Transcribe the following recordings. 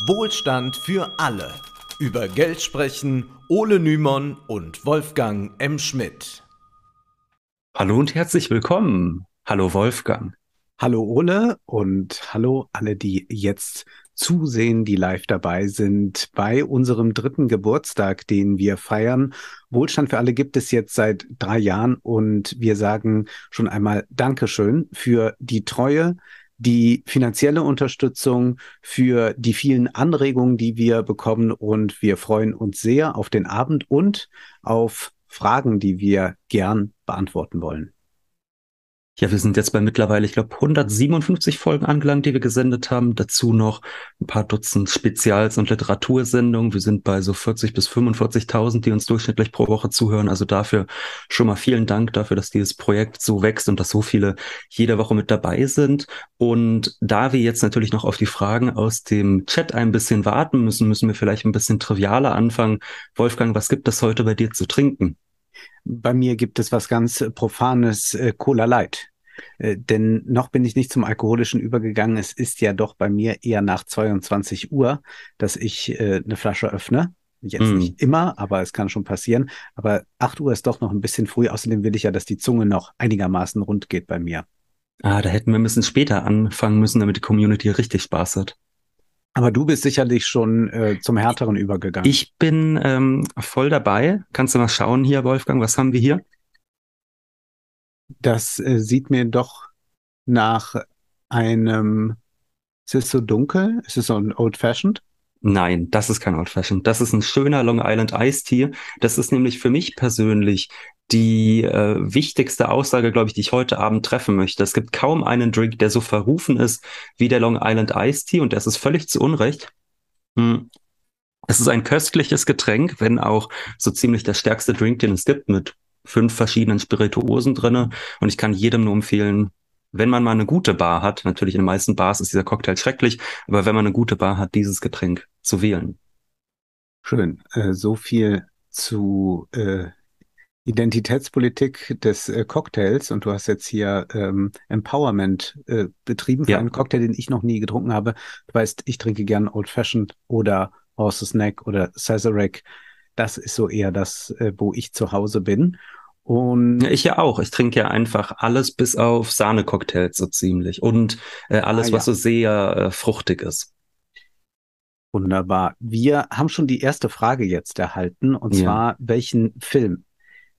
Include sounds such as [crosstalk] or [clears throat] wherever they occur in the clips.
Wohlstand für alle. Über Geld sprechen Ole Nymon und Wolfgang M. Schmidt. Hallo und herzlich willkommen. Hallo Wolfgang. Hallo Ole und hallo alle, die jetzt zusehen, die live dabei sind bei unserem dritten Geburtstag, den wir feiern. Wohlstand für alle gibt es jetzt seit drei Jahren und wir sagen schon einmal Dankeschön für die Treue, die finanzielle Unterstützung, für die vielen Anregungen, die wir bekommen. Und wir freuen uns sehr auf den Abend und auf Fragen, die wir gern beantworten wollen. Ja, wir sind jetzt bei mittlerweile, ich glaube, 157 Folgen angelangt, die wir gesendet haben. Dazu noch ein paar Dutzend Spezials- und Literatursendungen. Wir sind bei so 40 bis 45.000, die uns durchschnittlich pro Woche zuhören. Also dafür schon mal vielen Dank dafür, dass dieses Projekt so wächst und dass so viele jede Woche mit dabei sind. Und da wir jetzt natürlich noch auf die Fragen aus dem Chat ein bisschen warten müssen, müssen wir vielleicht ein bisschen trivialer anfangen. Wolfgang, was gibt es heute bei dir zu trinken? Bei mir gibt es was ganz Profanes, äh, Cola Light. Äh, denn noch bin ich nicht zum Alkoholischen übergegangen. Es ist ja doch bei mir eher nach 22 Uhr, dass ich äh, eine Flasche öffne. Jetzt mm. nicht immer, aber es kann schon passieren. Aber 8 Uhr ist doch noch ein bisschen früh. Außerdem will ich ja, dass die Zunge noch einigermaßen rund geht bei mir. Ah, da hätten wir ein bisschen später anfangen müssen, damit die Community richtig Spaß hat. Aber du bist sicherlich schon äh, zum Härteren übergegangen. Ich bin ähm, voll dabei. Kannst du mal schauen hier, Wolfgang, was haben wir hier? Das äh, sieht mir doch nach einem. Ist es so dunkel? Ist es so ein Old Fashioned? Nein, das ist kein Old Fashioned. Das ist ein schöner Long Island Iced Tea. Das ist nämlich für mich persönlich die äh, wichtigste Aussage, glaube ich, die ich heute Abend treffen möchte. Es gibt kaum einen Drink, der so verrufen ist wie der Long Island Iced Tea und das ist völlig zu Unrecht. Hm. Es ist ein köstliches Getränk, wenn auch so ziemlich der stärkste Drink, den es gibt, mit fünf verschiedenen Spirituosen drinne. Und ich kann jedem nur empfehlen, wenn man mal eine gute Bar hat, natürlich in den meisten Bars ist dieser Cocktail schrecklich, aber wenn man eine gute Bar hat, dieses Getränk zu wählen. Schön. Äh, so viel zu äh, Identitätspolitik des äh, Cocktails und du hast jetzt hier ähm, Empowerment äh, betrieben für ja. einen Cocktail, den ich noch nie getrunken habe. Du weißt, ich trinke gern Old Fashioned oder Horse's Neck oder Sazerac. Das ist so eher das, äh, wo ich zu Hause bin. Und ich ja auch. Ich trinke ja einfach alles bis auf Sahne-Cocktails so ziemlich und äh, alles, ah, ja. was so sehr äh, fruchtig ist. Wunderbar. Wir haben schon die erste Frage jetzt erhalten und ja. zwar welchen Film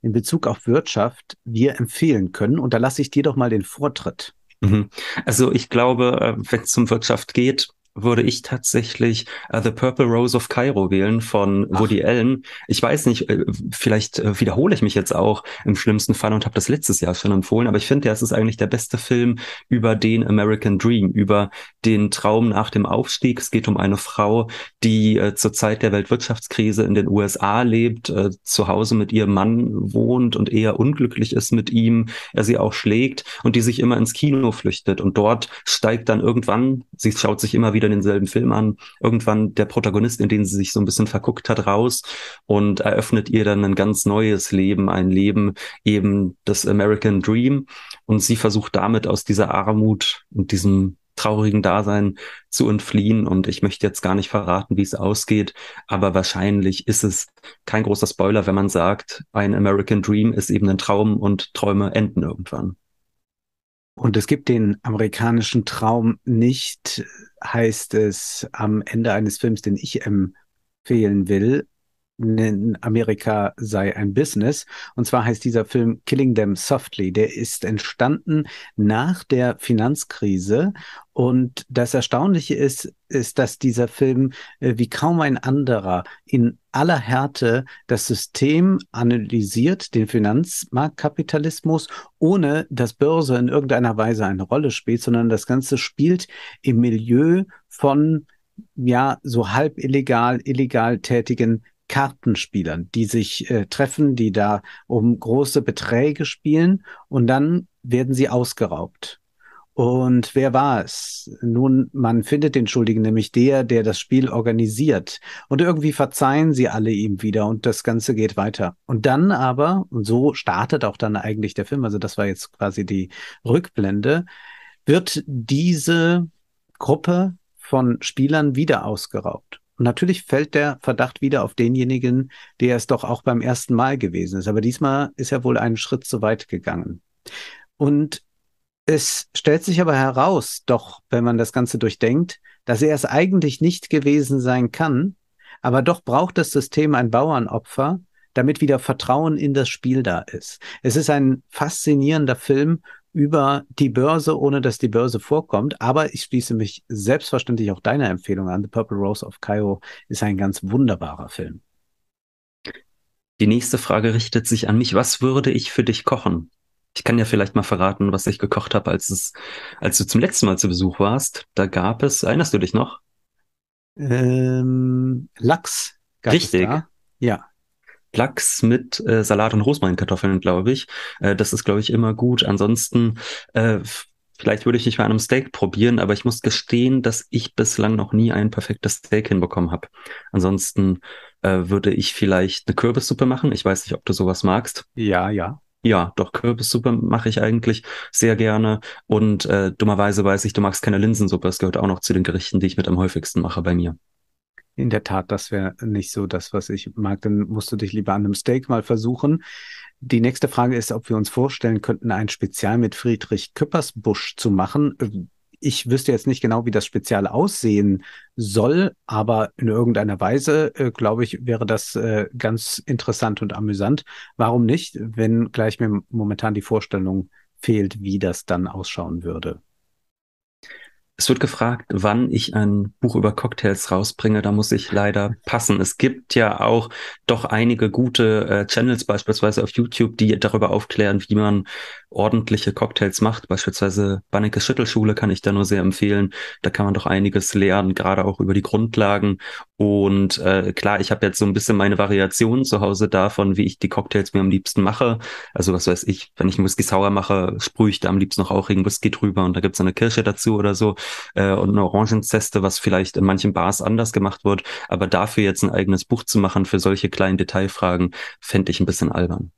in Bezug auf Wirtschaft wir empfehlen können. Und da lasse ich dir doch mal den Vortritt. Mhm. Also ich glaube, äh, wenn es um Wirtschaft geht, würde ich tatsächlich uh, The Purple Rose of Cairo wählen von Ach. Woody Allen. Ich weiß nicht, äh, vielleicht äh, wiederhole ich mich jetzt auch im schlimmsten Fall und habe das letztes Jahr schon empfohlen, aber ich finde, ja, es ist eigentlich der beste Film über den American Dream, über den Traum nach dem Aufstieg. Es geht um eine Frau, die äh, zur Zeit der Weltwirtschaftskrise in den USA lebt, äh, zu Hause mit ihrem Mann wohnt und eher unglücklich ist mit ihm, er sie auch schlägt und die sich immer ins Kino flüchtet und dort steigt dann irgendwann, sie schaut sich immer wieder wieder denselben Film an. Irgendwann der Protagonist, in den sie sich so ein bisschen verguckt hat, raus und eröffnet ihr dann ein ganz neues Leben, ein Leben eben des American Dream. Und sie versucht damit aus dieser Armut und diesem traurigen Dasein zu entfliehen. Und ich möchte jetzt gar nicht verraten, wie es ausgeht, aber wahrscheinlich ist es kein großer Spoiler, wenn man sagt, ein American Dream ist eben ein Traum und Träume enden irgendwann. Und es gibt den amerikanischen Traum nicht, heißt es am Ende eines Films, den ich empfehlen will. Amerika sei ein Business. Und zwar heißt dieser Film Killing Them Softly. Der ist entstanden nach der Finanzkrise. Und das Erstaunliche ist, ist, dass dieser Film äh, wie kaum ein anderer in aller Härte das System analysiert, den Finanzmarktkapitalismus, ohne dass Börse in irgendeiner Weise eine Rolle spielt, sondern das Ganze spielt im Milieu von ja, so halb illegal, illegal tätigen Kartenspielern, die sich äh, treffen, die da um große Beträge spielen und dann werden sie ausgeraubt. Und wer war es? Nun, man findet den Schuldigen, nämlich der, der das Spiel organisiert. Und irgendwie verzeihen sie alle ihm wieder und das Ganze geht weiter. Und dann aber, und so startet auch dann eigentlich der Film, also das war jetzt quasi die Rückblende, wird diese Gruppe von Spielern wieder ausgeraubt. Und natürlich fällt der Verdacht wieder auf denjenigen, der es doch auch beim ersten Mal gewesen ist. Aber diesmal ist er wohl einen Schritt zu weit gegangen. Und es stellt sich aber heraus, doch wenn man das Ganze durchdenkt, dass er es eigentlich nicht gewesen sein kann, aber doch braucht das System ein Bauernopfer, damit wieder Vertrauen in das Spiel da ist. Es ist ein faszinierender Film über die Börse, ohne dass die Börse vorkommt. Aber ich schließe mich selbstverständlich auch deiner Empfehlung an. The Purple Rose of Cairo ist ein ganz wunderbarer Film. Die nächste Frage richtet sich an mich. Was würde ich für dich kochen? Ich kann ja vielleicht mal verraten, was ich gekocht habe, als es, als du zum letzten Mal zu Besuch warst. Da gab es, erinnerst du dich noch? Ähm, Lachs. Richtig. Ja. Lachs mit äh, Salat und Rosmarinkartoffeln, glaube ich. Äh, das ist, glaube ich, immer gut. Ansonsten, äh, vielleicht würde ich nicht mal einem Steak probieren, aber ich muss gestehen, dass ich bislang noch nie ein perfektes Steak hinbekommen habe. Ansonsten äh, würde ich vielleicht eine Kürbissuppe machen. Ich weiß nicht, ob du sowas magst. Ja, ja. Ja, doch, Kürbissuppe mache ich eigentlich sehr gerne. Und äh, dummerweise weiß ich, du magst keine Linsensuppe. Das gehört auch noch zu den Gerichten, die ich mit am häufigsten mache bei mir. In der Tat, das wäre nicht so das, was ich mag. Dann musst du dich lieber an einem Steak mal versuchen. Die nächste Frage ist, ob wir uns vorstellen könnten, ein Spezial mit Friedrich Küppersbusch zu machen ich wüsste jetzt nicht genau, wie das Spezial aussehen soll, aber in irgendeiner Weise, äh, glaube ich, wäre das äh, ganz interessant und amüsant. Warum nicht, wenn gleich mir momentan die Vorstellung fehlt, wie das dann ausschauen würde? Es wird gefragt, wann ich ein Buch über Cocktails rausbringe. Da muss ich leider passen. Es gibt ja auch doch einige gute äh, Channels, beispielsweise auf YouTube, die darüber aufklären, wie man ordentliche Cocktails macht. Beispielsweise Bannekes Schüttelschule kann ich da nur sehr empfehlen. Da kann man doch einiges lernen, gerade auch über die Grundlagen. Und äh, klar, ich habe jetzt so ein bisschen meine Variation zu Hause davon, wie ich die Cocktails mir am liebsten mache. Also was weiß ich, wenn ich einen Whisky Sour mache, sprühe ich da am liebsten noch rauchigen Whisky drüber und da gibt's eine Kirsche dazu oder so äh, und eine Orangenzeste, was vielleicht in manchen Bars anders gemacht wird. Aber dafür jetzt ein eigenes Buch zu machen für solche kleinen Detailfragen, fände ich ein bisschen albern.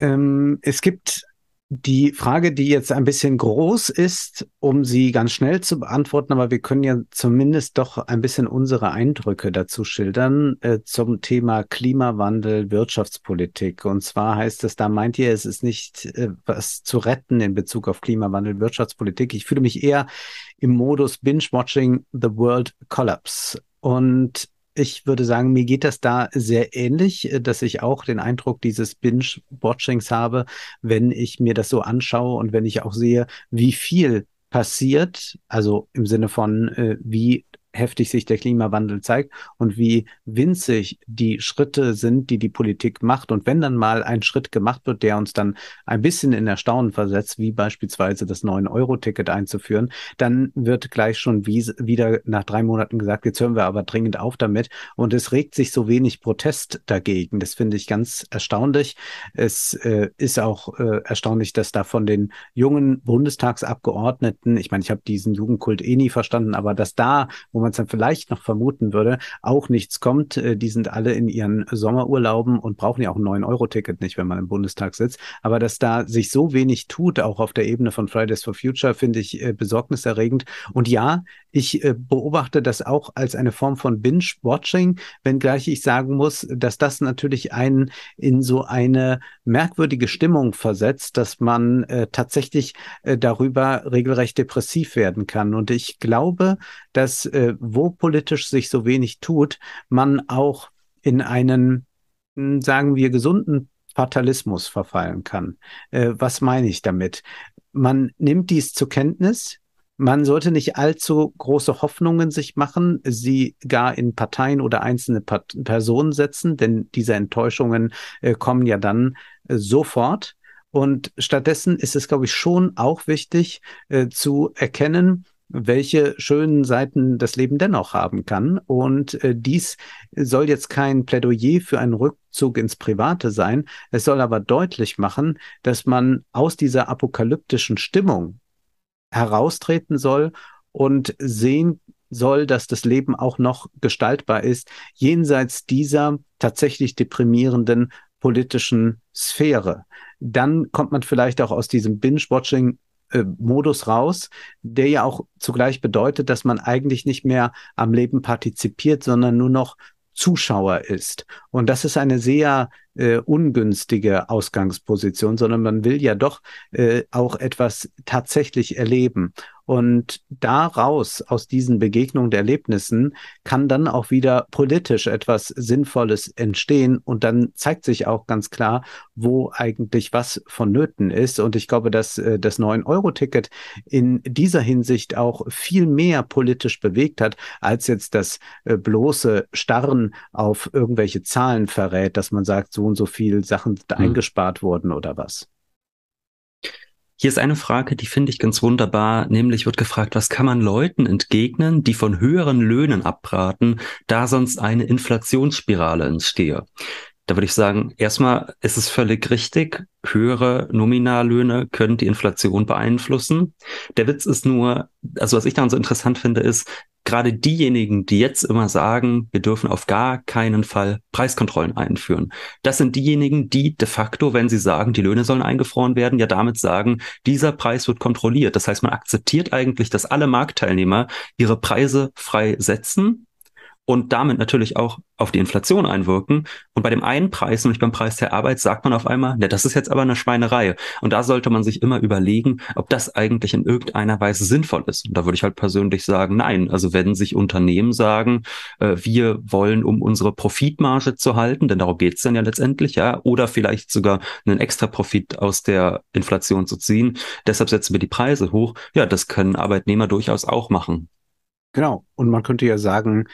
Ähm, es gibt die Frage, die jetzt ein bisschen groß ist, um sie ganz schnell zu beantworten, aber wir können ja zumindest doch ein bisschen unsere Eindrücke dazu schildern äh, zum Thema Klimawandel, Wirtschaftspolitik. Und zwar heißt es, da meint ihr, es ist nicht äh, was zu retten in Bezug auf Klimawandel, Wirtschaftspolitik. Ich fühle mich eher im Modus Binge-Watching The World Collapse. Und ich würde sagen, mir geht das da sehr ähnlich, äh, dass ich auch den Eindruck dieses Binge-Watchings habe, wenn ich mir das so anschaue und wenn ich auch sehe, wie viel passiert, also im Sinne von, äh, wie heftig sich der Klimawandel zeigt und wie winzig die Schritte sind, die die Politik macht. Und wenn dann mal ein Schritt gemacht wird, der uns dann ein bisschen in Erstaunen versetzt, wie beispielsweise das 9-Euro-Ticket einzuführen, dann wird gleich schon wie, wieder nach drei Monaten gesagt, jetzt hören wir aber dringend auf damit. Und es regt sich so wenig Protest dagegen. Das finde ich ganz erstaunlich. Es äh, ist auch äh, erstaunlich, dass da von den jungen Bundestagsabgeordneten, ich meine, ich habe diesen Jugendkult eh nie verstanden, aber dass da, wo man man es dann vielleicht noch vermuten würde, auch nichts kommt. Äh, die sind alle in ihren Sommerurlauben und brauchen ja auch ein 9-Euro-Ticket nicht, wenn man im Bundestag sitzt. Aber dass da sich so wenig tut, auch auf der Ebene von Fridays for Future, finde ich äh, besorgniserregend. Und ja, ich äh, beobachte das auch als eine Form von Binge-Watching, wenngleich ich sagen muss, dass das natürlich einen in so eine merkwürdige Stimmung versetzt, dass man tatsächlich darüber regelrecht depressiv werden kann. Und ich glaube, dass wo politisch sich so wenig tut, man auch in einen, hm, sagen wir, gesunden Fatalismus verfallen kann. Äh, was meine ich damit? Man nimmt dies zur Kenntnis, man sollte nicht allzu große Hoffnungen sich machen, sie gar in Parteien oder einzelne Part Personen setzen, denn diese Enttäuschungen äh, kommen ja dann äh, sofort. Und stattdessen ist es, glaube ich, schon auch wichtig äh, zu erkennen, welche schönen Seiten das Leben dennoch haben kann. Und äh, dies soll jetzt kein Plädoyer für einen Rückzug ins Private sein. Es soll aber deutlich machen, dass man aus dieser apokalyptischen Stimmung heraustreten soll und sehen soll, dass das Leben auch noch gestaltbar ist, jenseits dieser tatsächlich deprimierenden politischen Sphäre. Dann kommt man vielleicht auch aus diesem Binge-Watching äh, Modus raus, der ja auch zugleich bedeutet, dass man eigentlich nicht mehr am Leben partizipiert, sondern nur noch Zuschauer ist. Und das ist eine sehr äh, ungünstige Ausgangsposition, sondern man will ja doch äh, auch etwas tatsächlich erleben. Und daraus, aus diesen Begegnungen der Erlebnissen, kann dann auch wieder politisch etwas Sinnvolles entstehen. Und dann zeigt sich auch ganz klar, wo eigentlich was vonnöten ist. Und ich glaube, dass äh, das 9-Euro-Ticket in dieser Hinsicht auch viel mehr politisch bewegt hat, als jetzt das äh, bloße Starren auf irgendwelche Zahlen verrät, dass man sagt, so und so viel Sachen hm. eingespart wurden oder was. Hier ist eine Frage, die finde ich ganz wunderbar, nämlich wird gefragt, was kann man Leuten entgegnen, die von höheren Löhnen abraten, da sonst eine Inflationsspirale entstehe. Da würde ich sagen, erstmal ist es völlig richtig, höhere Nominallöhne können die Inflation beeinflussen. Der Witz ist nur, also was ich daran so interessant finde, ist, gerade diejenigen, die jetzt immer sagen, wir dürfen auf gar keinen Fall Preiskontrollen einführen, das sind diejenigen, die de facto, wenn sie sagen, die Löhne sollen eingefroren werden, ja damit sagen, dieser Preis wird kontrolliert. Das heißt, man akzeptiert eigentlich, dass alle Marktteilnehmer ihre Preise frei setzen und damit natürlich auch auf die Inflation einwirken. Und bei dem einen Preis, nämlich beim Preis der Arbeit, sagt man auf einmal, ne, das ist jetzt aber eine Schweinerei. Und da sollte man sich immer überlegen, ob das eigentlich in irgendeiner Weise sinnvoll ist. Und da würde ich halt persönlich sagen, nein. Also wenn sich Unternehmen sagen, äh, wir wollen, um unsere Profitmarge zu halten, denn darum geht's dann ja letztendlich, ja, oder vielleicht sogar einen extra Profit aus der Inflation zu ziehen, deshalb setzen wir die Preise hoch. Ja, das können Arbeitnehmer durchaus auch machen. Genau. Und man könnte ja sagen,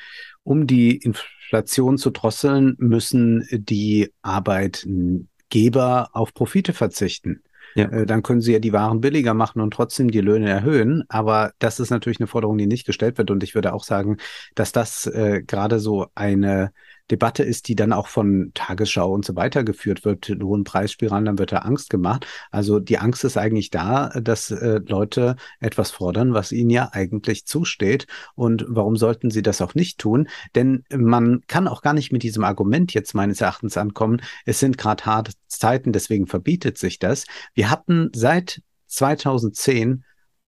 um die Inflation zu drosseln, müssen die Arbeitgeber auf Profite verzichten. Ja. Äh, dann können sie ja die Waren billiger machen und trotzdem die Löhne erhöhen. Aber das ist natürlich eine Forderung, die nicht gestellt wird. Und ich würde auch sagen, dass das äh, gerade so eine Debatte ist, die dann auch von Tagesschau und so weiter geführt wird, hohen Preisspiralen, dann wird da Angst gemacht. Also die Angst ist eigentlich da, dass äh, Leute etwas fordern, was ihnen ja eigentlich zusteht. Und warum sollten sie das auch nicht tun? Denn man kann auch gar nicht mit diesem Argument jetzt meines Erachtens ankommen, es sind gerade harte Zeiten, deswegen verbietet sich das. Wir hatten seit 2010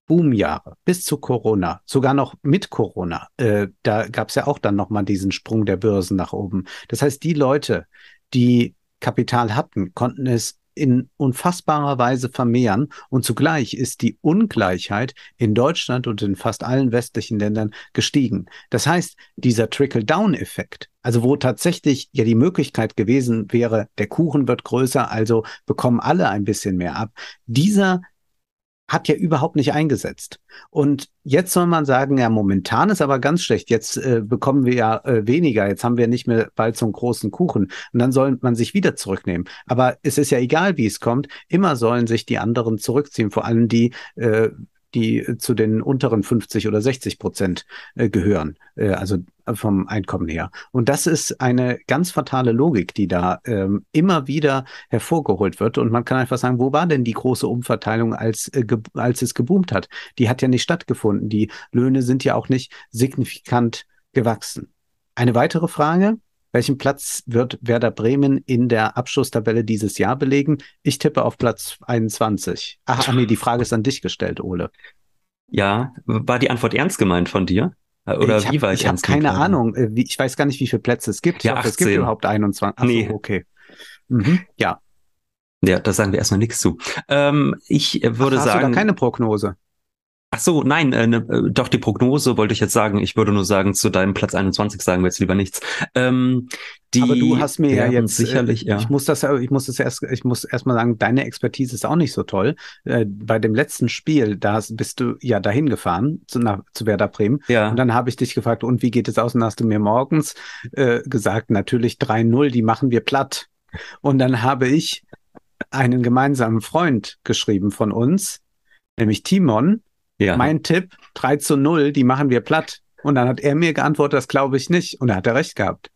Boomjahre bis zu Corona, sogar noch mit Corona, äh, da gab es ja auch dann nochmal diesen Sprung der Börsen nach oben. Das heißt, die Leute, die Kapital hatten, konnten es in unfassbarer Weise vermehren und zugleich ist die Ungleichheit in Deutschland und in fast allen westlichen Ländern gestiegen. Das heißt, dieser Trickle-Down-Effekt, also wo tatsächlich ja die Möglichkeit gewesen wäre, der Kuchen wird größer, also bekommen alle ein bisschen mehr ab, dieser hat ja überhaupt nicht eingesetzt. Und jetzt soll man sagen, ja, momentan ist aber ganz schlecht. Jetzt äh, bekommen wir ja äh, weniger. Jetzt haben wir nicht mehr bald so einen großen Kuchen. Und dann soll man sich wieder zurücknehmen. Aber es ist ja egal, wie es kommt. Immer sollen sich die anderen zurückziehen. Vor allem die, äh, die zu den unteren 50 oder 60 Prozent äh, gehören, äh, also vom Einkommen her. Und das ist eine ganz fatale Logik, die da ähm, immer wieder hervorgeholt wird. Und man kann einfach sagen, wo war denn die große Umverteilung, als, äh, als es geboomt hat? Die hat ja nicht stattgefunden. Die Löhne sind ja auch nicht signifikant gewachsen. Eine weitere Frage, welchen Platz wird Werder Bremen in der Abschlusstabelle dieses Jahr belegen? Ich tippe auf Platz 21. Ach, nee, die Frage ist an dich gestellt, Ole. Ja, war die Antwort ernst gemeint von dir? Oder ich wie weit Ich habe keine gemeint? Ahnung. Äh, ich weiß gar nicht, wie viele Plätze es gibt. Ich ja, hoffe, es gibt überhaupt 21. Achso, nee. okay. Mhm. Ja. Ja, da sagen wir erstmal nichts zu. Ähm, ich würde Ach, hast sagen. Hast du da keine Prognose? Ach so, nein, äh, ne, äh, doch die Prognose wollte ich jetzt sagen. Ich würde nur sagen, zu deinem Platz 21 sagen wir jetzt lieber nichts. Ähm, die Aber du hast mir ja jetzt äh, sicherlich, äh, ja. Ich muss das, ich muss das erst, ich muss erst mal sagen, deine Expertise ist auch nicht so toll. Äh, bei dem letzten Spiel, da bist du ja dahin gefahren zu, nach, zu Werder Bremen. Ja. Und dann habe ich dich gefragt, und wie geht es aus? Und hast du mir morgens äh, gesagt, natürlich 3-0, die machen wir platt. Und dann habe ich einen gemeinsamen Freund geschrieben von uns, nämlich Timon, ja. Mein Tipp, 3 zu 0, die machen wir platt. Und dann hat er mir geantwortet, das glaube ich nicht. Und er hat er recht gehabt.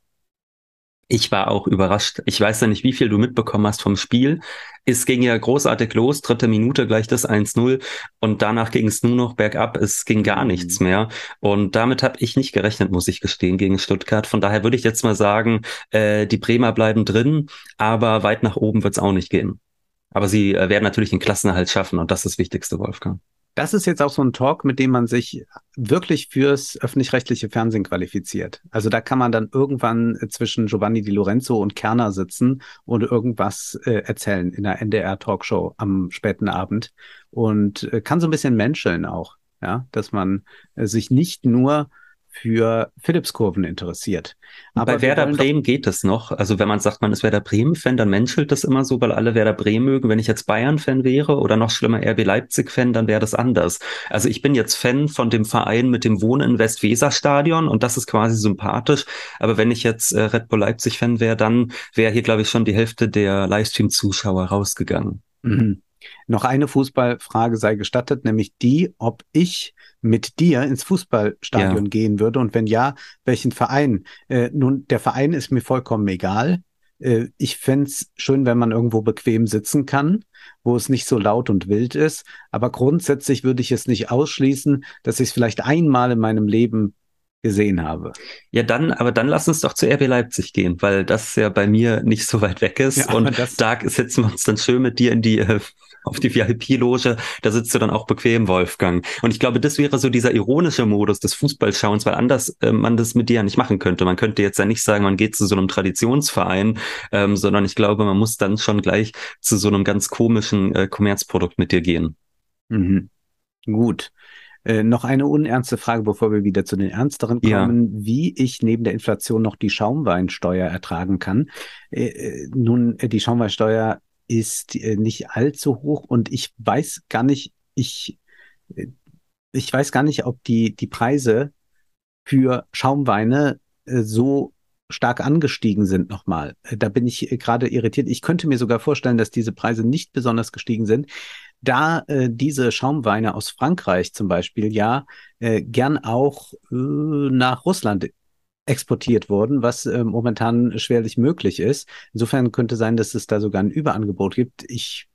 Ich war auch überrascht. Ich weiß ja nicht, wie viel du mitbekommen hast vom Spiel. Es ging ja großartig los, dritte Minute gleich das 1-0 und danach ging es nur noch bergab. Es ging gar mhm. nichts mehr. Und damit habe ich nicht gerechnet, muss ich gestehen, gegen Stuttgart. Von daher würde ich jetzt mal sagen, äh, die Bremer bleiben drin, aber weit nach oben wird es auch nicht gehen. Aber sie äh, werden natürlich den Klassenerhalt schaffen und das ist das Wichtigste, Wolfgang. Das ist jetzt auch so ein Talk, mit dem man sich wirklich fürs öffentlich-rechtliche Fernsehen qualifiziert. Also da kann man dann irgendwann zwischen Giovanni Di Lorenzo und Kerner sitzen und irgendwas äh, erzählen in der NDR-Talkshow am späten Abend und äh, kann so ein bisschen menscheln auch, ja, dass man äh, sich nicht nur für Philips-Kurven interessiert. Aber bei Werder Bremen geht es noch. Also wenn man sagt, man ist Werder Bremen-Fan, dann menschelt das immer so, weil alle Werder Bremen mögen. Wenn ich jetzt Bayern-Fan wäre oder noch schlimmer RB Leipzig-Fan, dann wäre das anders. Also ich bin jetzt Fan von dem Verein mit dem Wohnen in Westweser-Stadion und das ist quasi sympathisch. Aber wenn ich jetzt äh, Red Bull Leipzig-Fan wäre, dann wäre hier, glaube ich, schon die Hälfte der Livestream-Zuschauer rausgegangen. Mhm. Noch eine Fußballfrage sei gestattet, nämlich die, ob ich mit dir ins Fußballstadion ja. gehen würde und wenn ja, welchen Verein? Äh, nun, der Verein ist mir vollkommen egal. Äh, ich fände schön, wenn man irgendwo bequem sitzen kann, wo es nicht so laut und wild ist. Aber grundsätzlich würde ich es nicht ausschließen, dass ich es vielleicht einmal in meinem Leben gesehen habe. Ja, dann, aber dann lass uns doch zu RB Leipzig gehen, weil das ja bei mir nicht so weit weg ist. Ja, und da setzen wir uns dann schön mit dir in die äh, auf die VIP-Loge, da sitzt du dann auch bequem, Wolfgang. Und ich glaube, das wäre so dieser ironische Modus des Fußballschauens, weil anders äh, man das mit dir ja nicht machen könnte. Man könnte jetzt ja nicht sagen, man geht zu so einem Traditionsverein, ähm, sondern ich glaube, man muss dann schon gleich zu so einem ganz komischen äh, Kommerzprodukt mit dir gehen. Mhm. Gut. Äh, noch eine unernste Frage, bevor wir wieder zu den ernsteren kommen, ja. wie ich neben der Inflation noch die Schaumweinsteuer ertragen kann. Äh, äh nun, äh, die Schaumweinsteuer ist äh, nicht allzu hoch und ich weiß gar nicht, ich, ich weiß gar nicht, ob die, die Preise für Schaumweine so stark angestiegen sind nochmal. Da bin ich gerade irritiert. Ich könnte mir sogar vorstellen, dass diese Preise nicht besonders gestiegen sind, da äh, diese Schaumweine aus Frankreich zum Beispiel ja äh, gern auch äh, nach Russland exportiert wurden, was äh, momentan schwerlich möglich ist. Insofern könnte sein, dass es da sogar ein Überangebot gibt. Ich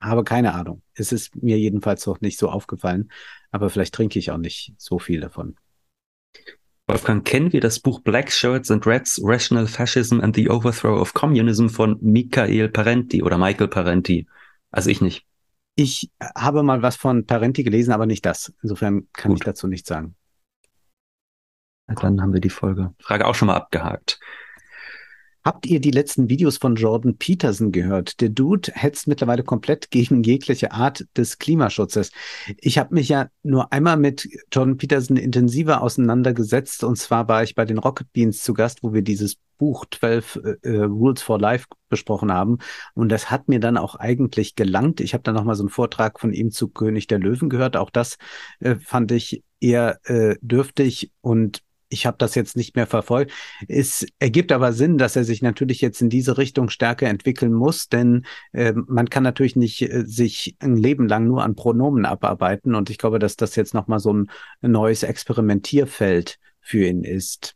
habe keine Ahnung. Es ist mir jedenfalls noch nicht so aufgefallen, aber vielleicht trinke ich auch nicht so viel davon. Wolfgang, kennen wir das Buch Black Shirts and Reds, Rational Fascism and the Overthrow of Communism von Michael Parenti oder Michael Parenti? Also ich nicht. Ich habe mal was von Parenti gelesen, aber nicht das. Insofern kann Gut. ich dazu nichts sagen. Dann haben wir die Folge. Frage auch schon mal abgehakt. Habt ihr die letzten Videos von Jordan Peterson gehört? Der Dude hetzt mittlerweile komplett gegen jegliche Art des Klimaschutzes. Ich habe mich ja nur einmal mit Jordan Peterson intensiver auseinandergesetzt und zwar war ich bei den Rocket Beans zu Gast, wo wir dieses Buch 12 äh, äh, Rules for Life besprochen haben und das hat mir dann auch eigentlich gelangt. Ich habe dann noch mal so einen Vortrag von ihm zu König der Löwen gehört. Auch das äh, fand ich eher äh, dürftig und ich habe das jetzt nicht mehr verfolgt. Es ergibt aber Sinn, dass er sich natürlich jetzt in diese Richtung stärker entwickeln muss, denn äh, man kann natürlich nicht äh, sich ein Leben lang nur an Pronomen abarbeiten. Und ich glaube, dass das jetzt nochmal so ein neues Experimentierfeld für ihn ist.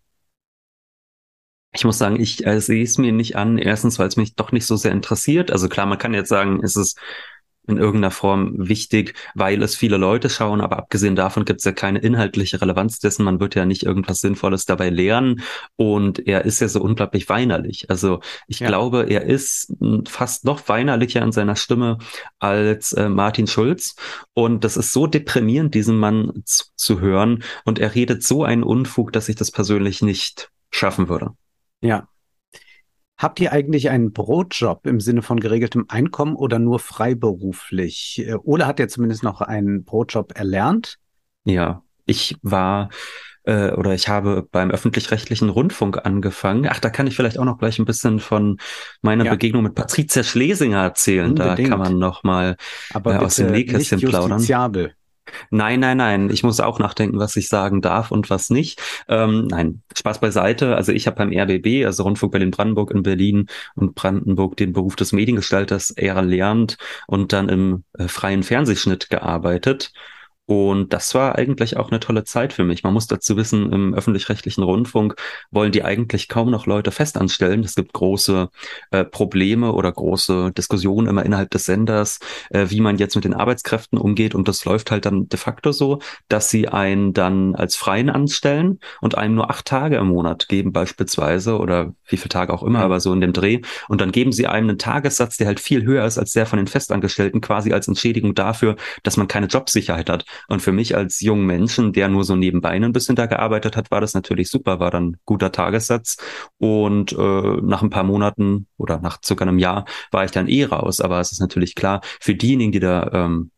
Ich muss sagen, ich äh, sehe es mir nicht an. Erstens, weil es mich doch nicht so sehr interessiert. Also klar, man kann jetzt sagen, ist es in irgendeiner Form wichtig, weil es viele Leute schauen, aber abgesehen davon gibt es ja keine inhaltliche Relevanz dessen. Man wird ja nicht irgendwas Sinnvolles dabei lernen und er ist ja so unglaublich weinerlich. Also ich ja. glaube, er ist fast noch weinerlicher in seiner Stimme als äh, Martin Schulz und das ist so deprimierend, diesen Mann zu, zu hören und er redet so einen Unfug, dass ich das persönlich nicht schaffen würde. Ja, Habt ihr eigentlich einen Brotjob im Sinne von geregeltem Einkommen oder nur freiberuflich? Äh, Ole hat ja zumindest noch einen Brotjob erlernt. Ja, ich war äh, oder ich habe beim öffentlich-rechtlichen Rundfunk angefangen. Ach, da kann ich vielleicht auch noch gleich ein bisschen von meiner ja. Begegnung mit Patricia Schlesinger erzählen. Unbedingt. Da kann man noch mal äh, aus dem Nähkästchen plaudern. Nein, nein, nein. Ich muss auch nachdenken, was ich sagen darf und was nicht. Ähm, nein, Spaß beiseite. Also ich habe beim RBB, also Rundfunk Berlin-Brandenburg in Berlin und Brandenburg den Beruf des Mediengestalters erlernt und dann im äh, freien Fernsehschnitt gearbeitet. Und das war eigentlich auch eine tolle Zeit für mich. Man muss dazu wissen, im öffentlich-rechtlichen Rundfunk wollen die eigentlich kaum noch Leute festanstellen. Es gibt große äh, Probleme oder große Diskussionen immer innerhalb des Senders, äh, wie man jetzt mit den Arbeitskräften umgeht. Und das läuft halt dann de facto so, dass sie einen dann als Freien anstellen und einem nur acht Tage im Monat geben beispielsweise oder wie viele Tage auch immer, aber so in dem Dreh. Und dann geben sie einem einen Tagessatz, der halt viel höher ist als der von den Festangestellten, quasi als Entschädigung dafür, dass man keine Jobsicherheit hat. Und für mich als jungen Menschen, der nur so nebenbei ein bisschen da gearbeitet hat, war das natürlich super, war dann guter Tagessatz. Und äh, nach ein paar Monaten oder nach circa einem Jahr war ich dann eh raus. Aber es ist natürlich klar, für diejenigen, die da ähm,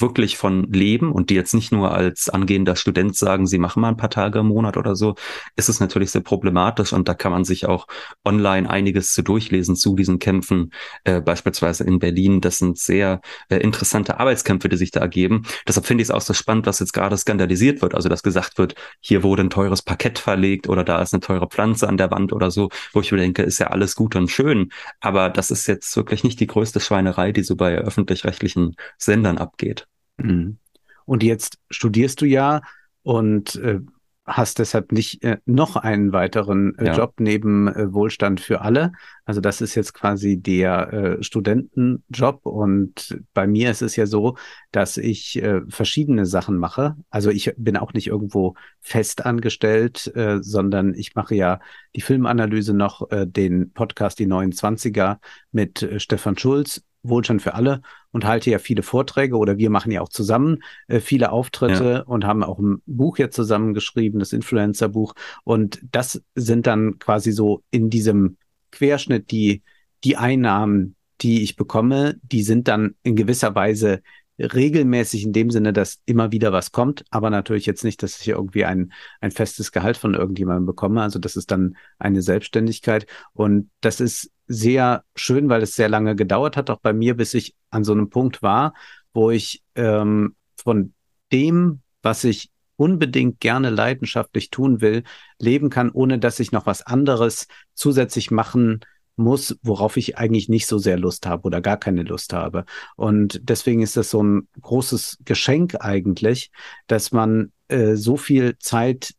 wirklich von leben und die jetzt nicht nur als angehender Student sagen, sie machen mal ein paar Tage im Monat oder so, ist es natürlich sehr problematisch und da kann man sich auch online einiges zu durchlesen zu diesen Kämpfen, äh, beispielsweise in Berlin. Das sind sehr äh, interessante Arbeitskämpfe, die sich da ergeben. Deshalb finde ich es auch so spannend, was jetzt gerade skandalisiert wird. Also, dass gesagt wird, hier wurde ein teures Parkett verlegt oder da ist eine teure Pflanze an der Wand oder so, wo ich mir denke, ist ja alles gut und schön. Aber das ist jetzt wirklich nicht die größte Schweinerei, die so bei öffentlich-rechtlichen Sendern abgeht. Mhm. Und jetzt studierst du ja und äh, hast deshalb nicht äh, noch einen weiteren äh, ja. Job neben äh, Wohlstand für alle. Also das ist jetzt quasi der äh, Studentenjob und bei mir ist es ja so, dass ich äh, verschiedene Sachen mache. Also ich bin auch nicht irgendwo fest angestellt, äh, sondern ich mache ja die Filmanalyse noch, den Podcast Die 29er mit Stefan Schulz Wohlstand für alle und halte ja viele Vorträge oder wir machen ja auch zusammen äh, viele Auftritte ja. und haben auch ein Buch jetzt zusammengeschrieben, das Influencer-Buch. Und das sind dann quasi so in diesem Querschnitt die, die Einnahmen, die ich bekomme, die sind dann in gewisser Weise regelmäßig in dem Sinne, dass immer wieder was kommt, aber natürlich jetzt nicht, dass ich irgendwie ein, ein festes Gehalt von irgendjemandem bekomme. Also das ist dann eine Selbstständigkeit und das ist sehr schön, weil es sehr lange gedauert hat, auch bei mir, bis ich an so einem Punkt war, wo ich ähm, von dem, was ich unbedingt gerne leidenschaftlich tun will, leben kann, ohne dass ich noch was anderes zusätzlich machen muss, worauf ich eigentlich nicht so sehr Lust habe oder gar keine Lust habe. Und deswegen ist das so ein großes Geschenk eigentlich, dass man äh, so viel Zeit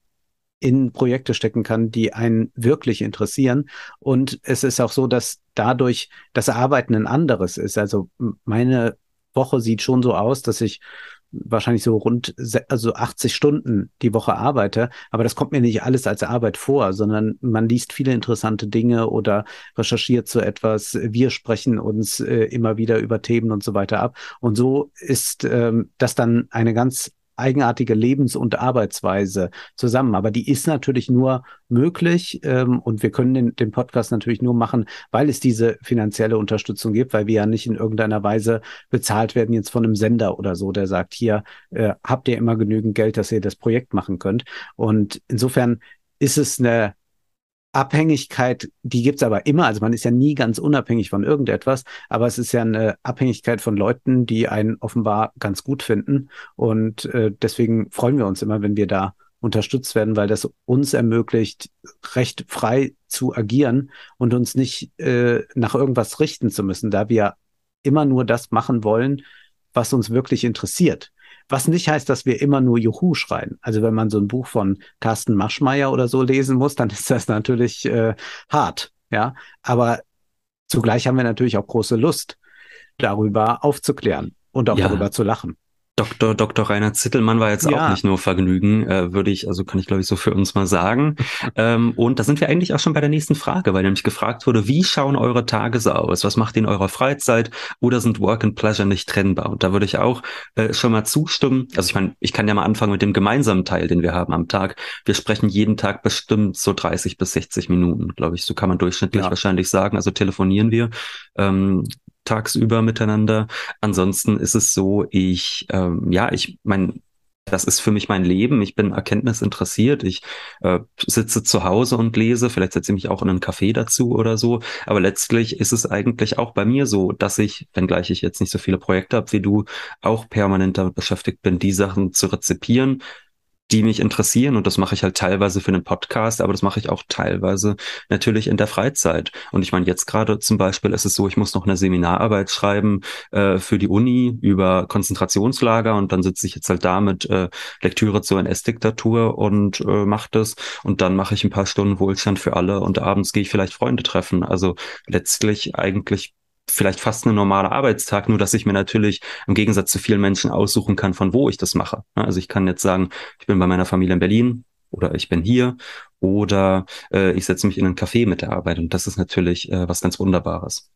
in Projekte stecken kann, die einen wirklich interessieren. Und es ist auch so, dass dadurch das Arbeiten ein anderes ist. Also meine Woche sieht schon so aus, dass ich wahrscheinlich so rund also 80 Stunden die Woche arbeite, aber das kommt mir nicht alles als Arbeit vor, sondern man liest viele interessante Dinge oder recherchiert so etwas. Wir sprechen uns äh, immer wieder über Themen und so weiter ab. Und so ist ähm, das dann eine ganz eigenartige Lebens- und Arbeitsweise zusammen. Aber die ist natürlich nur möglich ähm, und wir können den, den Podcast natürlich nur machen, weil es diese finanzielle Unterstützung gibt, weil wir ja nicht in irgendeiner Weise bezahlt werden jetzt von einem Sender oder so, der sagt, hier äh, habt ihr immer genügend Geld, dass ihr das Projekt machen könnt. Und insofern ist es eine Abhängigkeit, die gibt's aber immer. Also man ist ja nie ganz unabhängig von irgendetwas, aber es ist ja eine Abhängigkeit von Leuten, die einen offenbar ganz gut finden. Und äh, deswegen freuen wir uns immer, wenn wir da unterstützt werden, weil das uns ermöglicht, recht frei zu agieren und uns nicht äh, nach irgendwas richten zu müssen, da wir immer nur das machen wollen, was uns wirklich interessiert. Was nicht heißt, dass wir immer nur Juhu schreien. Also wenn man so ein Buch von Carsten Maschmeyer oder so lesen muss, dann [laughs] ist das natürlich äh, hart. Ja, aber zugleich haben wir natürlich auch große Lust, darüber aufzuklären und auch ja. darüber zu lachen. Dr. Dr. Rainer Zittelmann war jetzt ja. auch nicht nur Vergnügen, äh, würde ich, also kann ich glaube ich so für uns mal sagen. [laughs] ähm, und da sind wir eigentlich auch schon bei der nächsten Frage, weil nämlich gefragt wurde, wie schauen eure Tage so aus? Was macht ihr in eurer Freizeit? Oder sind Work and Pleasure nicht trennbar? Und da würde ich auch äh, schon mal zustimmen. Also ich meine, ich kann ja mal anfangen mit dem gemeinsamen Teil, den wir haben am Tag. Wir sprechen jeden Tag bestimmt so 30 bis 60 Minuten, glaube ich. So kann man durchschnittlich ja. wahrscheinlich sagen. Also telefonieren wir. Ähm, tagsüber miteinander. Ansonsten ist es so, ich, ähm, ja, ich mein, das ist für mich mein Leben. Ich bin erkenntnisinteressiert. Ich äh, sitze zu Hause und lese. Vielleicht setze ich mich auch in einen Café dazu oder so. Aber letztlich ist es eigentlich auch bei mir so, dass ich, wenngleich ich jetzt nicht so viele Projekte habe wie du, auch permanent damit beschäftigt bin, die Sachen zu rezipieren, die mich interessieren und das mache ich halt teilweise für einen Podcast, aber das mache ich auch teilweise natürlich in der Freizeit. Und ich meine, jetzt gerade zum Beispiel ist es so, ich muss noch eine Seminararbeit schreiben äh, für die Uni über Konzentrationslager und dann sitze ich jetzt halt da mit äh, Lektüre zur NS-Diktatur und äh, mache das und dann mache ich ein paar Stunden Wohlstand für alle und abends gehe ich vielleicht Freunde treffen. Also letztlich eigentlich vielleicht fast ein normaler Arbeitstag, nur dass ich mir natürlich im Gegensatz zu vielen Menschen aussuchen kann, von wo ich das mache. Also ich kann jetzt sagen, ich bin bei meiner Familie in Berlin oder ich bin hier oder äh, ich setze mich in ein Café mit der Arbeit und das ist natürlich äh, was ganz Wunderbares.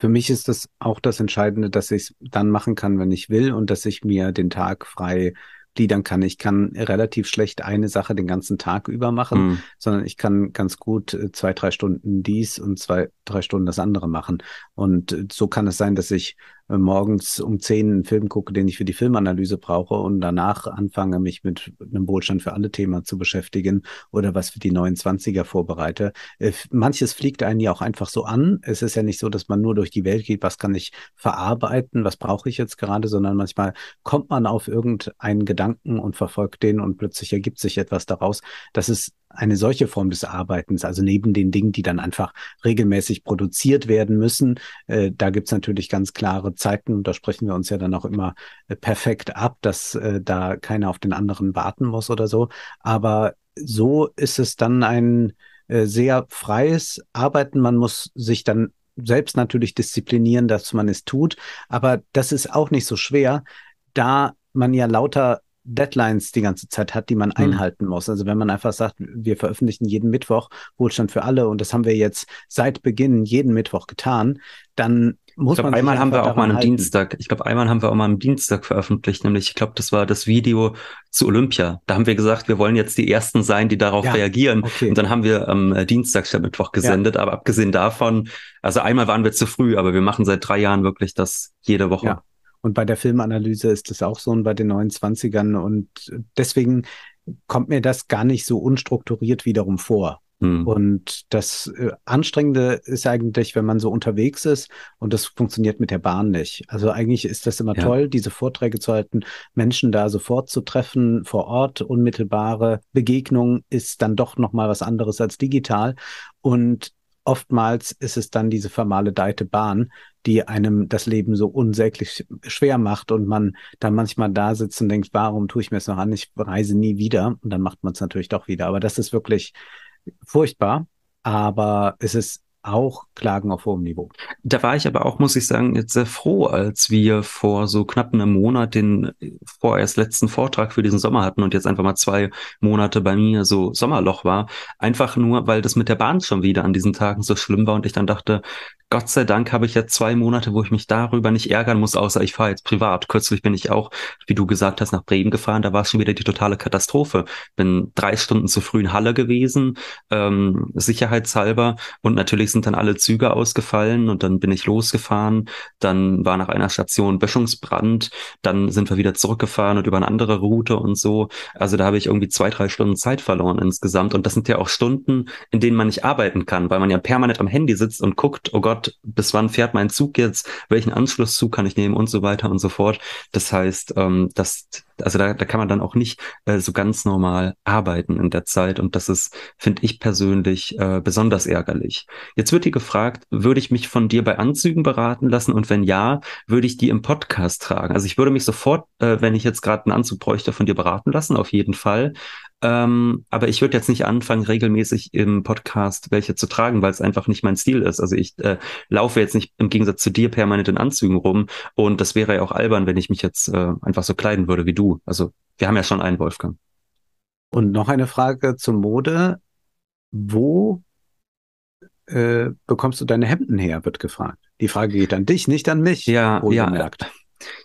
Für mich ist das auch das Entscheidende, dass ich es dann machen kann, wenn ich will und dass ich mir den Tag frei gliedern kann. Ich kann relativ schlecht eine Sache den ganzen Tag über machen, mhm. sondern ich kann ganz gut äh, zwei, drei Stunden dies und zwei, drei Stunden das andere machen. Und äh, so kann es sein, dass ich morgens um zehn einen Film gucke, den ich für die Filmanalyse brauche und danach anfange, mich mit einem Wohlstand für alle Thema zu beschäftigen oder was für die 29er vorbereite. Äh, manches fliegt einen ja auch einfach so an. Es ist ja nicht so, dass man nur durch die Welt geht, was kann ich verarbeiten, was brauche ich jetzt gerade, sondern manchmal kommt man auf irgendeinen Gedanken und verfolgt den und plötzlich ergibt sich etwas daraus. Das ist eine solche Form des Arbeitens, also neben den Dingen, die dann einfach regelmäßig produziert werden müssen, äh, da gibt's natürlich ganz klare Zeiten und da sprechen wir uns ja dann auch immer äh, perfekt ab, dass äh, da keiner auf den anderen warten muss oder so. Aber so ist es dann ein äh, sehr freies Arbeiten. Man muss sich dann selbst natürlich disziplinieren, dass man es tut. Aber das ist auch nicht so schwer, da man ja lauter Deadlines die ganze Zeit hat, die man mhm. einhalten muss. Also wenn man einfach sagt, wir veröffentlichen jeden Mittwoch Wohlstand für alle und das haben wir jetzt seit Beginn jeden Mittwoch getan, dann muss ich glaub, man einmal haben wir auch mal am Dienstag, ich glaube, einmal haben wir auch mal am Dienstag veröffentlicht, nämlich, ich glaube, das war das Video zu Olympia. Da haben wir gesagt, wir wollen jetzt die Ersten sein, die darauf ja, reagieren. Okay. Und dann haben wir am äh, Dienstag statt Mittwoch gesendet. Ja. Aber abgesehen davon, also einmal waren wir zu früh, aber wir machen seit drei Jahren wirklich das jede Woche. Ja. Und bei der Filmanalyse ist das auch so und bei den 29ern. Und deswegen kommt mir das gar nicht so unstrukturiert wiederum vor. Hm. Und das äh, Anstrengende ist eigentlich, wenn man so unterwegs ist und das funktioniert mit der Bahn nicht. Also eigentlich ist das immer ja. toll, diese Vorträge zu halten, Menschen da sofort zu treffen, vor Ort, unmittelbare Begegnung ist dann doch nochmal was anderes als digital. Und oftmals ist es dann diese vermaledeite Bahn, die einem das Leben so unsäglich schwer macht und man dann manchmal da sitzt und denkt, warum tue ich mir es noch an? Ich reise nie wieder. Und dann macht man es natürlich doch wieder. Aber das ist wirklich furchtbar. Aber es ist auch Klagen auf hohem Niveau. Da war ich aber auch, muss ich sagen, jetzt sehr froh, als wir vor so knapp einem Monat den vorerst letzten Vortrag für diesen Sommer hatten und jetzt einfach mal zwei Monate bei mir so Sommerloch war. Einfach nur, weil das mit der Bahn schon wieder an diesen Tagen so schlimm war und ich dann dachte, Gott sei Dank habe ich jetzt zwei Monate, wo ich mich darüber nicht ärgern muss, außer ich fahre jetzt privat. Kürzlich bin ich auch, wie du gesagt hast, nach Bremen gefahren. Da war es schon wieder die totale Katastrophe. Bin drei Stunden zu früh in Halle gewesen, ähm, sicherheitshalber. Und natürlich sind dann alle Züge ausgefallen und dann bin ich losgefahren. Dann war nach einer Station Böschungsbrand. Dann sind wir wieder zurückgefahren und über eine andere Route und so. Also da habe ich irgendwie zwei, drei Stunden Zeit verloren insgesamt. Und das sind ja auch Stunden, in denen man nicht arbeiten kann, weil man ja permanent am Handy sitzt und guckt, oh Gott, Gott, bis wann fährt mein Zug jetzt, welchen Anschlusszug kann ich nehmen und so weiter und so fort. Das heißt, ähm, das, also da, da kann man dann auch nicht äh, so ganz normal arbeiten in der Zeit und das ist, finde ich persönlich, äh, besonders ärgerlich. Jetzt wird hier gefragt, würde ich mich von dir bei Anzügen beraten lassen und wenn ja, würde ich die im Podcast tragen? Also ich würde mich sofort, äh, wenn ich jetzt gerade einen Anzug bräuchte, von dir beraten lassen, auf jeden Fall. Ähm, aber ich würde jetzt nicht anfangen, regelmäßig im Podcast welche zu tragen, weil es einfach nicht mein Stil ist. Also ich äh, laufe jetzt nicht im Gegensatz zu dir permanent in Anzügen rum und das wäre ja auch albern, wenn ich mich jetzt äh, einfach so kleiden würde wie du. Also wir haben ja schon einen Wolfgang. Und noch eine Frage zur Mode. Wo äh, bekommst du deine Hemden her, wird gefragt. Die Frage geht an dich, nicht an mich. Ja, ja. Gemerkt.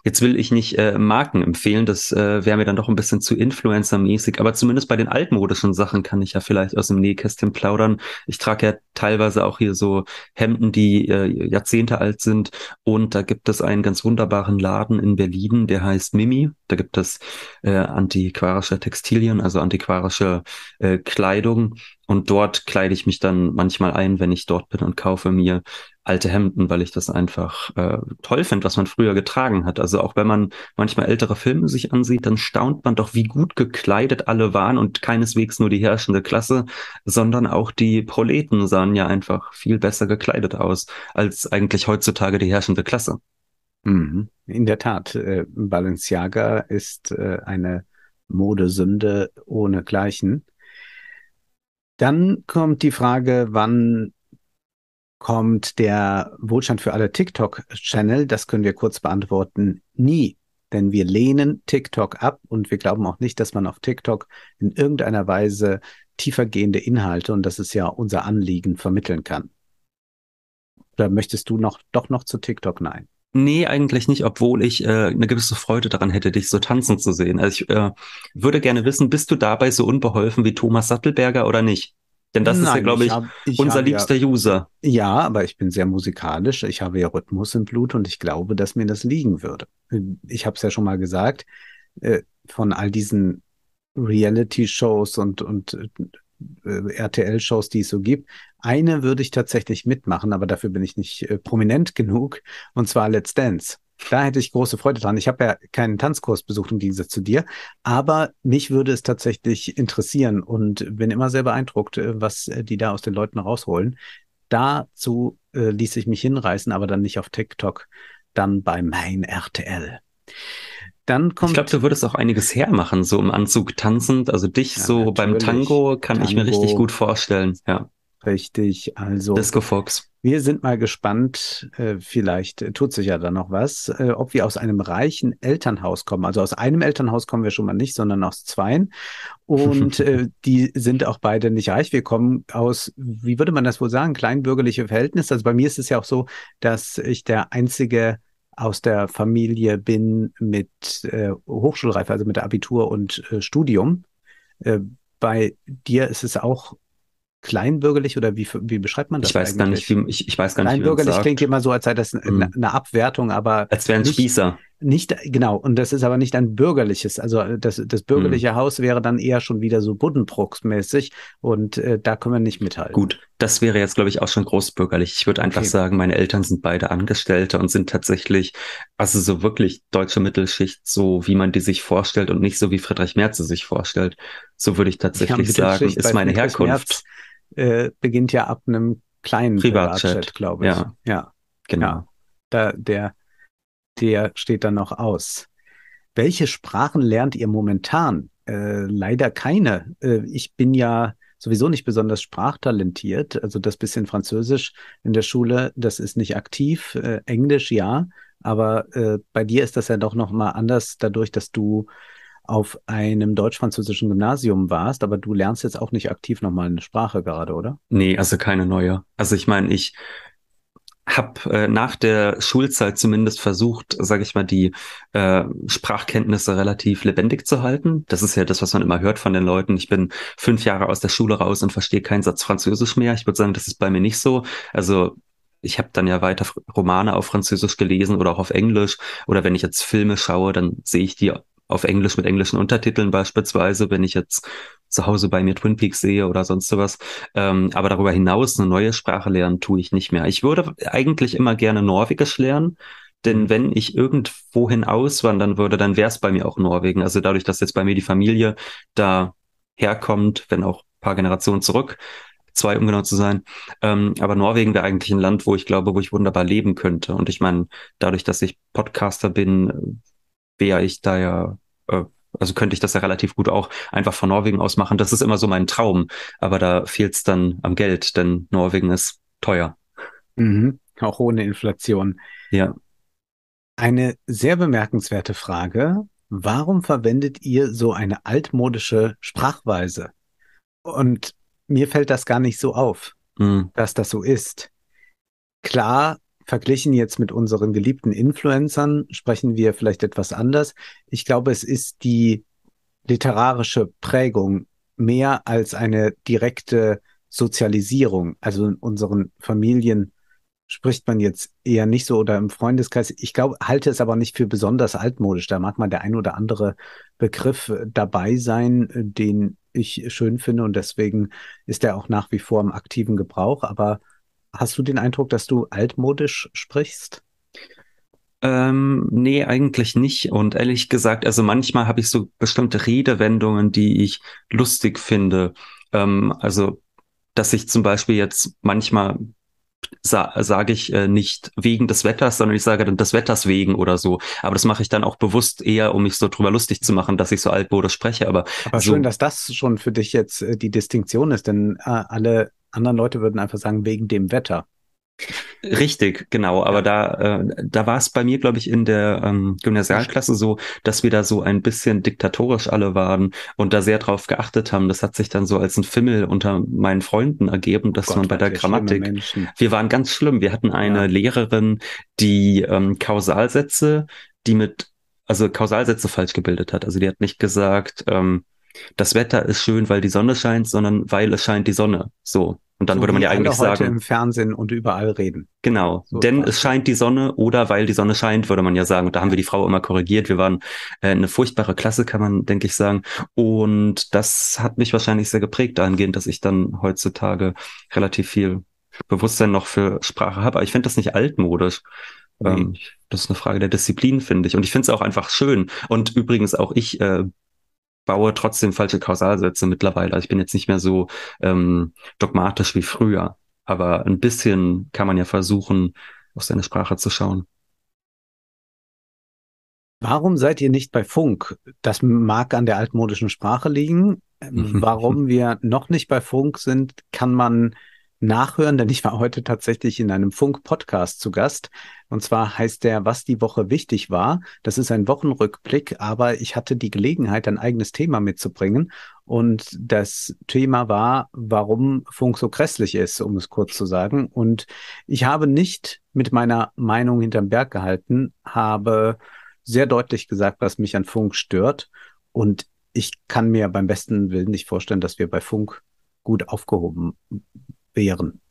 Jetzt will ich nicht äh, Marken empfehlen, das äh, wäre mir dann doch ein bisschen zu Influencer-mäßig, aber zumindest bei den altmodischen Sachen kann ich ja vielleicht aus dem Nähkästchen plaudern. Ich trage ja teilweise auch hier so Hemden, die äh, Jahrzehnte alt sind und da gibt es einen ganz wunderbaren Laden in Berlin, der heißt Mimi. Da gibt es äh, antiquarische Textilien, also antiquarische äh, Kleidung. Und dort kleide ich mich dann manchmal ein, wenn ich dort bin und kaufe mir alte Hemden, weil ich das einfach äh, toll finde, was man früher getragen hat. Also auch wenn man manchmal ältere Filme sich ansieht, dann staunt man doch, wie gut gekleidet alle waren und keineswegs nur die herrschende Klasse, sondern auch die Proleten sahen ja einfach viel besser gekleidet aus als eigentlich heutzutage die herrschende Klasse. Mhm. In der Tat, äh, Balenciaga ist äh, eine Modesünde ohnegleichen. Dann kommt die Frage, wann kommt der Wohlstand für alle TikTok-Channel? Das können wir kurz beantworten. Nie. Denn wir lehnen TikTok ab und wir glauben auch nicht, dass man auf TikTok in irgendeiner Weise tiefergehende Inhalte, und das ist ja unser Anliegen, vermitteln kann. Oder möchtest du noch doch noch zu TikTok? Nein. Nee, eigentlich nicht, obwohl ich äh, eine gewisse Freude daran hätte, dich so tanzen zu sehen. Also ich äh, würde gerne wissen, bist du dabei so unbeholfen wie Thomas Sattelberger oder nicht? Denn das Nein, ist ja, glaube ich, ich, hab, ich unser liebster ja, User. Ja, aber ich bin sehr musikalisch. Ich habe ja Rhythmus im Blut und ich glaube, dass mir das liegen würde. Ich habe es ja schon mal gesagt, äh, von all diesen Reality-Shows und, und äh, RTL-Shows, die es so gibt. Eine würde ich tatsächlich mitmachen, aber dafür bin ich nicht äh, prominent genug, und zwar Let's Dance. Da hätte ich große Freude dran. Ich habe ja keinen Tanzkurs besucht im Gegensatz zu dir, aber mich würde es tatsächlich interessieren und bin immer sehr beeindruckt, äh, was äh, die da aus den Leuten rausholen. Dazu äh, ließ ich mich hinreißen, aber dann nicht auf TikTok, dann bei mein RTL. Dann kommt. Ich glaube, du würdest auch einiges hermachen, so im Anzug tanzend. Also dich ja, so beim Tango kann Tango, ich mir richtig gut vorstellen. Ja. Richtig, also. Disco Fox. Wir sind mal gespannt, äh, vielleicht tut sich ja da noch was, äh, ob wir aus einem reichen Elternhaus kommen. Also aus einem Elternhaus kommen wir schon mal nicht, sondern aus zweien. Und äh, [laughs] die sind auch beide nicht reich. Wir kommen aus, wie würde man das wohl sagen, kleinbürgerliche Verhältnisse. Also bei mir ist es ja auch so, dass ich der einzige aus der Familie bin mit äh, Hochschulreife, also mit Abitur und äh, Studium. Äh, bei dir ist es auch kleinbürgerlich oder wie, wie beschreibt man das? Ich weiß eigentlich? gar nicht, wie, ich, ich weiß gar nicht, Kleinbürgerlich klingt immer so, als sei das eine, mhm. eine Abwertung, aber. Als wären Spießer. Nicht, genau. Und das ist aber nicht ein bürgerliches. Also das, das bürgerliche mhm. Haus wäre dann eher schon wieder so Buddenbrooks-mäßig und äh, da können wir nicht mithalten. Gut, das wäre jetzt, glaube ich, auch schon großbürgerlich. Ich würde einfach okay. sagen, meine Eltern sind beide Angestellte und sind tatsächlich, also so wirklich deutsche Mittelschicht, so wie man die sich vorstellt und nicht so wie Friedrich Merz sich vorstellt. So würde ich tatsächlich ja, sagen, ist meine Friedrich Herkunft. Merz, äh, beginnt ja ab einem kleinen Privatchat, Privatchat glaube ich. Ja, ja genau. Ja, da, der, der steht dann noch aus. Welche Sprachen lernt ihr momentan? Äh, leider keine. Äh, ich bin ja sowieso nicht besonders sprachtalentiert. Also das bisschen Französisch in der Schule, das ist nicht aktiv. Äh, Englisch ja, aber äh, bei dir ist das ja doch noch mal anders, dadurch, dass du auf einem deutsch-französischen Gymnasium warst, aber du lernst jetzt auch nicht aktiv nochmal eine Sprache gerade, oder? Nee, also keine neue. Also ich meine, ich habe äh, nach der Schulzeit zumindest versucht, sage ich mal, die äh, Sprachkenntnisse relativ lebendig zu halten. Das ist ja das, was man immer hört von den Leuten. Ich bin fünf Jahre aus der Schule raus und verstehe keinen Satz Französisch mehr. Ich würde sagen, das ist bei mir nicht so. Also ich habe dann ja weiter Romane auf Französisch gelesen oder auch auf Englisch. Oder wenn ich jetzt Filme schaue, dann sehe ich die auf Englisch mit englischen Untertiteln beispielsweise, wenn ich jetzt zu Hause bei mir Twin Peaks sehe oder sonst sowas. Ähm, aber darüber hinaus eine neue Sprache lernen tue ich nicht mehr. Ich würde eigentlich immer gerne Norwegisch lernen. Denn wenn ich irgendwohin auswandern würde, dann wäre es bei mir auch Norwegen. Also dadurch, dass jetzt bei mir die Familie da herkommt, wenn auch paar Generationen zurück, zwei um genau zu sein. Ähm, aber Norwegen wäre eigentlich ein Land, wo ich glaube, wo ich wunderbar leben könnte. Und ich meine, dadurch, dass ich Podcaster bin, wäre ich da ja äh, also könnte ich das ja relativ gut auch einfach von Norwegen aus machen. Das ist immer so mein Traum. Aber da fehlt es dann am Geld, denn Norwegen ist teuer. Mhm. Auch ohne Inflation. Ja. Eine sehr bemerkenswerte Frage. Warum verwendet ihr so eine altmodische Sprachweise? Und mir fällt das gar nicht so auf, mhm. dass das so ist. Klar verglichen jetzt mit unseren geliebten Influencern sprechen wir vielleicht etwas anders. Ich glaube, es ist die literarische Prägung mehr als eine direkte Sozialisierung. Also in unseren Familien spricht man jetzt eher nicht so oder im Freundeskreis. Ich glaube, halte es aber nicht für besonders altmodisch. Da mag mal der ein oder andere Begriff dabei sein, den ich schön finde und deswegen ist er auch nach wie vor im aktiven Gebrauch. Aber hast du den Eindruck, dass du altmodisch sprichst? Ähm, nee, eigentlich nicht. Und ehrlich gesagt, also manchmal habe ich so bestimmte Redewendungen, die ich lustig finde. Ähm, also, dass ich zum Beispiel jetzt manchmal sa sage ich äh, nicht wegen des Wetters, sondern ich sage dann des Wetters wegen oder so. Aber das mache ich dann auch bewusst eher, um mich so drüber lustig zu machen, dass ich so altmodisch spreche. Aber, aber so, schön, dass das schon für dich jetzt äh, die Distinktion ist, denn äh, alle anderen Leute würden einfach sagen, wegen dem Wetter. Richtig, genau. Aber da, äh, da war es bei mir, glaube ich, in der ähm, Gymnasialklasse so, dass wir da so ein bisschen diktatorisch alle waren und da sehr drauf geachtet haben. Das hat sich dann so als ein Fimmel unter meinen Freunden ergeben, dass Gott, man bei der Grammatik, wir waren ganz schlimm. Wir hatten eine ja. Lehrerin, die ähm, Kausalsätze, die mit, also Kausalsätze falsch gebildet hat. Also die hat nicht gesagt, ähm, das Wetter ist schön, weil die Sonne scheint, sondern weil es scheint die Sonne. So. Und dann so würde man ja eigentlich alle heute im Fernsehen und überall reden. Genau, so denn es scheint die Sonne oder weil die Sonne scheint, würde man ja sagen. Und da haben wir die Frau immer korrigiert. Wir waren äh, eine furchtbare Klasse, kann man, denke ich, sagen. Und das hat mich wahrscheinlich sehr geprägt dahingehend, dass ich dann heutzutage relativ viel Bewusstsein noch für Sprache habe. Aber ich finde das nicht altmodisch. Nee. Ähm, das ist eine Frage der Disziplin, finde ich. Und ich finde es auch einfach schön. Und übrigens auch ich äh, baue trotzdem falsche Kausalsätze mittlerweile. Also ich bin jetzt nicht mehr so ähm, dogmatisch wie früher, aber ein bisschen kann man ja versuchen, auf seine Sprache zu schauen. Warum seid ihr nicht bei Funk? Das mag an der altmodischen Sprache liegen. [laughs] Warum wir noch nicht bei Funk sind, kann man nachhören, denn ich war heute tatsächlich in einem Funk-Podcast zu Gast. Und zwar heißt der, was die Woche wichtig war. Das ist ein Wochenrückblick, aber ich hatte die Gelegenheit, ein eigenes Thema mitzubringen. Und das Thema war, warum Funk so grässlich ist, um es kurz zu sagen. Und ich habe nicht mit meiner Meinung hinterm Berg gehalten, habe sehr deutlich gesagt, was mich an Funk stört. Und ich kann mir beim besten Willen nicht vorstellen, dass wir bei Funk gut aufgehoben wären?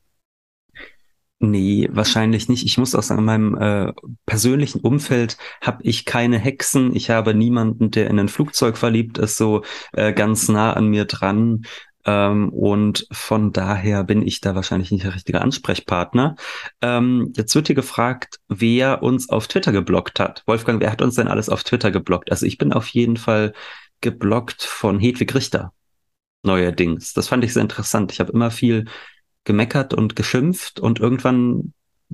Nee, wahrscheinlich nicht. Ich muss auch sagen, in meinem äh, persönlichen Umfeld habe ich keine Hexen. Ich habe niemanden, der in ein Flugzeug verliebt ist, so äh, ganz nah an mir dran. Ähm, und von daher bin ich da wahrscheinlich nicht der richtige Ansprechpartner. Ähm, jetzt wird hier gefragt, wer uns auf Twitter geblockt hat. Wolfgang, wer hat uns denn alles auf Twitter geblockt? Also ich bin auf jeden Fall geblockt von Hedwig Richter neuerdings. Das fand ich sehr interessant. Ich habe immer viel gemeckert und geschimpft und irgendwann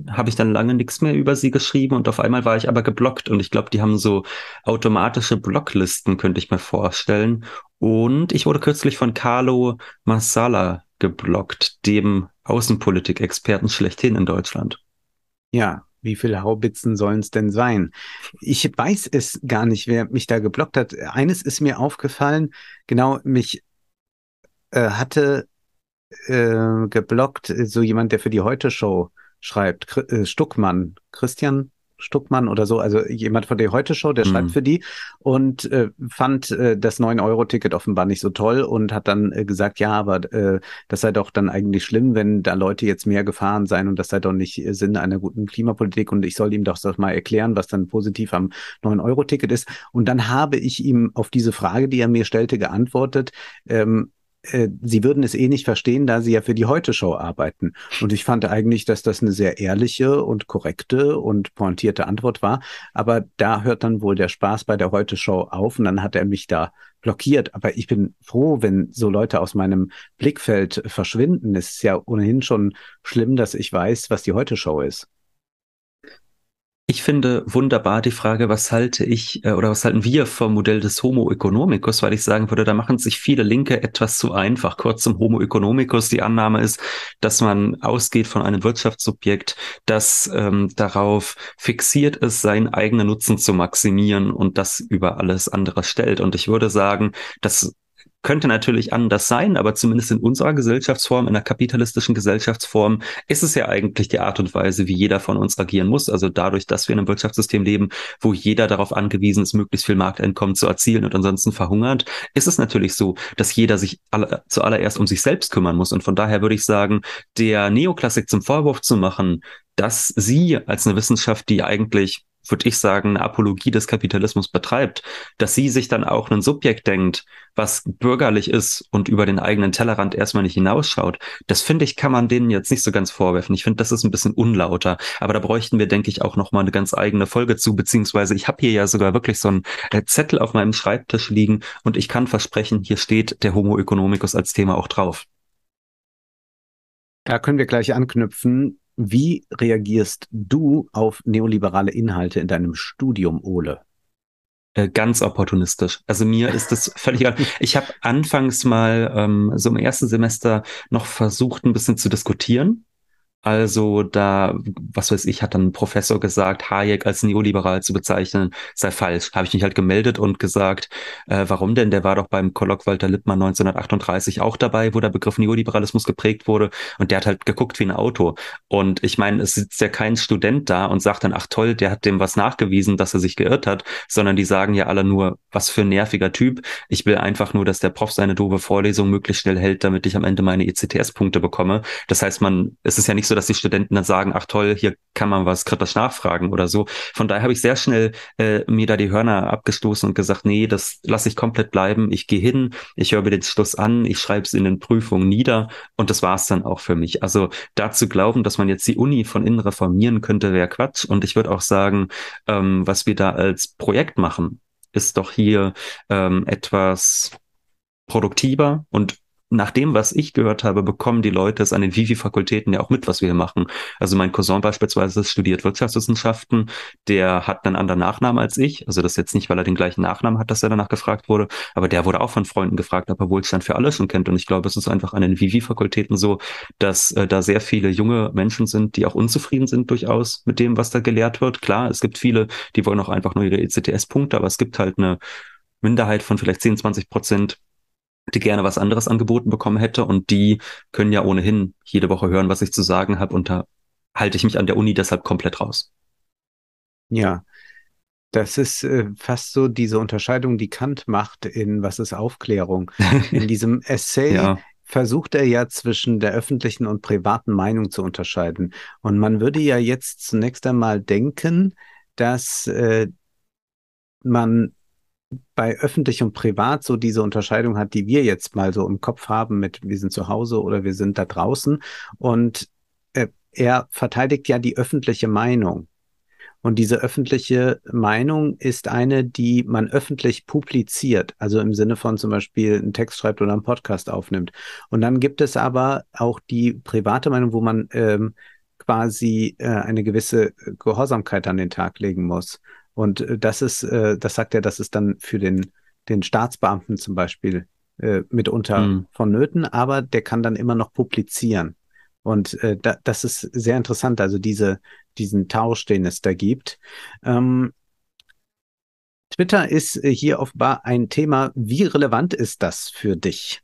habe ich dann lange nichts mehr über sie geschrieben und auf einmal war ich aber geblockt und ich glaube, die haben so automatische Blocklisten, könnte ich mir vorstellen. Und ich wurde kürzlich von Carlo Marsala geblockt, dem Außenpolitik-Experten schlechthin in Deutschland. Ja, wie viele Haubitzen sollen es denn sein? Ich weiß es gar nicht, wer mich da geblockt hat. Eines ist mir aufgefallen, genau, mich äh, hatte äh, geblockt, so jemand, der für die Heute-Show schreibt, äh, Stuckmann, Christian Stuckmann oder so, also jemand von der Heute-Show, der mhm. schreibt für die und äh, fand äh, das 9-Euro-Ticket offenbar nicht so toll und hat dann äh, gesagt, ja, aber äh, das sei doch dann eigentlich schlimm, wenn da Leute jetzt mehr gefahren seien und das sei doch nicht Sinn einer guten Klimapolitik und ich soll ihm doch das mal erklären, was dann positiv am 9-Euro-Ticket ist. Und dann habe ich ihm auf diese Frage, die er mir stellte, geantwortet, ähm, äh, sie würden es eh nicht verstehen, da sie ja für die Heute-Show arbeiten. Und ich fand eigentlich, dass das eine sehr ehrliche und korrekte und pointierte Antwort war. Aber da hört dann wohl der Spaß bei der Heute-Show auf und dann hat er mich da blockiert. Aber ich bin froh, wenn so Leute aus meinem Blickfeld verschwinden. Es ist ja ohnehin schon schlimm, dass ich weiß, was die Heute-Show ist. Ich finde wunderbar die Frage, was halte ich äh, oder was halten wir vom Modell des Homo economicus, weil ich sagen würde, da machen sich viele Linke etwas zu einfach. Kurz zum Homo economicus. Die Annahme ist, dass man ausgeht von einem Wirtschaftssubjekt, das ähm, darauf fixiert ist, seinen eigenen Nutzen zu maximieren und das über alles andere stellt. Und ich würde sagen, dass könnte natürlich anders sein, aber zumindest in unserer Gesellschaftsform, in der kapitalistischen Gesellschaftsform, ist es ja eigentlich die Art und Weise, wie jeder von uns agieren muss. Also dadurch, dass wir in einem Wirtschaftssystem leben, wo jeder darauf angewiesen ist, möglichst viel Markteinkommen zu erzielen und ansonsten verhungert, ist es natürlich so, dass jeder sich alle, zuallererst um sich selbst kümmern muss. Und von daher würde ich sagen, der Neoklassik zum Vorwurf zu machen, dass sie als eine Wissenschaft, die eigentlich würde ich sagen, eine Apologie des Kapitalismus betreibt, dass sie sich dann auch ein Subjekt denkt, was bürgerlich ist und über den eigenen Tellerrand erstmal nicht hinausschaut. Das finde ich, kann man denen jetzt nicht so ganz vorwerfen. Ich finde, das ist ein bisschen unlauter. Aber da bräuchten wir, denke ich, auch nochmal eine ganz eigene Folge zu, beziehungsweise ich habe hier ja sogar wirklich so einen äh, Zettel auf meinem Schreibtisch liegen und ich kann versprechen, hier steht der Homo economicus als Thema auch drauf. Da können wir gleich anknüpfen. Wie reagierst du auf neoliberale Inhalte in deinem Studium, Ole? Äh, ganz opportunistisch. Also mir [laughs] ist das völlig egal. Ich habe anfangs mal ähm, so im ersten Semester noch versucht, ein bisschen zu diskutieren also da, was weiß ich, hat dann ein Professor gesagt, Hayek als neoliberal zu bezeichnen, sei falsch. Habe ich mich halt gemeldet und gesagt, äh, warum denn? Der war doch beim Kolloq Walter Lippmann 1938 auch dabei, wo der Begriff Neoliberalismus geprägt wurde. Und der hat halt geguckt wie ein Auto. Und ich meine, es sitzt ja kein Student da und sagt dann, ach toll, der hat dem was nachgewiesen, dass er sich geirrt hat, sondern die sagen ja alle nur, was für ein nerviger Typ. Ich will einfach nur, dass der Prof seine doofe Vorlesung möglichst schnell hält, damit ich am Ende meine ECTS-Punkte bekomme. Das heißt, man, es ist ja nicht so, dass die Studenten dann sagen, ach toll, hier kann man was kritisch nachfragen oder so. Von daher habe ich sehr schnell äh, mir da die Hörner abgestoßen und gesagt, nee, das lasse ich komplett bleiben. Ich gehe hin, ich höre mir den Schluss an, ich schreibe es in den Prüfungen nieder und das war es dann auch für mich. Also dazu glauben, dass man jetzt die Uni von innen reformieren könnte, wäre Quatsch. Und ich würde auch sagen, ähm, was wir da als Projekt machen, ist doch hier ähm, etwas produktiver und nach dem, was ich gehört habe, bekommen die Leute es an den Vivi-Fakultäten ja auch mit, was wir hier machen. Also mein Cousin beispielsweise studiert Wirtschaftswissenschaften, der hat einen anderen Nachnamen als ich. Also das jetzt nicht, weil er den gleichen Nachnamen hat, dass er danach gefragt wurde, aber der wurde auch von Freunden gefragt, ob er Wohlstand für alle schon kennt. Und ich glaube, es ist einfach an den Vivi-Fakultäten so, dass äh, da sehr viele junge Menschen sind, die auch unzufrieden sind durchaus mit dem, was da gelehrt wird. Klar, es gibt viele, die wollen auch einfach nur ihre ECTS-Punkte, aber es gibt halt eine Minderheit von vielleicht 10, 20 Prozent, die gerne was anderes angeboten bekommen hätte und die können ja ohnehin jede Woche hören, was ich zu sagen habe und da halte ich mich an der Uni deshalb komplett raus. Ja, das ist äh, fast so diese Unterscheidung, die Kant macht in Was ist Aufklärung. [laughs] In diesem Essay ja. versucht er ja zwischen der öffentlichen und privaten Meinung zu unterscheiden. Und man würde ja jetzt zunächst einmal denken, dass äh, man bei öffentlich und privat so diese Unterscheidung hat, die wir jetzt mal so im Kopf haben mit wir sind zu Hause oder wir sind da draußen. Und äh, er verteidigt ja die öffentliche Meinung. Und diese öffentliche Meinung ist eine, die man öffentlich publiziert, also im Sinne von zum Beispiel einen Text schreibt oder einen Podcast aufnimmt. Und dann gibt es aber auch die private Meinung, wo man ähm, quasi äh, eine gewisse Gehorsamkeit an den Tag legen muss. Und äh, das ist, äh, das sagt er, das ist dann für den, den Staatsbeamten zum Beispiel äh, mitunter mhm. vonnöten, aber der kann dann immer noch publizieren. Und äh, da, das ist sehr interessant, also diese, diesen Tausch, den es da gibt. Ähm, Twitter ist hier offenbar ein Thema. Wie relevant ist das für dich?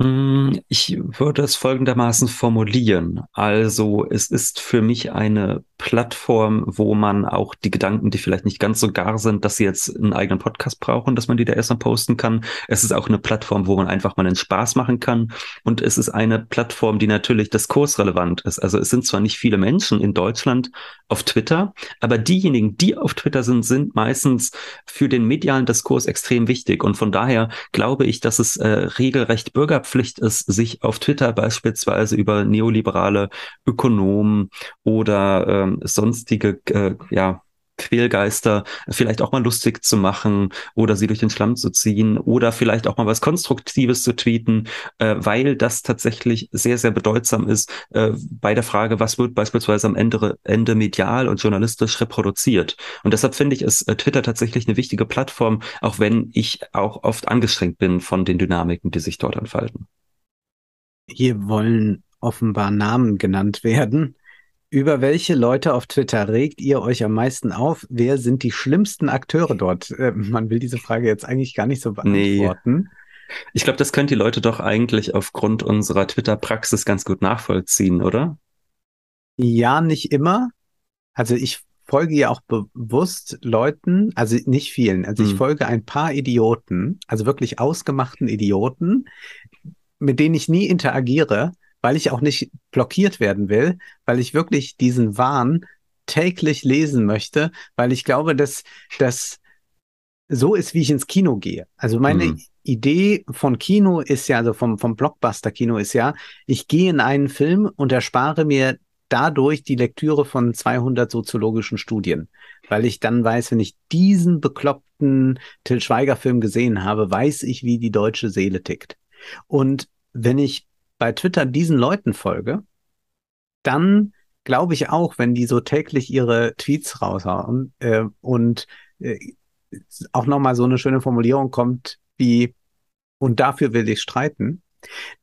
Hm, ich würde es folgendermaßen formulieren. Also es ist für mich eine Plattform, wo man auch die Gedanken, die vielleicht nicht ganz so gar sind, dass sie jetzt einen eigenen Podcast brauchen, dass man die da erstmal posten kann. Es ist auch eine Plattform, wo man einfach mal einen Spaß machen kann. Und es ist eine Plattform, die natürlich diskursrelevant ist. Also es sind zwar nicht viele Menschen in Deutschland auf Twitter, aber diejenigen, die auf Twitter sind, sind meistens für den medialen Diskurs extrem wichtig. Und von daher glaube ich, dass es äh, regelrecht Bürger Pflicht ist, sich auf Twitter beispielsweise über neoliberale Ökonomen oder ähm, sonstige äh, ja, Quälgeister vielleicht auch mal lustig zu machen oder sie durch den Schlamm zu ziehen oder vielleicht auch mal was Konstruktives zu tweeten, äh, weil das tatsächlich sehr, sehr bedeutsam ist äh, bei der Frage, was wird beispielsweise am Ende, Ende medial und journalistisch reproduziert. Und deshalb finde ich, ist äh, Twitter tatsächlich eine wichtige Plattform, auch wenn ich auch oft angestrengt bin von den Dynamiken, die sich dort entfalten. Hier wollen offenbar Namen genannt werden. Über welche Leute auf Twitter regt ihr euch am meisten auf? Wer sind die schlimmsten Akteure dort? Äh, man will diese Frage jetzt eigentlich gar nicht so beantworten. Nee. Ich glaube, das können die Leute doch eigentlich aufgrund unserer Twitter-Praxis ganz gut nachvollziehen, oder? Ja, nicht immer. Also ich folge ja auch bewusst Leuten, also nicht vielen. Also ich hm. folge ein paar Idioten, also wirklich ausgemachten Idioten, mit denen ich nie interagiere, weil ich auch nicht blockiert werden will, weil ich wirklich diesen Wahn täglich lesen möchte, weil ich glaube, dass das so ist, wie ich ins Kino gehe. Also meine mhm. Idee von Kino ist ja, also vom, vom Blockbuster-Kino ist ja, ich gehe in einen Film und erspare mir dadurch die Lektüre von 200 soziologischen Studien, weil ich dann weiß, wenn ich diesen bekloppten Till Schweiger Film gesehen habe, weiß ich, wie die deutsche Seele tickt. Und wenn ich bei Twitter diesen Leuten folge, dann glaube ich auch, wenn die so täglich ihre Tweets raushauen äh, und äh, auch nochmal so eine schöne Formulierung kommt wie, und dafür will ich streiten,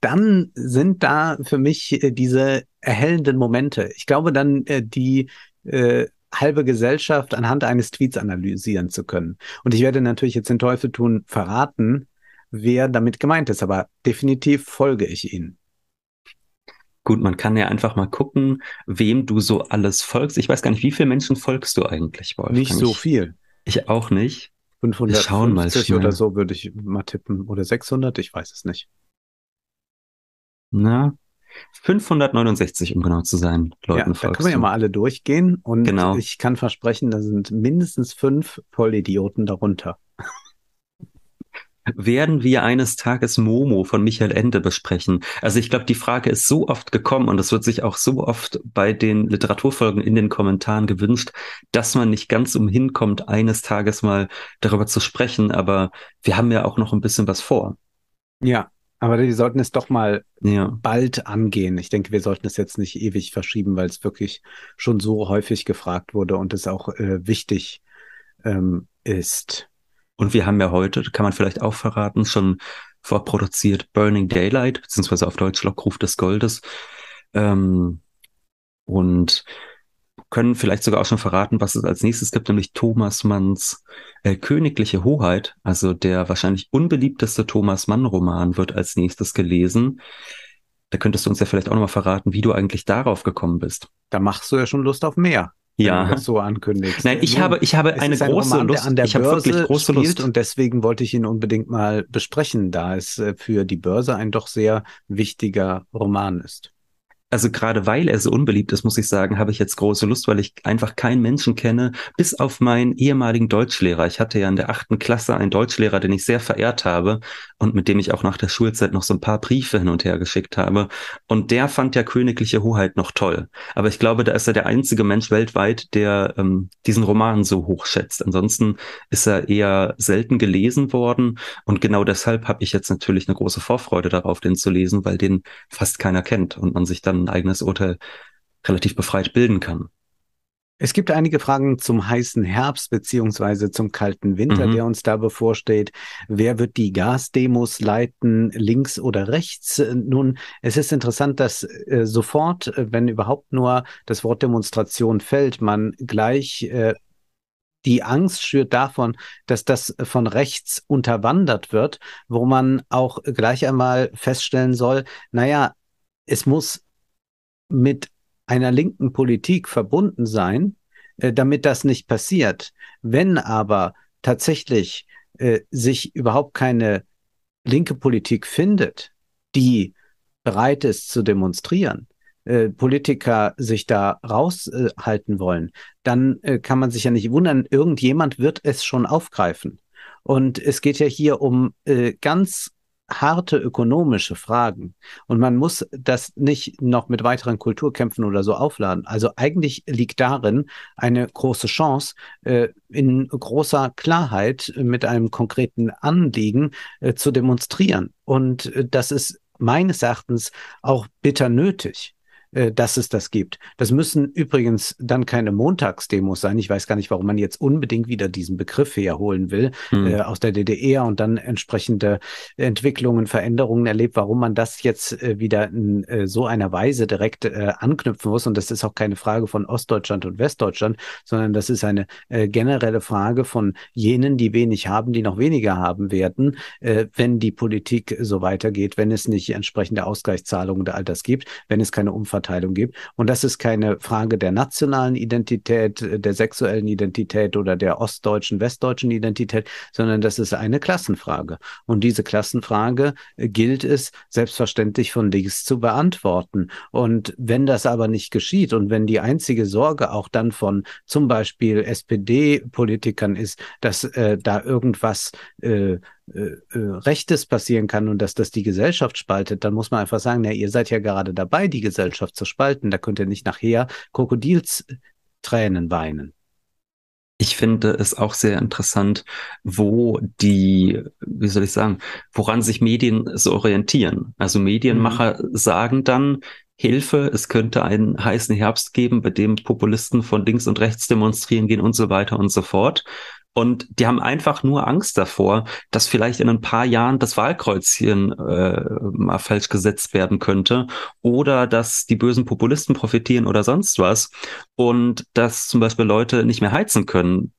dann sind da für mich äh, diese erhellenden Momente. Ich glaube dann, äh, die äh, halbe Gesellschaft anhand eines Tweets analysieren zu können. Und ich werde natürlich jetzt den Teufel tun, verraten, wer damit gemeint ist, aber definitiv folge ich ihnen. Gut, man kann ja einfach mal gucken, wem du so alles folgst. Ich weiß gar nicht, wie viele Menschen folgst du eigentlich, Wolf? Nicht so viel. Ich auch nicht. 550 oder so würde ich mal tippen. Oder 600, ich weiß es nicht. Na, 569, um genau zu sein, Leuten ja, Da können wir ja mal alle durchgehen und genau. ich kann versprechen, da sind mindestens fünf Vollidioten darunter werden wir eines Tages Momo von Michael Ende besprechen? Also ich glaube, die Frage ist so oft gekommen und es wird sich auch so oft bei den Literaturfolgen in den Kommentaren gewünscht, dass man nicht ganz umhin kommt, eines Tages mal darüber zu sprechen. Aber wir haben ja auch noch ein bisschen was vor. Ja, aber wir sollten es doch mal ja. bald angehen. Ich denke, wir sollten es jetzt nicht ewig verschieben, weil es wirklich schon so häufig gefragt wurde und es auch äh, wichtig ähm, ist. Und wir haben ja heute, kann man vielleicht auch verraten, schon vorproduziert Burning Daylight, beziehungsweise auf Deutsch Lockruf des Goldes. Ähm, und können vielleicht sogar auch schon verraten, was es als nächstes gibt, nämlich Thomas Manns äh, Königliche Hoheit, also der wahrscheinlich unbeliebteste Thomas Mann-Roman wird als nächstes gelesen. Da könntest du uns ja vielleicht auch nochmal verraten, wie du eigentlich darauf gekommen bist. Da machst du ja schon Lust auf mehr ja. das so ankündigst. Nein, ich habe, ich habe eine ein große Roman, Lust. An der ich Börse habe wirklich große Lust. Und deswegen wollte ich ihn unbedingt mal besprechen, da es äh, für die Börse ein doch sehr wichtiger Roman ist also gerade weil er so unbeliebt ist, muss ich sagen, habe ich jetzt große Lust, weil ich einfach keinen Menschen kenne, bis auf meinen ehemaligen Deutschlehrer. Ich hatte ja in der achten Klasse einen Deutschlehrer, den ich sehr verehrt habe und mit dem ich auch nach der Schulzeit noch so ein paar Briefe hin und her geschickt habe. Und der fand ja königliche Hoheit noch toll. Aber ich glaube, da ist er der einzige Mensch weltweit, der ähm, diesen Roman so hoch schätzt. Ansonsten ist er eher selten gelesen worden. Und genau deshalb habe ich jetzt natürlich eine große Vorfreude darauf, den zu lesen, weil den fast keiner kennt und man sich dann ein eigenes Urteil relativ befreit bilden kann. Es gibt einige Fragen zum heißen Herbst beziehungsweise zum kalten Winter, mhm. der uns da bevorsteht. Wer wird die Gasdemos leiten, links oder rechts? Nun, es ist interessant, dass äh, sofort, wenn überhaupt nur das Wort Demonstration fällt, man gleich äh, die Angst schürt davon, dass das von rechts unterwandert wird, wo man auch gleich einmal feststellen soll, naja, es muss mit einer linken Politik verbunden sein, äh, damit das nicht passiert. Wenn aber tatsächlich äh, sich überhaupt keine linke Politik findet, die bereit ist zu demonstrieren, äh, Politiker sich da raushalten wollen, dann kann man sich ja nicht wundern, irgendjemand wird es schon aufgreifen. Und es geht ja hier um ganz harte ökonomische Fragen. Und man muss das nicht noch mit weiteren Kulturkämpfen oder so aufladen. Also eigentlich liegt darin eine große Chance, äh, in großer Klarheit mit einem konkreten Anliegen äh, zu demonstrieren. Und äh, das ist meines Erachtens auch bitter nötig äh, dass es das gibt. Das müssen übrigens dann keine Montagsdemos sein. Ich weiß gar nicht, warum man jetzt unbedingt wieder diesen Begriff herholen will hm. äh, aus der DDR und dann entsprechende Entwicklungen, Veränderungen erlebt, warum man das jetzt äh, wieder in äh, so einer Weise direkt äh, anknüpfen muss. Und das ist auch keine Frage von Ostdeutschland und Westdeutschland, sondern das ist eine äh, generelle Frage von jenen, die wenig haben, die noch weniger haben werden, äh, wenn die Politik so weitergeht, wenn es nicht entsprechende Ausgleichszahlungen oder all das gibt, wenn es keine Umverteilung Geschlechterverteilung gibt. Und das ist keine Frage der nationalen Identität, der sexuellen Identität oder der ostdeutschen, westdeutschen Identität, sondern das ist eine Klassenfrage. Und diese Klassenfrage gilt es selbstverständlich von links zu beantworten. Und wenn das aber nicht geschieht und wenn die einzige Sorge auch dann von zum Beispiel SPD-Politikern ist, dass äh, da irgendwas äh, äh, äh, Rechtes passieren kann und dass das die Gesellschaft spaltet, dann muss man einfach sagen, na, ihr seid ja gerade dabei, die Gesellschaft zu spalten. Da könnt ihr nicht nachher Krokodilstränen weinen. Ich finde es auch sehr interessant, wo die, wie soll ich sagen, woran sich Medien so orientieren. Also Medienmacher mhm. sagen dann, Hilfe, es könnte einen heißen Herbst geben, bei dem Populisten von links und rechts demonstrieren gehen und so weiter und so fort. Und die haben einfach nur Angst davor, dass vielleicht in ein paar Jahren das Wahlkreuzchen äh, mal falsch gesetzt werden könnte oder dass die bösen Populisten profitieren oder sonst was und dass zum Beispiel Leute nicht mehr heizen können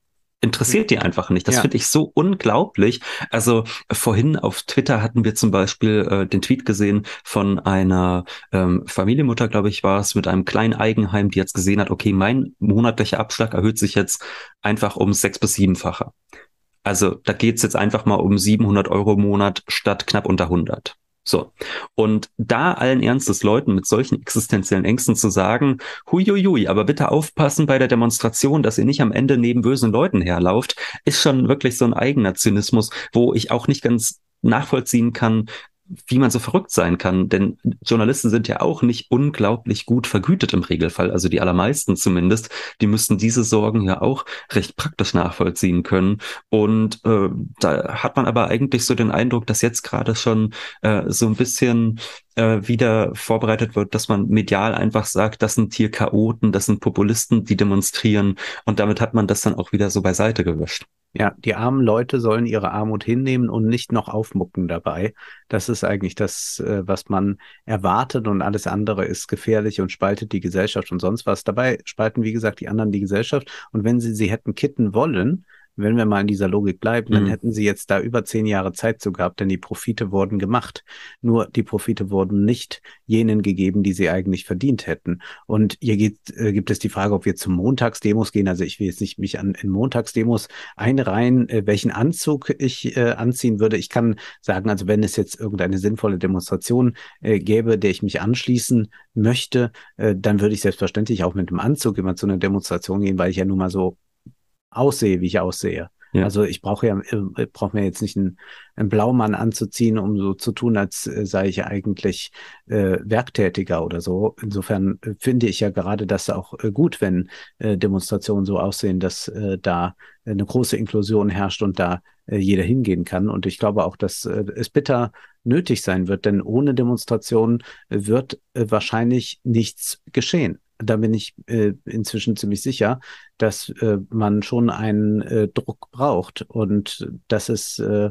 interessiert die einfach nicht. Das ja. finde ich so unglaublich. Also vorhin auf Twitter hatten wir zum Beispiel äh, den Tweet gesehen von einer ähm, Familienmutter, glaube ich, war es, mit einem kleinen Eigenheim, die jetzt gesehen hat, okay, mein monatlicher Abschlag erhöht sich jetzt einfach um sechs bis siebenfache. Also da geht's jetzt einfach mal um 700 Euro im Monat statt knapp unter 100. So. Und da allen Ernstes Leuten mit solchen existenziellen Ängsten zu sagen, huiuiui, aber bitte aufpassen bei der Demonstration, dass ihr nicht am Ende neben bösen Leuten herlauft, ist schon wirklich so ein eigener Zynismus, wo ich auch nicht ganz nachvollziehen kann, wie man so verrückt sein kann. Denn Journalisten sind ja auch nicht unglaublich gut vergütet im Regelfall. Also die allermeisten zumindest. Die müssten diese Sorgen ja auch recht praktisch nachvollziehen können. Und äh, da hat man aber eigentlich so den Eindruck, dass jetzt gerade schon äh, so ein bisschen äh, wieder vorbereitet wird, dass man medial einfach sagt, das sind hier Chaoten, das sind Populisten, die demonstrieren. Und damit hat man das dann auch wieder so beiseite gewischt. Ja, die armen Leute sollen ihre Armut hinnehmen und nicht noch aufmucken dabei. Das ist eigentlich das, äh, was man erwartet und alles andere ist gefährlich und spaltet die Gesellschaft und sonst was. Dabei spalten, wie gesagt, die anderen die Gesellschaft. Und wenn sie sie hätten kitten wollen, wenn wir mal in dieser Logik bleiben, dann mhm. hätten sie jetzt da über zehn Jahre Zeit zu gehabt, denn die Profite wurden gemacht. Nur die Profite wurden nicht jenen gegeben, die sie eigentlich verdient hätten. Und hier geht, äh, gibt es die Frage, ob wir zu Montagsdemos gehen. Also ich will jetzt nicht mich an in Montagsdemos einreihen, äh, welchen Anzug ich äh, anziehen würde. Ich kann sagen, also wenn es jetzt irgendeine sinnvolle Demonstration äh, gäbe, der ich mich anschließen möchte, äh, dann würde ich selbstverständlich auch mit dem Anzug immer zu einer Demonstration gehen, weil ich ja nun mal so aussehe, wie ich aussehe. Ja. Also ich brauche ja, äh, brauche mir jetzt nicht einen, einen Blaumann anzuziehen, um so zu tun, als äh, sei ich eigentlich äh, Werktätiger oder so. Insofern äh, finde ich ja gerade das auch gut, wenn äh, Demonstrationen so aussehen, dass äh, da eine große Inklusion herrscht und da jeder hingehen kann. Und ich glaube auch, dass äh, es bitter nötig sein wird, denn ohne Demonstrationen wird äh, wahrscheinlich nichts geschehen da bin ich äh, inzwischen ziemlich sicher, dass äh, man schon einen äh, Druck braucht. Und das ist äh,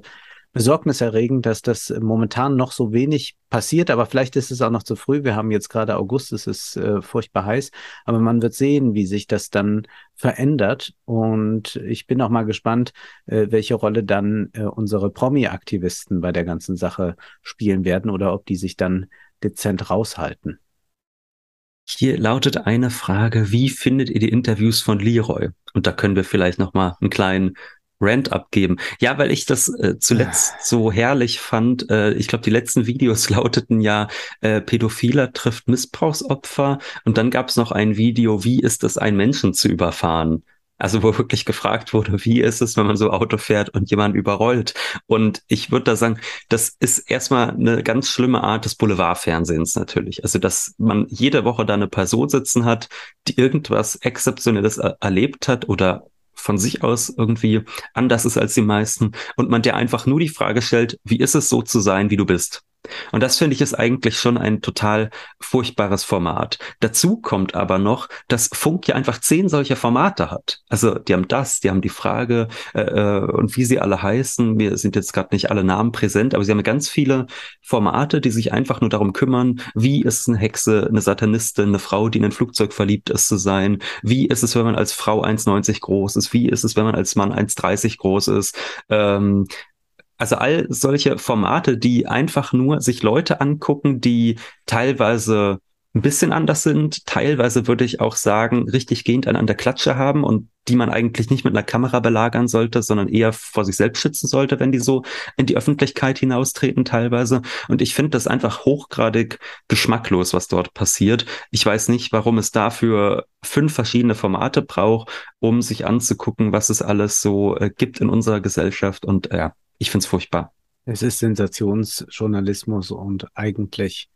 besorgniserregend, dass das momentan noch so wenig passiert, aber vielleicht ist es auch noch zu früh. Wir haben jetzt gerade August, es ist äh, furchtbar heiß, aber man wird sehen, wie sich das dann verändert. Und ich bin auch mal gespannt, äh, welche Rolle dann äh, unsere Promi-Aktivisten bei der ganzen Sache spielen werden oder ob die sich dann dezent raushalten. Hier lautet eine Frage, wie findet ihr die Interviews von Leroy? Und da können wir vielleicht noch mal einen kleinen Rant abgeben. Ja, weil ich das äh, zuletzt so herrlich fand. Äh, ich glaube, die letzten Videos [laughs] lauteten ja, äh, Pädophiler trifft Missbrauchsopfer. Und dann gab es noch ein Video, wie ist es, einen Menschen zu überfahren? Also wo wirklich gefragt wurde, wie ist es, wenn man so Auto fährt und jemand überrollt? Und ich würde da sagen, das ist erstmal eine ganz schlimme Art des Boulevardfernsehens natürlich. Also dass man jede Woche da eine Person sitzen hat, die irgendwas Exzeptionelles erlebt hat oder von sich aus irgendwie anders ist als die meisten und man dir einfach nur die Frage stellt, wie ist es so zu sein, wie du bist? Und das finde ich ist eigentlich schon ein total furchtbares Format. Dazu kommt aber noch, dass Funk ja einfach zehn solcher Formate hat. Also die haben das, die haben die Frage äh, äh und wie sie alle heißen. Mir sind jetzt gerade nicht alle Namen präsent, aber sie haben ganz viele Formate, die sich einfach nur darum kümmern, wie ist eine Hexe, eine Satanistin, eine Frau, die in ein Flugzeug verliebt ist zu sein. Wie ist es, wenn man als Frau 1,90 groß ist? Wie ist es, wenn man als Mann 1,30 groß ist? Ähm, also all solche Formate, die einfach nur sich Leute angucken, die teilweise ein bisschen anders sind. Teilweise würde ich auch sagen, richtig gehend an der Klatsche haben und die man eigentlich nicht mit einer Kamera belagern sollte, sondern eher vor sich selbst schützen sollte, wenn die so in die Öffentlichkeit hinaustreten teilweise. Und ich finde das einfach hochgradig geschmacklos, was dort passiert. Ich weiß nicht, warum es dafür fünf verschiedene Formate braucht, um sich anzugucken, was es alles so äh, gibt in unserer Gesellschaft. Und ja, ich finde es furchtbar. Es ist Sensationsjournalismus und eigentlich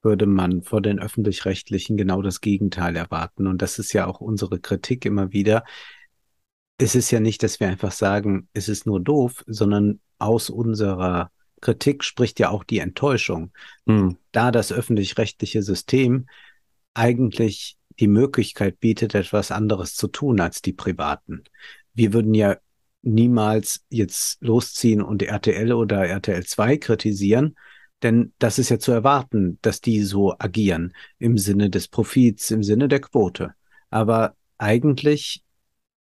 würde man vor den öffentlich-rechtlichen genau das Gegenteil erwarten. Und das ist ja auch unsere Kritik immer wieder. Es ist ja nicht, dass wir einfach sagen, es ist nur doof, sondern aus unserer Kritik spricht ja auch die Enttäuschung. Hm. Da das öffentlich-rechtliche System eigentlich die Möglichkeit bietet, etwas anderes zu tun als die Privaten. Wir würden ja niemals jetzt losziehen und RTL oder RTL 2 kritisieren, denn das ist ja zu erwarten, dass die so agieren im Sinne des Profits, im Sinne der Quote. Aber eigentlich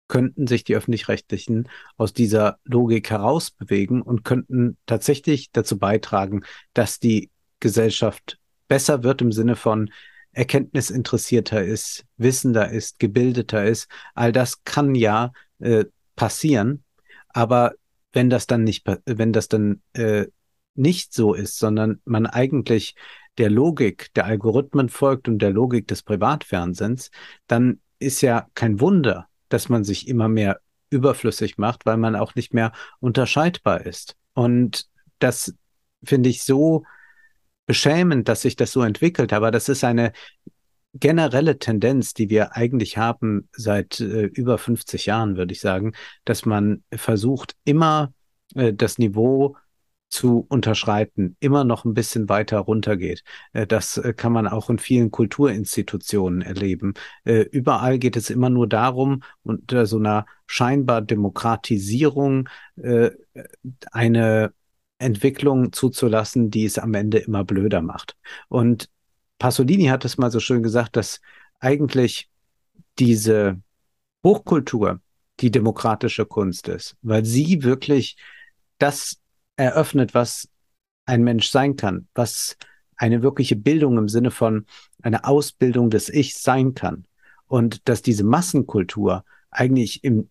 könnten sich die öffentlich-rechtlichen aus dieser Logik herausbewegen und könnten tatsächlich dazu beitragen, dass die Gesellschaft besser wird im Sinne von erkenntnisinteressierter ist, wissender ist, gebildeter ist. All das kann ja äh, passieren, aber wenn das dann nicht, wenn das dann äh, nicht so ist, sondern man eigentlich der Logik der Algorithmen folgt und der Logik des Privatfernsehens, dann ist ja kein Wunder, dass man sich immer mehr überflüssig macht, weil man auch nicht mehr unterscheidbar ist. Und das finde ich so beschämend, dass sich das so entwickelt. Aber das ist eine generelle Tendenz, die wir eigentlich haben seit äh, über 50 Jahren, würde ich sagen, dass man versucht, immer äh, das Niveau zu unterschreiten, immer noch ein bisschen weiter runtergeht. Äh, das äh, kann man auch in vielen Kulturinstitutionen erleben. Äh, überall geht es immer nur darum, unter so einer scheinbar Demokratisierung eine Entwicklung zuzulassen, die es am Ende immer blöder macht. Und Pasolini hat es mal so schön gesagt, dass eigentlich diese Hochkultur die demokratische Kunst ist, weil sie wirklich das eröffnet, was ein Mensch sein kann, was eine wirkliche Bildung im Sinne von einer Ausbildung des Ichs sein kann. Und dass diese Massenkultur eigentlich im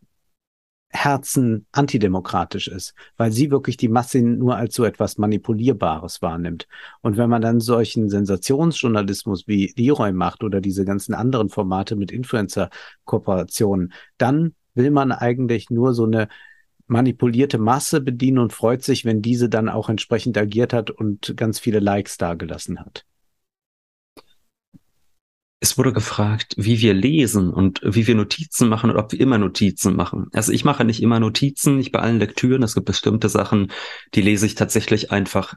Herzen antidemokratisch ist, weil sie wirklich die Masse nur als so etwas Manipulierbares wahrnimmt. Und wenn man dann solchen Sensationsjournalismus wie Leroy macht oder diese ganzen anderen Formate mit Influencer-Kooperationen, dann will man eigentlich nur so eine manipulierte Masse bedienen und freut sich, wenn diese dann auch entsprechend agiert hat und ganz viele Likes dagelassen hat. Es wurde gefragt, wie wir lesen und wie wir Notizen machen und ob wir immer Notizen machen. Also ich mache nicht immer Notizen, nicht bei allen Lektüren. Es gibt bestimmte Sachen, die lese ich tatsächlich einfach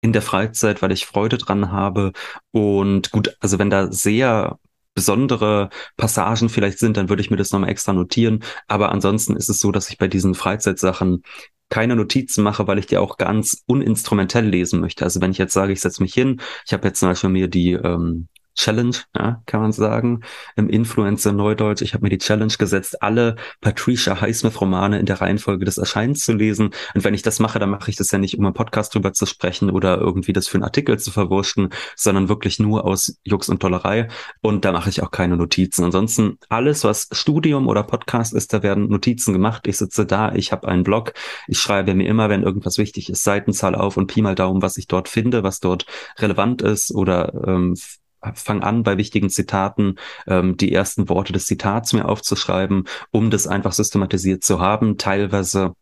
in der Freizeit, weil ich Freude dran habe. Und gut, also wenn da sehr besondere Passagen vielleicht sind, dann würde ich mir das nochmal extra notieren. Aber ansonsten ist es so, dass ich bei diesen Freizeitsachen keine Notizen mache, weil ich die auch ganz uninstrumentell lesen möchte. Also wenn ich jetzt sage, ich setze mich hin, ich habe jetzt zum Beispiel mir die ähm, Challenge, ja, kann man sagen, im Influencer Neudeutsch. Ich habe mir die Challenge gesetzt, alle Patricia Highsmith-Romane in der Reihenfolge des Erscheinens zu lesen. Und wenn ich das mache, dann mache ich das ja nicht, um im Podcast drüber zu sprechen oder irgendwie das für einen Artikel zu verwurschen, sondern wirklich nur aus Jux und Tollerei. Und da mache ich auch keine Notizen. Ansonsten alles, was Studium oder Podcast ist, da werden Notizen gemacht. Ich sitze da, ich habe einen Blog, ich schreibe mir immer, wenn irgendwas wichtig ist, Seitenzahl auf und Pi mal Daumen, was ich dort finde, was dort relevant ist oder ähm, fang an, bei wichtigen Zitaten ähm, die ersten Worte des Zitats mir aufzuschreiben, um das einfach systematisiert zu haben. Teilweise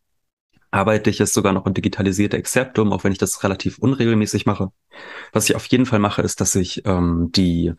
arbeite ich es sogar noch in digitalisierte Exzeptum, auch wenn ich das relativ unregelmäßig mache. Was ich auf jeden Fall mache, ist, dass ich ähm, die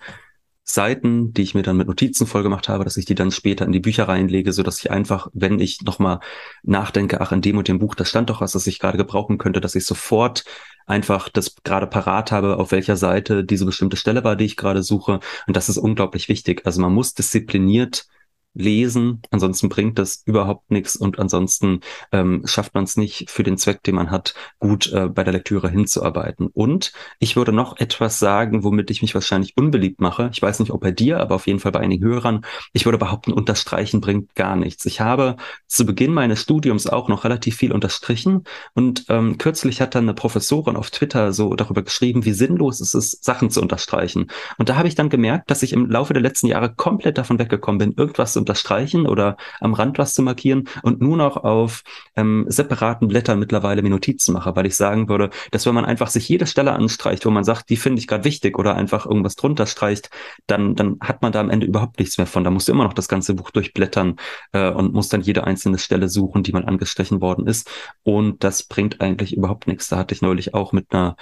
Seiten, die ich mir dann mit Notizen vollgemacht habe, dass ich die dann später in die Bücher reinlege, so dass ich einfach, wenn ich nochmal nachdenke, ach, in dem und dem Buch, das stand doch was, das ich gerade gebrauchen könnte, dass ich sofort einfach das gerade parat habe, auf welcher Seite diese bestimmte Stelle war, die ich gerade suche. Und das ist unglaublich wichtig. Also man muss diszipliniert lesen. Ansonsten bringt das überhaupt nichts und ansonsten ähm, schafft man es nicht für den Zweck, den man hat, gut äh, bei der Lektüre hinzuarbeiten. Und ich würde noch etwas sagen, womit ich mich wahrscheinlich unbeliebt mache. Ich weiß nicht, ob bei dir, aber auf jeden Fall bei einigen Hörern. Ich würde behaupten, unterstreichen bringt gar nichts. Ich habe zu Beginn meines Studiums auch noch relativ viel unterstrichen und ähm, kürzlich hat dann eine Professorin auf Twitter so darüber geschrieben, wie sinnlos es ist, Sachen zu unterstreichen. Und da habe ich dann gemerkt, dass ich im Laufe der letzten Jahre komplett davon weggekommen bin, irgendwas zu unterstreichen oder am Rand was zu markieren und nur noch auf ähm, separaten Blättern mittlerweile mir Notizen mache, weil ich sagen würde, dass wenn man einfach sich jede Stelle anstreicht, wo man sagt, die finde ich gerade wichtig oder einfach irgendwas drunter streicht, dann, dann hat man da am Ende überhaupt nichts mehr von. Da musst du immer noch das ganze Buch durchblättern äh, und musst dann jede einzelne Stelle suchen, die mal angestrichen worden ist. Und das bringt eigentlich überhaupt nichts. Da hatte ich neulich auch mit einer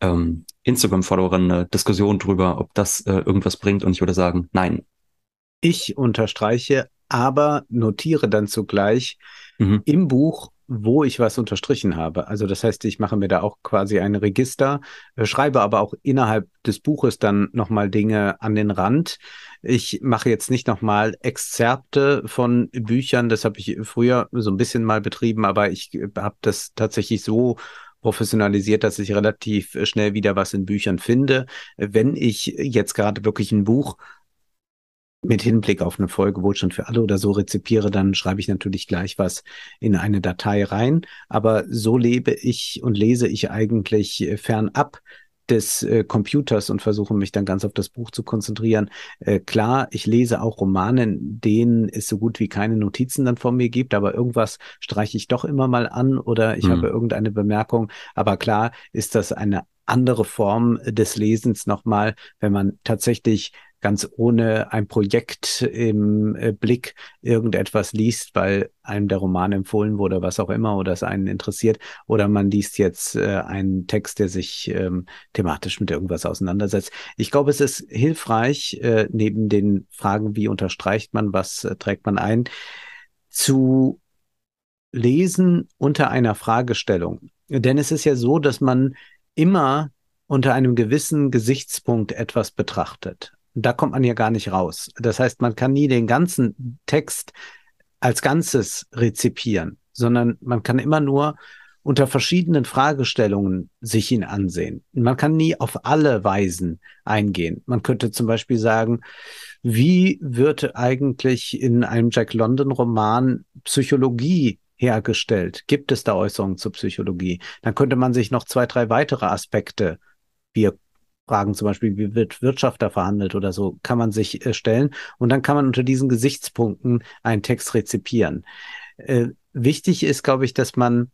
ähm, Instagram-Followerin eine Diskussion drüber, ob das äh, irgendwas bringt. Und ich würde sagen, nein, ich unterstreiche, aber notiere dann zugleich mhm. im Buch, wo ich was unterstrichen habe. Also das heißt, ich mache mir da auch quasi ein Register, äh, schreibe aber auch innerhalb des Buches dann nochmal Dinge an den Rand. Ich mache jetzt nicht nochmal Exzerpte von Büchern, das habe ich früher so ein bisschen mal betrieben, aber ich äh, habe das tatsächlich so professionalisiert, dass ich relativ schnell wieder was in Büchern finde. Wenn ich jetzt gerade wirklich ein Buch mit Hinblick auf eine Folge Wohlstand für alle oder so rezipiere, dann schreibe ich natürlich gleich was in eine Datei rein. Aber so lebe ich und lese ich eigentlich äh, fernab des äh, Computers und versuche mich dann ganz auf das Buch zu konzentrieren. Äh, klar, ich lese auch Romane, in denen es so gut wie keine Notizen dann von mir gibt, aber irgendwas streiche ich doch immer mal an oder ich mhm. habe irgendeine Bemerkung. Aber klar ist das eine andere Form des Lesens nochmal, wenn man tatsächlich ganz ohne ein Projekt im äh, Blick irgendetwas liest, weil einem der Roman empfohlen wurde, was auch immer, oder es einen interessiert, oder man liest jetzt äh, einen Text, der sich ähm, thematisch mit irgendwas auseinandersetzt. Ich glaube, es ist hilfreich, äh, neben den Fragen, wie unterstreicht man, was trägt man ein, zu lesen unter einer Fragestellung. Denn es ist ja so, dass man immer unter einem gewissen Gesichtspunkt etwas betrachtet da kommt man ja gar nicht raus. Das heißt, man kann nie den ganzen Text als Ganzes rezipieren, sondern man kann immer nur unter verschiedenen Fragestellungen sich ihn ansehen. Man kann nie auf alle Weisen eingehen. Man könnte zum Beispiel sagen, wie wird eigentlich in einem Jack London Roman Psychologie hergestellt? Gibt es da Äußerungen zur Psychologie? Dann könnte man sich noch zwei, drei weitere Aspekte, wie Fragen, zum Beispiel, wie wird Wirtschaft da verhandelt oder so, kann man sich äh, stellen. Und dann kann man unter diesen Gesichtspunkten einen Text rezipieren. Äh, wichtig ist, glaube ich, dass man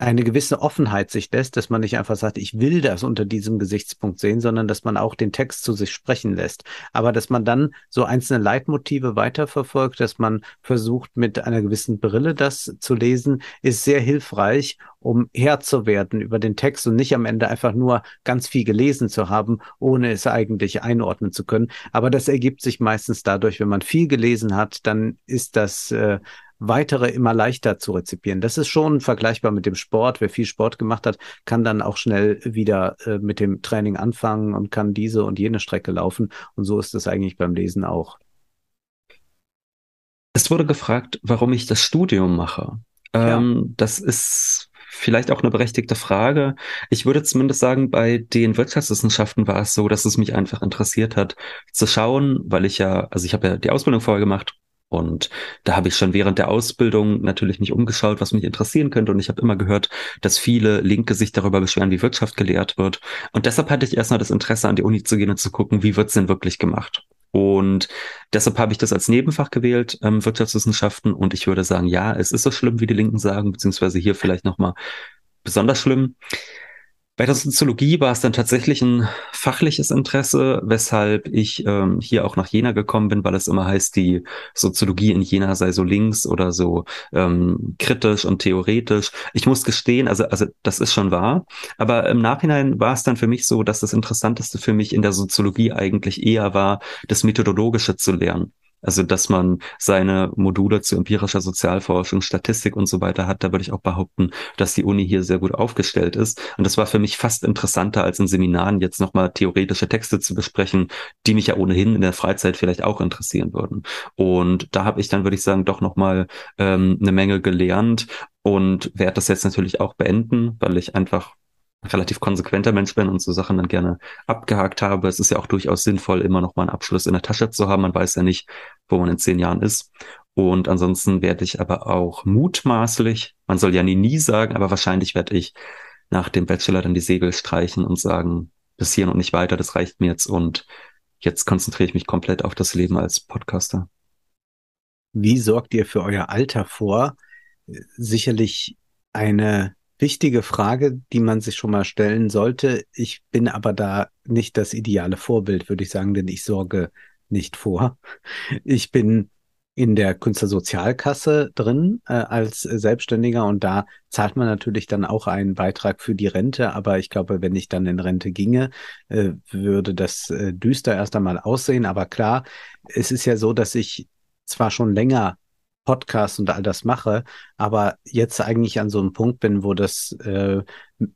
eine gewisse Offenheit sich lässt, dass man nicht einfach sagt, ich will das unter diesem Gesichtspunkt sehen, sondern dass man auch den Text zu sich sprechen lässt. Aber dass man dann so einzelne Leitmotive weiterverfolgt, dass man versucht, mit einer gewissen Brille das zu lesen, ist sehr hilfreich, um Herr zu werden über den Text und nicht am Ende einfach nur ganz viel gelesen zu haben, ohne es eigentlich einordnen zu können. Aber das ergibt sich meistens dadurch, wenn man viel gelesen hat, dann ist das äh, weitere immer leichter zu rezipieren. Das ist schon vergleichbar mit dem Sport. Wer viel Sport gemacht hat, kann dann auch schnell wieder äh, mit dem Training anfangen und kann diese und jene Strecke laufen. Und so ist es eigentlich beim Lesen auch. Es wurde gefragt, warum ich das Studium mache. Ja. Ähm, das ist vielleicht auch eine berechtigte Frage. Ich würde zumindest sagen, bei den Wirtschaftswissenschaften war es so, dass es mich einfach interessiert hat, zu schauen, weil ich ja, also ich habe ja die Ausbildung vorher gemacht und da habe ich schon während der Ausbildung natürlich mich umgeschaut, was mich interessieren könnte. Und ich habe immer gehört, dass viele Linke sich darüber beschweren, wie Wirtschaft gelehrt wird. Und deshalb hatte ich erstmal das Interesse, an die Uni zu gehen und zu gucken, wie wird's denn wirklich gemacht. Und deshalb habe ich das als Nebenfach gewählt, ähm, Wirtschaftswissenschaften. Und ich würde sagen, ja, es ist so schlimm, wie die Linken sagen, beziehungsweise hier vielleicht nochmal besonders schlimm. Bei der Soziologie war es dann tatsächlich ein fachliches Interesse, weshalb ich ähm, hier auch nach Jena gekommen bin, weil es immer heißt, die Soziologie in Jena sei so links oder so ähm, kritisch und theoretisch. Ich muss gestehen, also, also das ist schon wahr, aber im Nachhinein war es dann für mich so, dass das Interessanteste für mich in der Soziologie eigentlich eher war, das Methodologische zu lernen. Also, dass man seine Module zu empirischer Sozialforschung, Statistik und so weiter hat, da würde ich auch behaupten, dass die Uni hier sehr gut aufgestellt ist. Und das war für mich fast interessanter, als in Seminaren jetzt nochmal theoretische Texte zu besprechen, die mich ja ohnehin in der Freizeit vielleicht auch interessieren würden. Und da habe ich dann, würde ich sagen, doch nochmal ähm, eine Menge gelernt und werde das jetzt natürlich auch beenden, weil ich einfach relativ konsequenter Mensch bin und so Sachen dann gerne abgehakt habe. Es ist ja auch durchaus sinnvoll, immer noch mal einen Abschluss in der Tasche zu haben. Man weiß ja nicht, wo man in zehn Jahren ist. Und ansonsten werde ich aber auch mutmaßlich, man soll ja nie, nie sagen, aber wahrscheinlich werde ich nach dem Bachelor dann die Segel streichen und sagen, bis hier und nicht weiter, das reicht mir jetzt und jetzt konzentriere ich mich komplett auf das Leben als Podcaster. Wie sorgt ihr für euer Alter vor? Sicherlich eine wichtige Frage, die man sich schon mal stellen sollte. Ich bin aber da nicht das ideale Vorbild, würde ich sagen, denn ich sorge nicht vor. Ich bin in der Künstlersozialkasse drin äh, als Selbstständiger und da zahlt man natürlich dann auch einen Beitrag für die Rente, aber ich glaube, wenn ich dann in Rente ginge, äh, würde das äh, düster erst einmal aussehen. Aber klar, es ist ja so, dass ich zwar schon länger Podcasts und all das mache, aber jetzt eigentlich an so einem Punkt bin, wo das äh,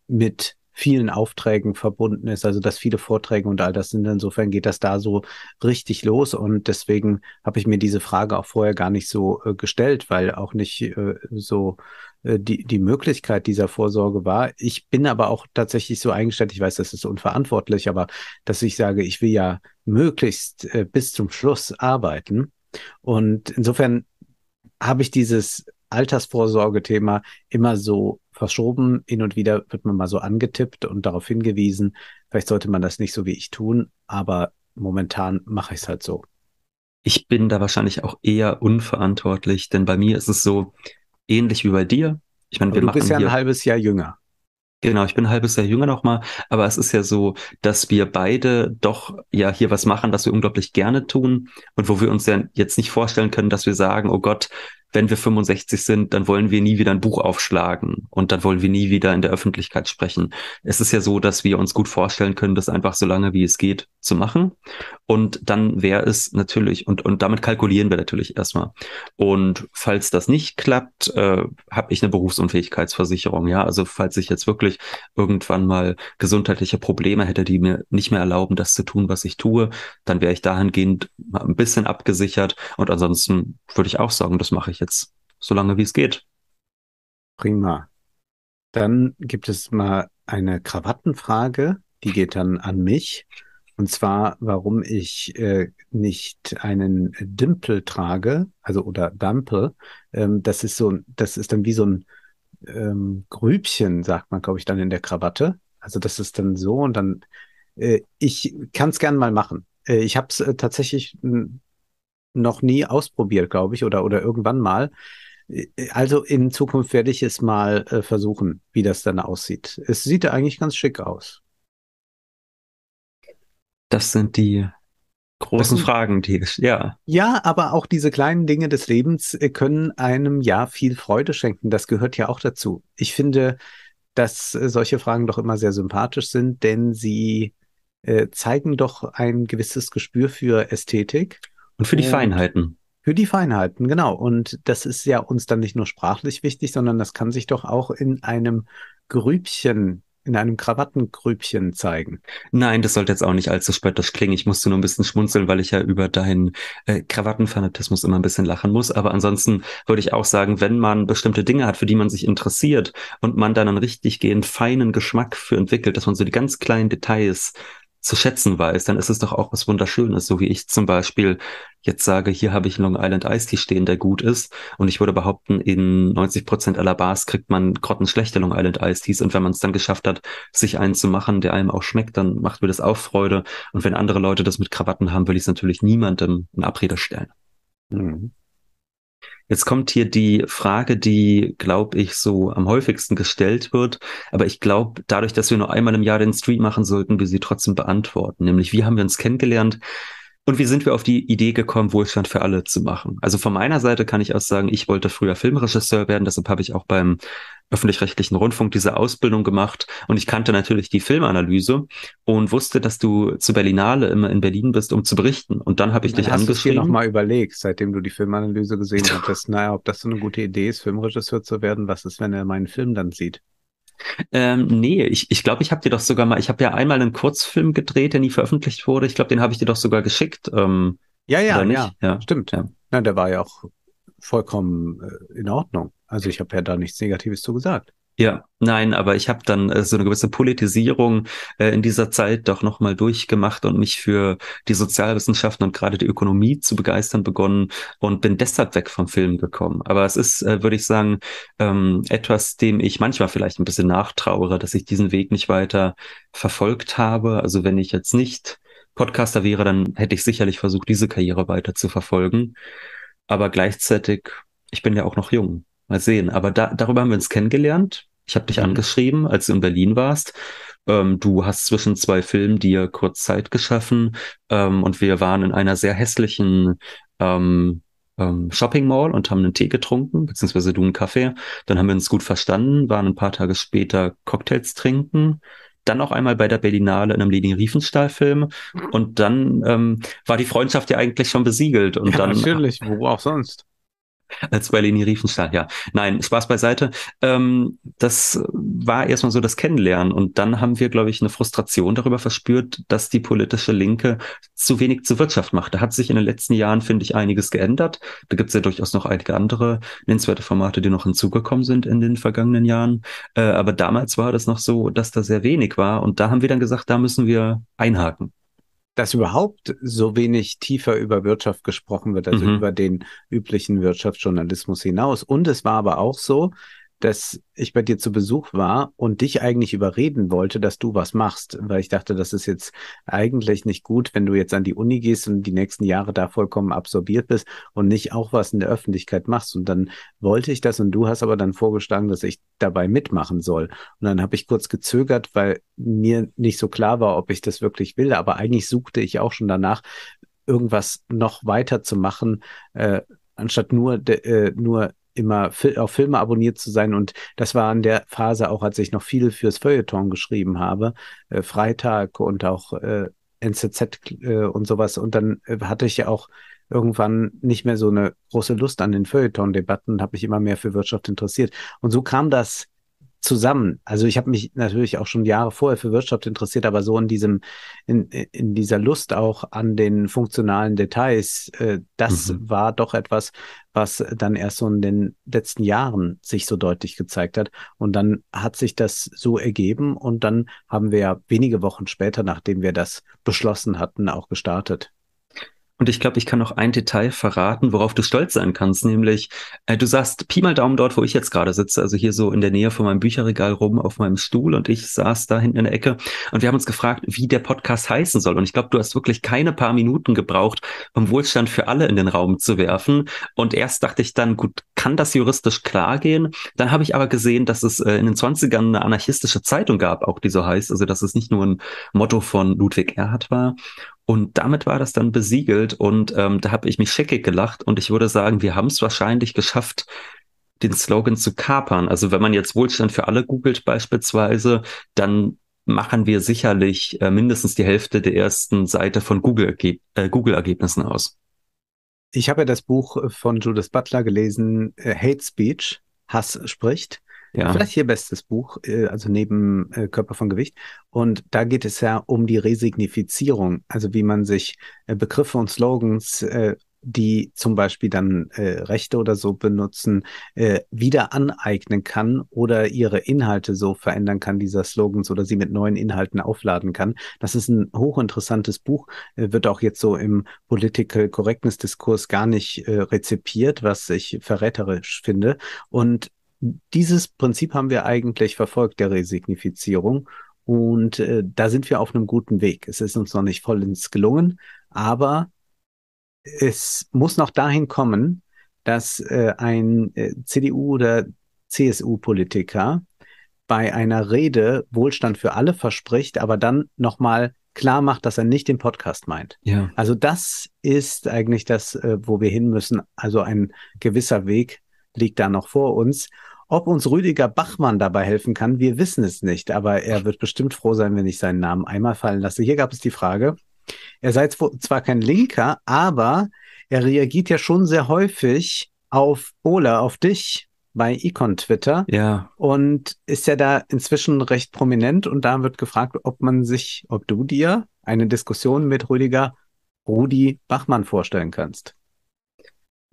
mit vielen Aufträgen verbunden ist, also dass viele Vorträge und all das sind. Insofern geht das da so richtig los und deswegen habe ich mir diese Frage auch vorher gar nicht so äh, gestellt, weil auch nicht äh, so äh, die, die Möglichkeit dieser Vorsorge war. Ich bin aber auch tatsächlich so eingestellt, ich weiß, das ist unverantwortlich, aber dass ich sage, ich will ja möglichst äh, bis zum Schluss arbeiten. Und insofern habe ich dieses Altersvorsorgethema immer so verschoben. Hin und wieder wird man mal so angetippt und darauf hingewiesen, vielleicht sollte man das nicht so wie ich tun, aber momentan mache ich es halt so. Ich bin da wahrscheinlich auch eher unverantwortlich, denn bei mir ist es so ähnlich wie bei dir. Ich meine, wir du bist ja ein halbes Jahr jünger. Genau, ich bin ein halbes Jahr jünger nochmal, aber es ist ja so, dass wir beide doch ja hier was machen, was wir unglaublich gerne tun und wo wir uns ja jetzt nicht vorstellen können, dass wir sagen, oh Gott, wenn wir 65 sind, dann wollen wir nie wieder ein Buch aufschlagen und dann wollen wir nie wieder in der Öffentlichkeit sprechen. Es ist ja so, dass wir uns gut vorstellen können, das einfach so lange wie es geht zu machen. Und dann wäre es natürlich, und, und damit kalkulieren wir natürlich erstmal. Und falls das nicht klappt, äh, habe ich eine Berufsunfähigkeitsversicherung. Ja, also falls ich jetzt wirklich irgendwann mal gesundheitliche Probleme hätte, die mir nicht mehr erlauben, das zu tun, was ich tue, dann wäre ich dahingehend mal ein bisschen abgesichert. Und ansonsten würde ich auch sagen, das mache ich jetzt so lange, wie es geht. Prima. Dann gibt es mal eine Krawattenfrage, die geht dann an mich. Und zwar, warum ich äh, nicht einen Dimpel trage, also oder Dampel. Ähm, das ist so, das ist dann wie so ein ähm, Grübchen, sagt man, glaube ich, dann in der Krawatte. Also das ist dann so und dann, äh, ich kann es gern mal machen. Äh, ich habe es äh, tatsächlich noch nie ausprobiert, glaube ich, oder, oder irgendwann mal. Also in Zukunft werde ich es mal äh, versuchen, wie das dann aussieht. Es sieht eigentlich ganz schick aus. Das sind die großen das, Fragen, die, ja. Ja, aber auch diese kleinen Dinge des Lebens äh, können einem ja viel Freude schenken. Das gehört ja auch dazu. Ich finde, dass äh, solche Fragen doch immer sehr sympathisch sind, denn sie äh, zeigen doch ein gewisses Gespür für Ästhetik und für die und Feinheiten. Für die Feinheiten, genau. Und das ist ja uns dann nicht nur sprachlich wichtig, sondern das kann sich doch auch in einem Grübchen in einem Krawattengrübchen zeigen. Nein, das sollte jetzt auch nicht allzu spöttisch klingen. Ich musste nur ein bisschen schmunzeln, weil ich ja über deinen äh, Krawattenfanatismus immer ein bisschen lachen muss. Aber ansonsten würde ich auch sagen, wenn man bestimmte Dinge hat, für die man sich interessiert und man dann einen richtig gehend feinen Geschmack für entwickelt, dass man so die ganz kleinen Details zu schätzen weiß, dann ist es doch auch was Wunderschönes, so wie ich zum Beispiel jetzt sage, hier habe ich Long Island Ice Tea stehen, der gut ist. Und ich würde behaupten, in 90 Prozent aller Bars kriegt man grottenschlechte Long Island Ice Teas. Und wenn man es dann geschafft hat, sich einen zu machen, der einem auch schmeckt, dann macht mir das auch Freude. Und wenn andere Leute das mit Krawatten haben, will ich es natürlich niemandem in Abrede stellen. Mhm. Jetzt kommt hier die Frage, die, glaube ich, so am häufigsten gestellt wird. Aber ich glaube, dadurch, dass wir nur einmal im Jahr den Stream machen, sollten wir sie trotzdem beantworten. Nämlich, wie haben wir uns kennengelernt? Und wie sind wir auf die Idee gekommen, Wohlstand für alle zu machen? Also von meiner Seite kann ich auch sagen, ich wollte früher Filmregisseur werden, deshalb habe ich auch beim öffentlich-rechtlichen Rundfunk diese Ausbildung gemacht und ich kannte natürlich die Filmanalyse und wusste, dass du zu Berlinale immer in Berlin bist, um zu berichten. Und dann habe ich dann dich hast angeschrieben. Hast du dir nochmal überlegt, seitdem du die Filmanalyse gesehen [laughs] hattest, naja, ob das so eine gute Idee ist, Filmregisseur zu werden, was ist, wenn er meinen Film dann sieht? Ähm, nee, ich ich, glaube, ich habe dir doch sogar mal, ich habe ja einmal einen Kurzfilm gedreht, der nie veröffentlicht wurde. Ich glaube, den habe ich dir doch sogar geschickt. Ähm, ja, ja, ja, ja, stimmt. Ja. Na, der war ja auch vollkommen äh, in Ordnung. Also ich habe ja da nichts Negatives zu gesagt. Ja, nein, aber ich habe dann äh, so eine gewisse Politisierung äh, in dieser Zeit doch nochmal durchgemacht und mich für die Sozialwissenschaften und gerade die Ökonomie zu begeistern begonnen und bin deshalb weg vom Film gekommen. Aber es ist, äh, würde ich sagen, ähm, etwas, dem ich manchmal vielleicht ein bisschen nachtrauere, dass ich diesen Weg nicht weiter verfolgt habe. Also wenn ich jetzt nicht Podcaster wäre, dann hätte ich sicherlich versucht, diese Karriere weiter zu verfolgen. Aber gleichzeitig, ich bin ja auch noch jung. Mal sehen. Aber da, darüber haben wir uns kennengelernt. Ich habe dich mhm. angeschrieben, als du in Berlin warst. Ähm, du hast zwischen zwei Filmen dir kurz Zeit geschaffen ähm, und wir waren in einer sehr hässlichen ähm, ähm, Shopping Mall und haben einen Tee getrunken, beziehungsweise du einen Kaffee. Dann haben wir uns gut verstanden, waren ein paar Tage später Cocktails trinken. Dann auch einmal bei der Berlinale in einem Leni Riefenstahl-Film. Und dann ähm, war die Freundschaft ja eigentlich schon besiegelt. Und ja, dann, natürlich, wo auch sonst. Als bei Leni Riefenstahl, ja. Nein, Spaß beiseite. Ähm, das war erstmal so das Kennenlernen. Und dann haben wir, glaube ich, eine Frustration darüber verspürt, dass die politische Linke zu wenig zur Wirtschaft macht. Da hat sich in den letzten Jahren, finde ich, einiges geändert. Da gibt es ja durchaus noch einige andere nennenswerte Formate, die noch hinzugekommen sind in den vergangenen Jahren. Äh, aber damals war das noch so, dass da sehr wenig war. Und da haben wir dann gesagt, da müssen wir einhaken dass überhaupt so wenig tiefer über Wirtschaft gesprochen wird, also mhm. über den üblichen Wirtschaftsjournalismus hinaus. Und es war aber auch so, dass ich bei dir zu Besuch war und dich eigentlich überreden wollte, dass du was machst, weil ich dachte, das ist jetzt eigentlich nicht gut, wenn du jetzt an die Uni gehst und die nächsten Jahre da vollkommen absorbiert bist und nicht auch was in der Öffentlichkeit machst. Und dann wollte ich das und du hast aber dann vorgeschlagen, dass ich dabei mitmachen soll. Und dann habe ich kurz gezögert, weil mir nicht so klar war, ob ich das wirklich will. Aber eigentlich suchte ich auch schon danach, irgendwas noch weiter zu machen, äh, anstatt nur, äh, nur immer auf Filme abonniert zu sein. Und das war in der Phase auch, als ich noch viel fürs Feuilleton geschrieben habe, äh, Freitag und auch äh, NZZ äh, und sowas. Und dann äh, hatte ich ja auch irgendwann nicht mehr so eine große Lust an den Feuilleton-Debatten, habe mich immer mehr für Wirtschaft interessiert. Und so kam das zusammen. Also ich habe mich natürlich auch schon Jahre vorher für Wirtschaft interessiert, aber so in diesem, in, in dieser Lust auch an den funktionalen Details, äh, das mhm. war doch etwas, was dann erst so in den letzten Jahren sich so deutlich gezeigt hat. Und dann hat sich das so ergeben und dann haben wir ja wenige Wochen später, nachdem wir das beschlossen hatten, auch gestartet. Und ich glaube, ich kann noch ein Detail verraten, worauf du stolz sein kannst, nämlich äh, du sagst Pi mal Daumen dort, wo ich jetzt gerade sitze, also hier so in der Nähe von meinem Bücherregal rum auf meinem Stuhl und ich saß da hinten in der Ecke und wir haben uns gefragt, wie der Podcast heißen soll. Und ich glaube, du hast wirklich keine paar Minuten gebraucht, um Wohlstand für alle in den Raum zu werfen. Und erst dachte ich dann, gut, kann das juristisch klar gehen? Dann habe ich aber gesehen, dass es äh, in den 20ern eine anarchistische Zeitung gab, auch die so heißt, also dass es nicht nur ein Motto von Ludwig Erhard war. Und damit war das dann besiegelt und ähm, da habe ich mich scheckig gelacht und ich würde sagen, wir haben es wahrscheinlich geschafft, den Slogan zu kapern. Also wenn man jetzt Wohlstand für alle googelt beispielsweise, dann machen wir sicherlich äh, mindestens die Hälfte der ersten Seite von Google, äh, Google aus. Ich habe ja das Buch von Judith Butler gelesen, äh, Hate Speech, Hass spricht. Ja. Vielleicht ihr bestes Buch, äh, also neben äh, Körper von Gewicht. Und da geht es ja um die Resignifizierung, also wie man sich äh, Begriffe und Slogans die zum Beispiel dann äh, Rechte oder so benutzen, äh, wieder aneignen kann oder ihre Inhalte so verändern kann, dieser Slogans oder sie mit neuen Inhalten aufladen kann. Das ist ein hochinteressantes Buch, wird auch jetzt so im Political Correctness Diskurs gar nicht äh, rezipiert, was ich verräterisch finde. Und dieses Prinzip haben wir eigentlich verfolgt, der Resignifizierung. Und äh, da sind wir auf einem guten Weg. Es ist uns noch nicht vollends gelungen, aber es muss noch dahin kommen, dass äh, ein äh, CDU oder CSU-Politiker bei einer Rede Wohlstand für alle verspricht, aber dann nochmal klar macht, dass er nicht den Podcast meint. Ja. Also das ist eigentlich das, äh, wo wir hin müssen. Also ein gewisser Weg liegt da noch vor uns. Ob uns Rüdiger Bachmann dabei helfen kann, wir wissen es nicht, aber er wird bestimmt froh sein, wenn ich seinen Namen einmal fallen lasse. Hier gab es die Frage, er sei zwar kein Linker, aber er reagiert ja schon sehr häufig auf Ola, auf dich bei Econ Twitter. Ja. Und ist ja da inzwischen recht prominent und da wird gefragt, ob man sich, ob du dir eine Diskussion mit Rüdiger Rudi Bachmann vorstellen kannst.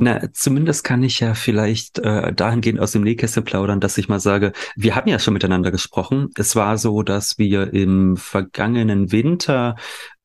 Na, zumindest kann ich ja vielleicht äh, dahingehend aus dem Nähkästchen plaudern, dass ich mal sage, wir haben ja schon miteinander gesprochen. Es war so, dass wir im vergangenen Winter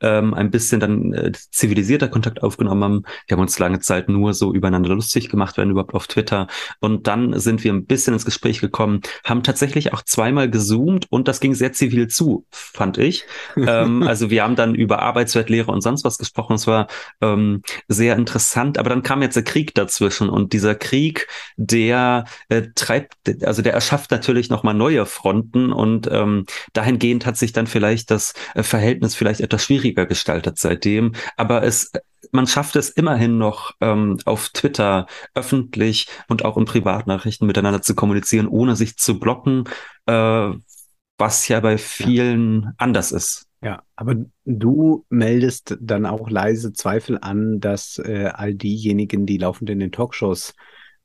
ähm, ein bisschen dann äh, zivilisierter Kontakt aufgenommen haben. Wir haben uns lange Zeit nur so übereinander lustig gemacht, wenn überhaupt auf Twitter. Und dann sind wir ein bisschen ins Gespräch gekommen, haben tatsächlich auch zweimal gezoomt und das ging sehr zivil zu, fand ich. ähm, [laughs] also wir haben dann über Arbeitswertlehre und sonst was gesprochen. Es war ähm, sehr interessant, aber dann kam jetzt der Krieg dazwischen und dieser Krieg, der äh, treibt, also der erschafft natürlich nochmal neue Fronten und ähm, dahingehend hat sich dann vielleicht das äh, Verhältnis vielleicht etwas schwierig schwieriger gestaltet seitdem. Aber es, man schafft es immerhin noch ähm, auf Twitter öffentlich und auch in Privatnachrichten miteinander zu kommunizieren, ohne sich zu blocken, äh, was ja bei vielen ja. anders ist. Ja, aber du meldest dann auch leise Zweifel an, dass äh, all diejenigen, die laufend in den Talkshows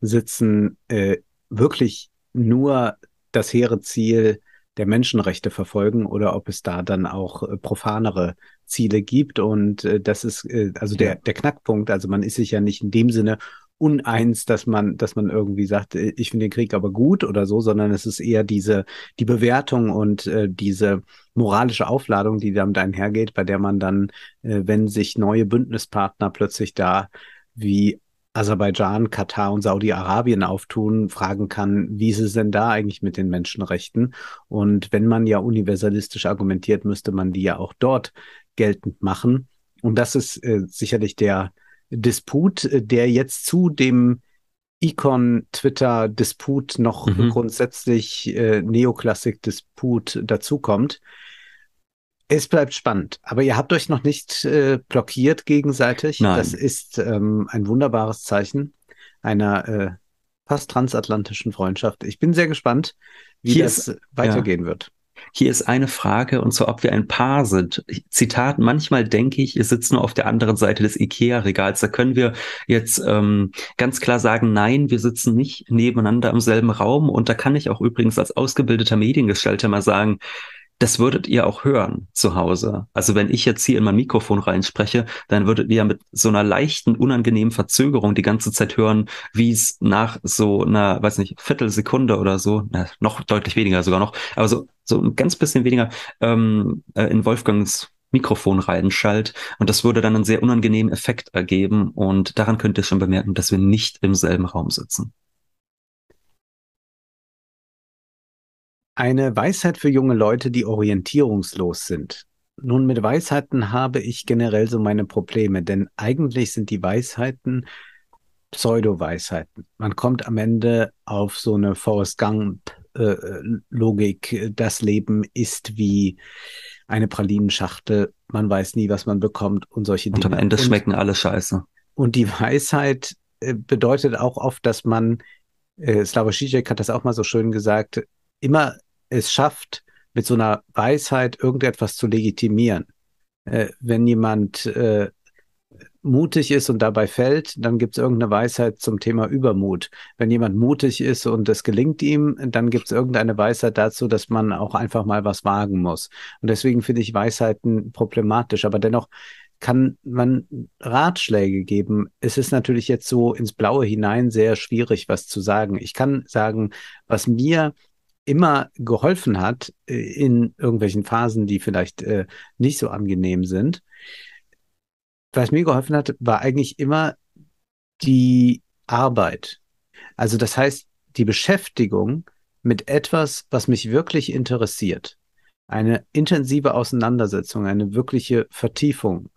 sitzen, äh, wirklich nur das hehre Ziel der Menschenrechte verfolgen oder ob es da dann auch äh, profanere Ziele gibt. Und äh, das ist äh, also der, der Knackpunkt. Also man ist sich ja nicht in dem Sinne uneins, dass man, dass man irgendwie sagt, äh, ich finde den Krieg aber gut oder so, sondern es ist eher diese, die Bewertung und äh, diese moralische Aufladung, die damit einhergeht, bei der man dann, äh, wenn sich neue Bündnispartner plötzlich da wie Aserbaidschan, Katar und Saudi-Arabien auftun, fragen kann, wie ist es denn da eigentlich mit den Menschenrechten? Und wenn man ja universalistisch argumentiert, müsste man die ja auch dort geltend machen. Und das ist äh, sicherlich der Disput, äh, der jetzt zu dem Icon-Twitter-Disput noch mhm. grundsätzlich äh, Neoklassik-Disput dazukommt. Es bleibt spannend, aber ihr habt euch noch nicht äh, blockiert gegenseitig. Nein. Das ist ähm, ein wunderbares Zeichen einer äh, fast transatlantischen Freundschaft. Ich bin sehr gespannt, wie Hier das ist, weitergehen ja. wird. Hier ist eine Frage, und zwar, ob wir ein Paar sind. Zitat, manchmal denke ich, ihr sitzt nur auf der anderen Seite des IKEA-Regals. Da können wir jetzt ähm, ganz klar sagen, nein, wir sitzen nicht nebeneinander im selben Raum. Und da kann ich auch übrigens als ausgebildeter Mediengestalter mal sagen, das würdet ihr auch hören zu Hause. Also wenn ich jetzt hier in mein Mikrofon reinspreche, dann würdet ihr mit so einer leichten, unangenehmen Verzögerung die ganze Zeit hören, wie es nach so einer, weiß nicht, Viertelsekunde oder so, na, noch deutlich weniger sogar noch, aber so, so ein ganz bisschen weniger ähm, äh, in Wolfgangs Mikrofon reinschallt. Und das würde dann einen sehr unangenehmen Effekt ergeben. Und daran könnt ihr schon bemerken, dass wir nicht im selben Raum sitzen. Eine Weisheit für junge Leute, die orientierungslos sind. Nun, mit Weisheiten habe ich generell so meine Probleme, denn eigentlich sind die Weisheiten Pseudo-Weisheiten. Man kommt am Ende auf so eine Forrest Gump-Logik. Äh, das Leben ist wie eine Pralinenschachtel. Man weiß nie, was man bekommt und solche Dinge. Und am Ende und, schmecken alle scheiße. Und die Weisheit äh, bedeutet auch oft, dass man, äh, Slavoj Žižek hat das auch mal so schön gesagt, immer es schafft, mit so einer Weisheit irgendetwas zu legitimieren. Äh, wenn jemand äh, mutig ist und dabei fällt, dann gibt es irgendeine Weisheit zum Thema Übermut. Wenn jemand mutig ist und es gelingt ihm, dann gibt es irgendeine Weisheit dazu, dass man auch einfach mal was wagen muss. Und deswegen finde ich Weisheiten problematisch. Aber dennoch kann man Ratschläge geben. Es ist natürlich jetzt so ins Blaue hinein sehr schwierig, was zu sagen. Ich kann sagen, was mir immer geholfen hat äh, in irgendwelchen Phasen, die vielleicht äh, nicht so angenehm sind. Was mir geholfen hat, war eigentlich immer die Arbeit. Also das heißt, die Beschäftigung mit etwas, was mich wirklich interessiert. Eine intensive Auseinandersetzung, eine wirkliche Vertiefung,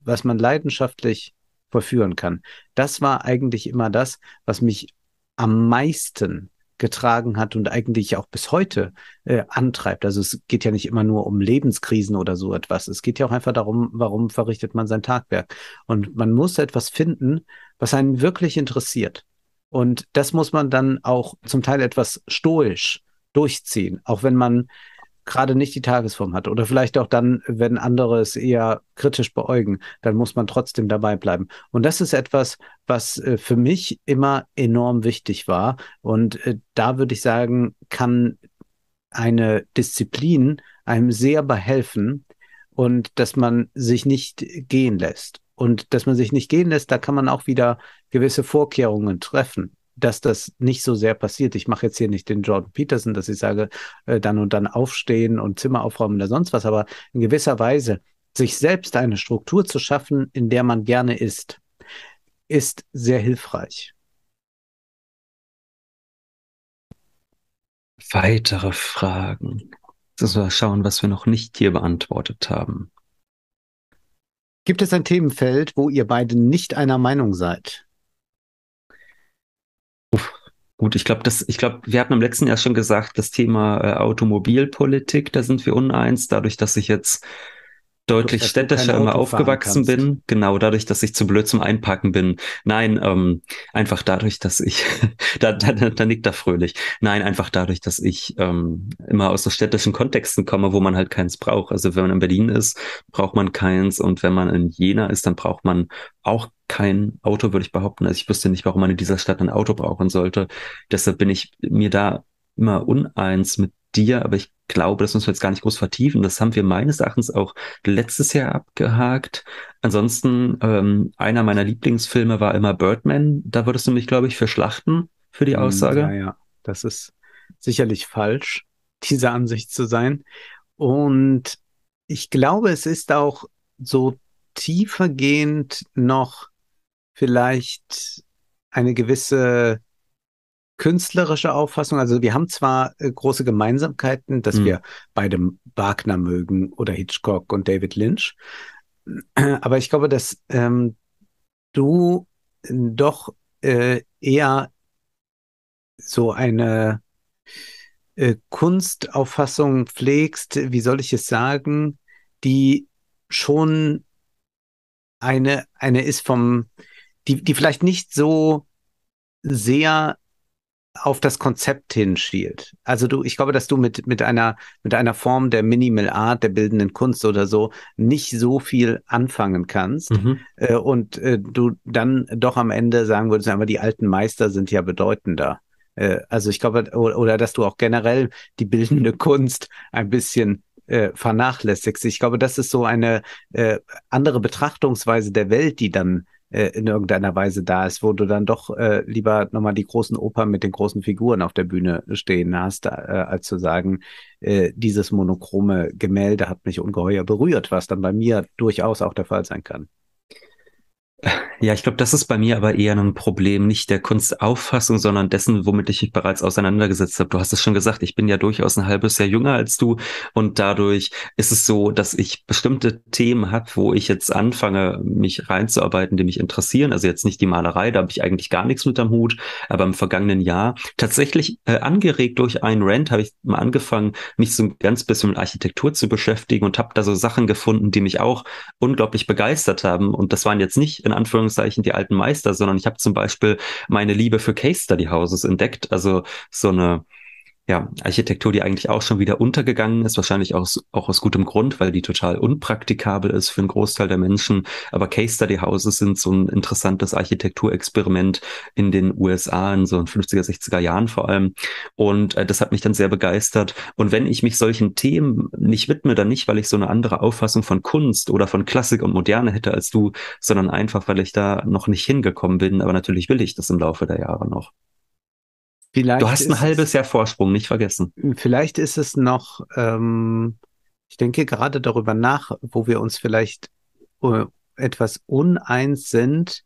was man leidenschaftlich vollführen kann. Das war eigentlich immer das, was mich am meisten getragen hat und eigentlich auch bis heute äh, antreibt. Also es geht ja nicht immer nur um Lebenskrisen oder so etwas. Es geht ja auch einfach darum, warum verrichtet man sein Tagwerk. Und man muss etwas finden, was einen wirklich interessiert. Und das muss man dann auch zum Teil etwas stoisch durchziehen, auch wenn man gerade nicht die Tagesform hat oder vielleicht auch dann, wenn andere es eher kritisch beäugen, dann muss man trotzdem dabei bleiben. Und das ist etwas, was äh, für mich immer enorm wichtig war. Und äh, da würde ich sagen, kann eine Disziplin einem sehr behelfen und dass man sich nicht gehen lässt. Und dass man sich nicht gehen lässt, da kann man auch wieder gewisse Vorkehrungen treffen dass das nicht so sehr passiert. Ich mache jetzt hier nicht den Jordan Peterson, dass ich sage, äh, dann und dann aufstehen und Zimmer aufräumen oder sonst was, aber in gewisser Weise sich selbst eine Struktur zu schaffen, in der man gerne ist, ist sehr hilfreich. Weitere Fragen. Lass uns schauen, was wir noch nicht hier beantwortet haben. Gibt es ein Themenfeld, wo ihr beide nicht einer Meinung seid? Gut, ich glaube, das, ich glaube, wir hatten im letzten Jahr schon gesagt, das Thema äh, Automobilpolitik, da sind wir uneins, dadurch, dass ich jetzt deutlich dass städtischer immer aufgewachsen bin. Genau, dadurch, dass ich zu blöd zum Einpacken bin. Nein, ähm, einfach dadurch, dass ich, [laughs] da, da, da nickt er fröhlich. Nein, einfach dadurch, dass ich ähm, immer aus so städtischen Kontexten komme, wo man halt keins braucht. Also wenn man in Berlin ist, braucht man keins und wenn man in Jena ist, dann braucht man auch kein Auto, würde ich behaupten. Also ich wüsste nicht, warum man in dieser Stadt ein Auto brauchen sollte. Deshalb bin ich mir da immer uneins mit dir, aber ich glaube, das müssen wir jetzt gar nicht groß vertiefen. Das haben wir meines Erachtens auch letztes Jahr abgehakt. Ansonsten, ähm, einer meiner Lieblingsfilme war immer Birdman. Da würdest du mich, glaube ich, für schlachten für die hm, Aussage. Ja, ja, das ist sicherlich falsch, diese Ansicht zu sein. Und ich glaube, es ist auch so tiefergehend noch vielleicht eine gewisse künstlerische Auffassung. Also wir haben zwar äh, große Gemeinsamkeiten, dass mhm. wir beide Wagner mögen oder Hitchcock und David Lynch, [clears throat] aber ich glaube, dass ähm, du doch äh, eher so eine äh, Kunstauffassung pflegst, wie soll ich es sagen, die schon eine, eine ist vom, die, die vielleicht nicht so sehr auf das Konzept hinschielt. Also du, ich glaube, dass du mit, mit einer, mit einer Form der Minimal Art, der bildenden Kunst oder so nicht so viel anfangen kannst. Mhm. Äh, und äh, du dann doch am Ende sagen würdest, aber die alten Meister sind ja bedeutender. Äh, also ich glaube, oder, oder dass du auch generell die bildende [laughs] Kunst ein bisschen äh, vernachlässigst. Ich glaube, das ist so eine äh, andere Betrachtungsweise der Welt, die dann äh, in irgendeiner Weise da ist, wo du dann doch äh, lieber nochmal die großen Opern mit den großen Figuren auf der Bühne stehen hast, äh, als zu sagen, äh, dieses monochrome Gemälde hat mich ungeheuer berührt, was dann bei mir durchaus auch der Fall sein kann. Ja, ich glaube, das ist bei mir aber eher ein Problem, nicht der Kunstauffassung, sondern dessen, womit ich mich bereits auseinandergesetzt habe. Du hast es schon gesagt, ich bin ja durchaus ein halbes Jahr jünger als du und dadurch ist es so, dass ich bestimmte Themen habe, wo ich jetzt anfange, mich reinzuarbeiten, die mich interessieren. Also jetzt nicht die Malerei, da habe ich eigentlich gar nichts mit am Hut, aber im vergangenen Jahr tatsächlich äh, angeregt durch einen Rant habe ich mal angefangen, mich so ein ganz bisschen mit Architektur zu beschäftigen und habe da so Sachen gefunden, die mich auch unglaublich begeistert haben. Und das waren jetzt nicht in Anführungszeichen die alten Meister, sondern ich habe zum Beispiel meine Liebe für Case Study Houses entdeckt. Also so eine ja, Architektur, die eigentlich auch schon wieder untergegangen ist, wahrscheinlich auch, auch aus gutem Grund, weil die total unpraktikabel ist für einen Großteil der Menschen. Aber Case Study Houses sind so ein interessantes Architekturexperiment in den USA in so 50er, 60er Jahren vor allem. Und äh, das hat mich dann sehr begeistert. Und wenn ich mich solchen Themen nicht widme, dann nicht, weil ich so eine andere Auffassung von Kunst oder von Klassik und Moderne hätte als du, sondern einfach, weil ich da noch nicht hingekommen bin. Aber natürlich will ich das im Laufe der Jahre noch. Vielleicht du hast ein halbes Jahr Vorsprung, nicht vergessen. Vielleicht ist es noch, ähm, ich denke gerade darüber nach, wo wir uns vielleicht uh, etwas uneins sind.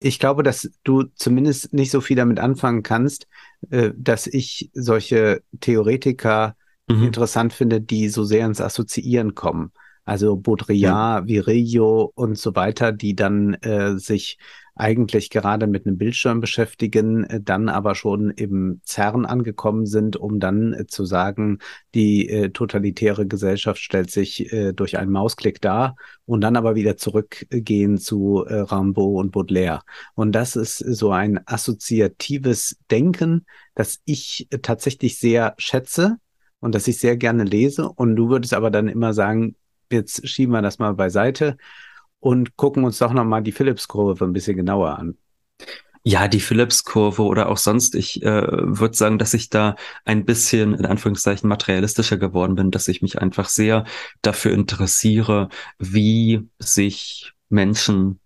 Ich glaube, dass du zumindest nicht so viel damit anfangen kannst, äh, dass ich solche Theoretiker mhm. interessant finde, die so sehr ins Assoziieren kommen. Also Baudrillard. Virillo und so weiter, die dann äh, sich eigentlich gerade mit einem Bildschirm beschäftigen, äh, dann aber schon im CERN angekommen sind, um dann äh, zu sagen, die äh, totalitäre Gesellschaft stellt sich äh, durch einen Mausklick dar und dann aber wieder zurückgehen zu äh, Rimbaud und Baudelaire. Und das ist so ein assoziatives Denken, das ich äh, tatsächlich sehr schätze und das ich sehr gerne lese. Und du würdest aber dann immer sagen, jetzt schieben wir das mal beiseite und gucken uns doch nochmal die Phillips-Kurve ein bisschen genauer an. Ja, die Phillips-Kurve oder auch sonst. Ich äh, würde sagen, dass ich da ein bisschen in Anführungszeichen materialistischer geworden bin, dass ich mich einfach sehr dafür interessiere, wie sich Menschen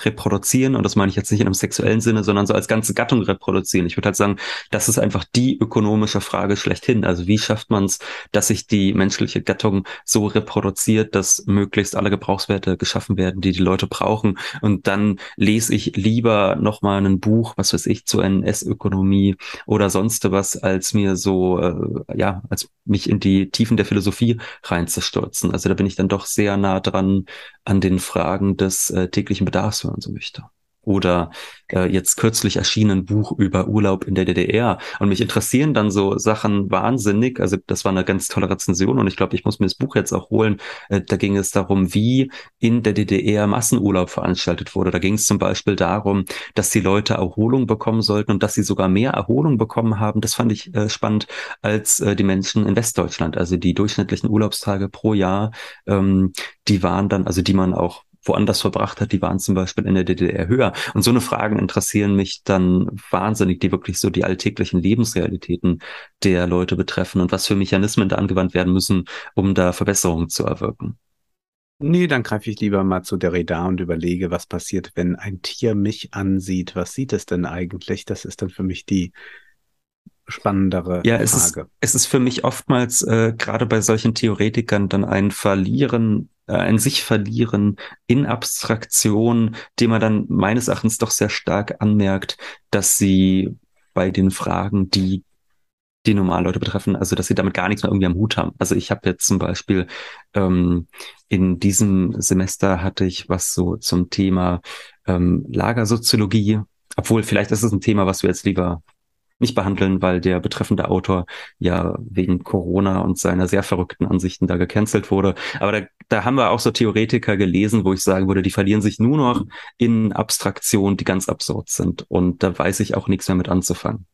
reproduzieren. Und das meine ich jetzt nicht in einem sexuellen Sinne, sondern so als ganze Gattung reproduzieren. Ich würde halt sagen, das ist einfach die ökonomische Frage schlechthin. Also wie schafft man es, dass sich die menschliche Gattung so reproduziert, dass möglichst alle Gebrauchswerte geschaffen werden, die die Leute brauchen. Und dann lese ich lieber nochmal ein Buch, was weiß ich, zur NS-Ökonomie oder sonst was, als mir so, äh, ja, als mich in die Tiefen der Philosophie reinzustürzen. Also da bin ich dann doch sehr nah dran an den Fragen des äh, täglichen Bedarfs, wenn man so möchte oder äh, jetzt kürzlich erschienen Buch über Urlaub in der DDR. Und mich interessieren dann so Sachen wahnsinnig. Also das war eine ganz tolle Rezension und ich glaube, ich muss mir das Buch jetzt auch holen. Äh, da ging es darum, wie in der DDR Massenurlaub veranstaltet wurde. Da ging es zum Beispiel darum, dass die Leute Erholung bekommen sollten und dass sie sogar mehr Erholung bekommen haben. Das fand ich äh, spannend als äh, die Menschen in Westdeutschland. Also die durchschnittlichen Urlaubstage pro Jahr, ähm, die waren dann, also die man auch woanders verbracht hat, die waren zum Beispiel in der DDR höher. Und so eine Fragen interessieren mich dann wahnsinnig, die wirklich so die alltäglichen Lebensrealitäten der Leute betreffen und was für Mechanismen da angewandt werden müssen, um da Verbesserungen zu erwirken. Nee, dann greife ich lieber mal zu Derrida und überlege, was passiert, wenn ein Tier mich ansieht. Was sieht es denn eigentlich? Das ist dann für mich die spannendere ja, es Frage. Ist, es ist für mich oftmals äh, gerade bei solchen Theoretikern dann ein Verlieren äh, ein sich verlieren in Abstraktion, dem man dann meines Erachtens doch sehr stark anmerkt, dass sie bei den Fragen, die die Normalleute betreffen, also dass sie damit gar nichts mehr irgendwie am Hut haben. Also ich habe jetzt zum Beispiel ähm, in diesem Semester hatte ich was so zum Thema ähm, Lagersoziologie, obwohl vielleicht ist es ein Thema, was wir jetzt lieber nicht behandeln, weil der betreffende Autor ja wegen Corona und seiner sehr verrückten Ansichten da gecancelt wurde. Aber da, da haben wir auch so Theoretiker gelesen, wo ich sagen würde, die verlieren sich nur noch in Abstraktionen, die ganz absurd sind. Und da weiß ich auch nichts mehr mit anzufangen.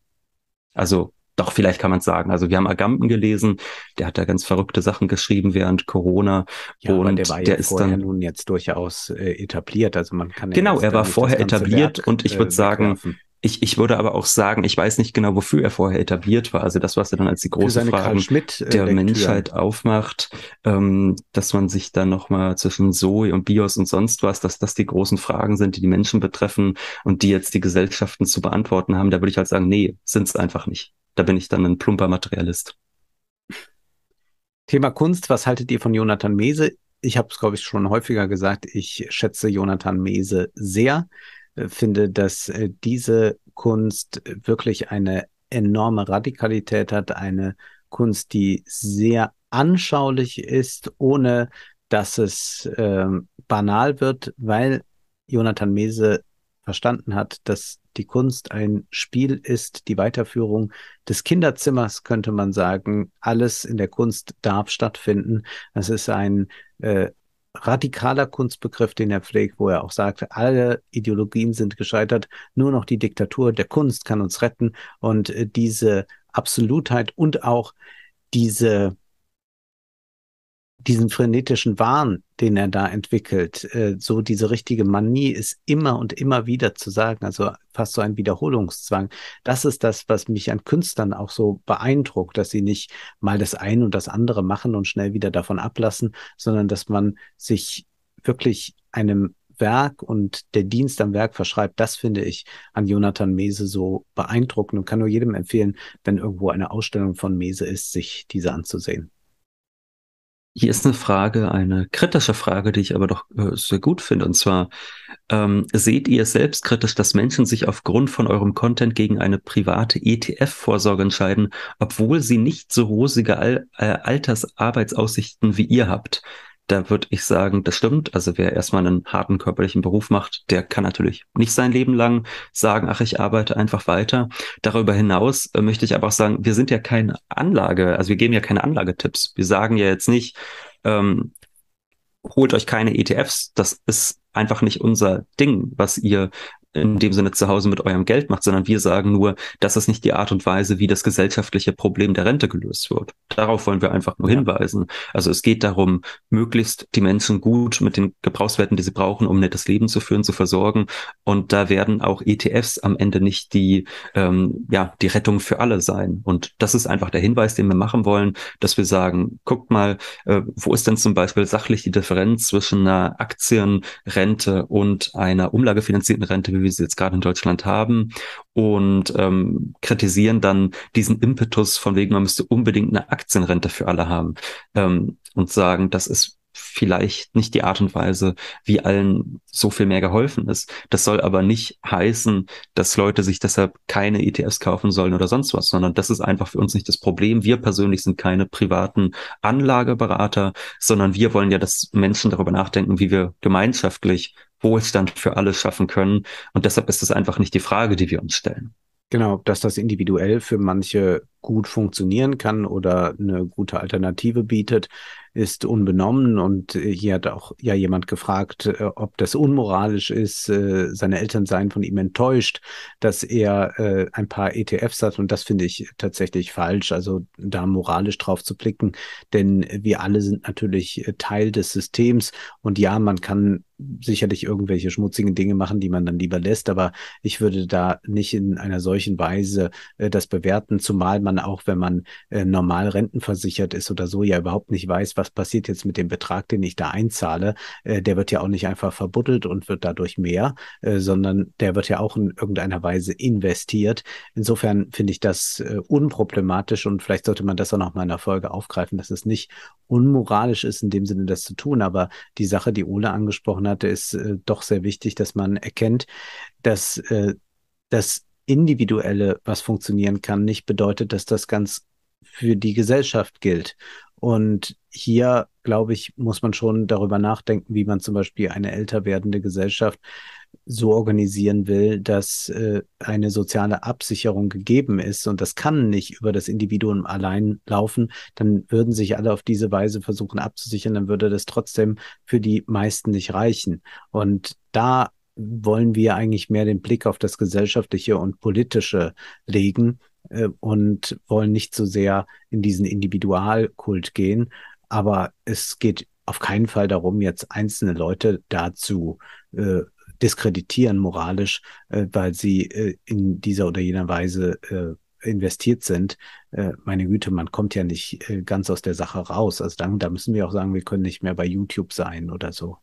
Also doch, vielleicht kann man sagen. Also wir haben Agamben gelesen, der hat da ganz verrückte Sachen geschrieben während Corona. Ja, und der war ja der ist dann nun jetzt durchaus äh, etabliert. Also man kann genau, er war vorher etabliert Werk, und ich würde äh, sagen, ich, ich würde aber auch sagen, ich weiß nicht genau, wofür er vorher etabliert war. Also das, was er dann als die große Frage äh, der Menschheit aufmacht, ähm, dass man sich dann nochmal zwischen Zoe und Bios und sonst was, dass das die großen Fragen sind, die die Menschen betreffen und die jetzt die Gesellschaften zu beantworten haben, da würde ich halt sagen, nee, sind es einfach nicht. Da bin ich dann ein plumper Materialist. Thema Kunst, was haltet ihr von Jonathan Mese? Ich habe es, glaube ich, schon häufiger gesagt, ich schätze Jonathan Mese sehr. Äh, finde, dass äh, diese Kunst wirklich eine enorme Radikalität hat, eine Kunst, die sehr anschaulich ist, ohne dass es äh, banal wird, weil Jonathan Mese verstanden hat, dass die Kunst ein Spiel ist, die Weiterführung des Kinderzimmers, könnte man sagen. Alles in der Kunst darf stattfinden. Es ist ein äh, radikaler Kunstbegriff, den er pflegt, wo er auch sagt, alle Ideologien sind gescheitert, nur noch die Diktatur der Kunst kann uns retten. Und äh, diese Absolutheit und auch diese diesen frenetischen Wahn, den er da entwickelt, äh, so diese richtige Manie ist immer und immer wieder zu sagen, also fast so ein Wiederholungszwang. Das ist das, was mich an Künstlern auch so beeindruckt, dass sie nicht mal das eine und das andere machen und schnell wieder davon ablassen, sondern dass man sich wirklich einem Werk und der Dienst am Werk verschreibt, das finde ich an Jonathan Mese so beeindruckend und kann nur jedem empfehlen, wenn irgendwo eine Ausstellung von Mese ist, sich diese anzusehen. Hier ist eine Frage, eine kritische Frage, die ich aber doch äh, sehr gut finde. Und zwar, ähm, seht ihr selbstkritisch, dass Menschen sich aufgrund von eurem Content gegen eine private ETF-Vorsorge entscheiden, obwohl sie nicht so rosige Al äh, Altersarbeitsaussichten wie ihr habt? Da würde ich sagen, das stimmt. Also wer erstmal einen harten körperlichen Beruf macht, der kann natürlich nicht sein Leben lang sagen, ach, ich arbeite einfach weiter. Darüber hinaus äh, möchte ich aber auch sagen, wir sind ja keine Anlage, also wir geben ja keine Anlagetipps. Wir sagen ja jetzt nicht, ähm, holt euch keine ETFs. Das ist einfach nicht unser Ding, was ihr in dem Sinne zu Hause mit eurem Geld macht, sondern wir sagen nur, das ist nicht die Art und Weise, wie das gesellschaftliche Problem der Rente gelöst wird. Darauf wollen wir einfach nur ja. hinweisen. Also es geht darum, möglichst die Menschen gut mit den Gebrauchswerten, die sie brauchen, um ein nettes Leben zu führen, zu versorgen. Und da werden auch ETFs am Ende nicht die, ähm, ja, die Rettung für alle sein. Und das ist einfach der Hinweis, den wir machen wollen, dass wir sagen, guckt mal, äh, wo ist denn zum Beispiel sachlich die Differenz zwischen einer Aktienrente und einer umlagefinanzierten Rente, wie wir sie jetzt gerade in Deutschland haben und ähm, kritisieren dann diesen Impetus von wegen, man müsste unbedingt eine Aktienrente für alle haben ähm, und sagen, das ist vielleicht nicht die Art und Weise, wie allen so viel mehr geholfen ist. Das soll aber nicht heißen, dass Leute sich deshalb keine ETFs kaufen sollen oder sonst was, sondern das ist einfach für uns nicht das Problem. Wir persönlich sind keine privaten Anlageberater, sondern wir wollen ja, dass Menschen darüber nachdenken, wie wir gemeinschaftlich Wohlstand für alle schaffen können. Und deshalb ist es einfach nicht die Frage, die wir uns stellen. Genau, dass das individuell für manche gut funktionieren kann oder eine gute Alternative bietet, ist unbenommen. Und äh, hier hat auch ja jemand gefragt, äh, ob das unmoralisch ist. Äh, seine Eltern seien von ihm enttäuscht, dass er ein paar ETFs hat. Und das finde ich tatsächlich falsch. Also da moralisch drauf zu blicken, denn wir alle sind natürlich Teil des Systems. Und ja, man kann sicherlich irgendwelche schmutzigen Dinge machen, die man dann lieber lässt. Aber ich würde da nicht in einer solchen Weise das bewerten, zumal man auch, wenn man normal rentenversichert ist oder so, ja überhaupt nicht weiß, was passiert jetzt mit dem Betrag, den ich da einzahle. Äh, der wird ja auch nicht einfach verbuddelt und wird dadurch mehr, äh, sondern der wird ja auch in irgendeiner Weise investiert. Insofern finde ich das äh, unproblematisch und vielleicht sollte man das auch noch mal in der Folge aufgreifen, dass es nicht unmoralisch ist, in dem Sinne das zu tun. Aber die Sache, die Ole angesprochen hatte, ist äh, doch sehr wichtig, dass man erkennt, dass äh, das Individuelle, was funktionieren kann, nicht bedeutet, dass das ganz für die Gesellschaft gilt. Und hier, glaube ich, muss man schon darüber nachdenken, wie man zum Beispiel eine älter werdende Gesellschaft so organisieren will, dass äh, eine soziale Absicherung gegeben ist. Und das kann nicht über das Individuum allein laufen. Dann würden sich alle auf diese Weise versuchen abzusichern, dann würde das trotzdem für die meisten nicht reichen. Und da wollen wir eigentlich mehr den Blick auf das Gesellschaftliche und Politische legen äh, und wollen nicht so sehr in diesen Individualkult gehen. Aber es geht auf keinen Fall darum, jetzt einzelne Leute dazu äh, diskreditieren moralisch, äh, weil sie äh, in dieser oder jener Weise äh, investiert sind. Äh, meine Güte, man kommt ja nicht äh, ganz aus der Sache raus. Also dann, da müssen wir auch sagen, wir können nicht mehr bei YouTube sein oder so.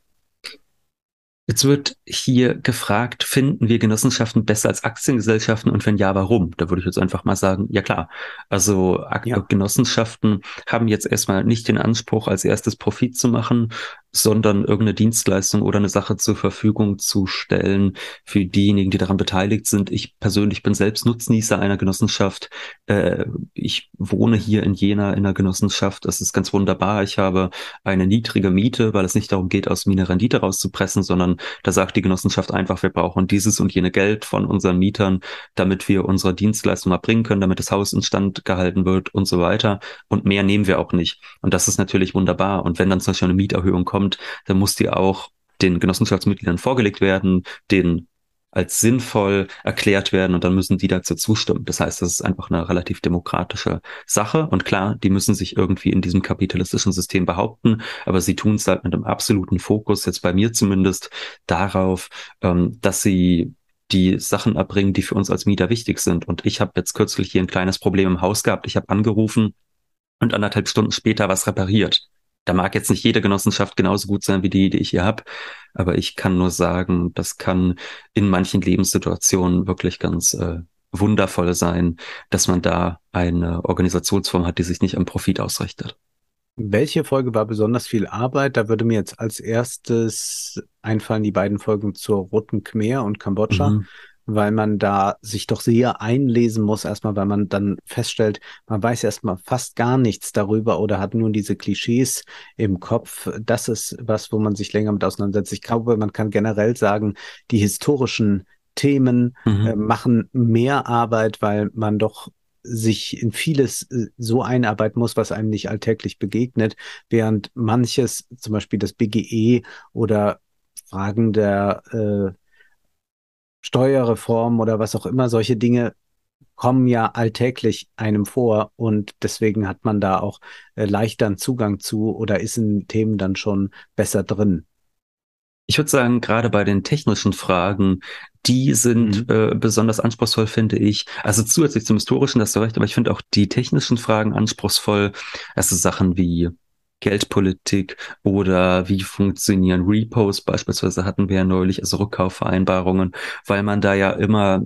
Jetzt wird hier gefragt, finden wir Genossenschaften besser als Aktiengesellschaften und wenn ja, warum? Da würde ich jetzt einfach mal sagen, ja klar. Also ja. Genossenschaften haben jetzt erstmal nicht den Anspruch, als erstes Profit zu machen, sondern irgendeine Dienstleistung oder eine Sache zur Verfügung zu stellen für diejenigen, die daran beteiligt sind. Ich persönlich bin selbst Nutznießer einer Genossenschaft. Äh, ich wohne hier in Jena in einer Genossenschaft. Das ist ganz wunderbar. Ich habe eine niedrige Miete, weil es nicht darum geht, aus mir eine Rendite rauszupressen, sondern da sagt die Genossenschaft einfach, wir brauchen dieses und jene Geld von unseren Mietern, damit wir unsere Dienstleistung erbringen können, damit das Haus instand gehalten wird und so weiter. Und mehr nehmen wir auch nicht. Und das ist natürlich wunderbar. Und wenn dann zum Beispiel eine Mieterhöhung kommt, kommt, dann muss die auch den Genossenschaftsmitgliedern vorgelegt werden, den als sinnvoll erklärt werden und dann müssen die dazu zustimmen. Das heißt, das ist einfach eine relativ demokratische Sache und klar, die müssen sich irgendwie in diesem kapitalistischen System behaupten, aber sie tun es halt mit einem absoluten Fokus, jetzt bei mir zumindest, darauf, ähm, dass sie die Sachen erbringen, die für uns als Mieter wichtig sind. Und ich habe jetzt kürzlich hier ein kleines Problem im Haus gehabt. Ich habe angerufen und anderthalb Stunden später was repariert. Da mag jetzt nicht jede Genossenschaft genauso gut sein wie die, die ich hier habe, aber ich kann nur sagen, das kann in manchen Lebenssituationen wirklich ganz äh, wundervoll sein, dass man da eine Organisationsform hat, die sich nicht am Profit ausrichtet. Welche Folge war besonders viel Arbeit? Da würde mir jetzt als erstes einfallen die beiden Folgen zur Roten Khmer und Kambodscha. Mhm. Weil man da sich doch sehr einlesen muss, erstmal, weil man dann feststellt, man weiß erstmal fast gar nichts darüber oder hat nur diese Klischees im Kopf. Das ist was, wo man sich länger mit auseinandersetzt. Ich glaube, man kann generell sagen, die historischen Themen mhm. äh, machen mehr Arbeit, weil man doch sich in vieles äh, so einarbeiten muss, was einem nicht alltäglich begegnet, während manches, zum Beispiel das BGE oder Fragen der äh, Steuerreform oder was auch immer, solche Dinge kommen ja alltäglich einem vor und deswegen hat man da auch äh, leichteren Zugang zu oder ist in Themen dann schon besser drin. Ich würde sagen, gerade bei den technischen Fragen, die sind mhm. äh, besonders anspruchsvoll, finde ich. Also zusätzlich zum historischen, das du recht, aber ich finde auch die technischen Fragen anspruchsvoll. Also Sachen wie Geldpolitik oder wie funktionieren Repos beispielsweise hatten wir ja neulich, also Rückkaufvereinbarungen, weil man da ja immer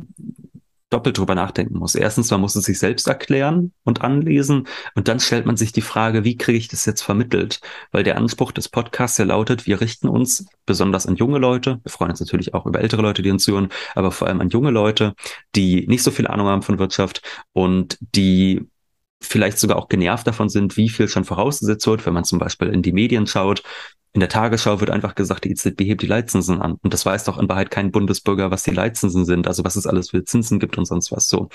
doppelt drüber nachdenken muss. Erstens, man muss es sich selbst erklären und anlesen und dann stellt man sich die Frage, wie kriege ich das jetzt vermittelt? Weil der Anspruch des Podcasts ja lautet, wir richten uns besonders an junge Leute, wir freuen uns natürlich auch über ältere Leute, die uns hören, aber vor allem an junge Leute, die nicht so viel Ahnung haben von Wirtschaft und die vielleicht sogar auch genervt davon sind, wie viel schon vorausgesetzt wird, wenn man zum Beispiel in die Medien schaut. In der Tagesschau wird einfach gesagt, die EZB hebt die Leitzinsen an. Und das weiß doch in Wahrheit kein Bundesbürger, was die Leitzinsen sind, also was es alles für Zinsen gibt und sonst was so.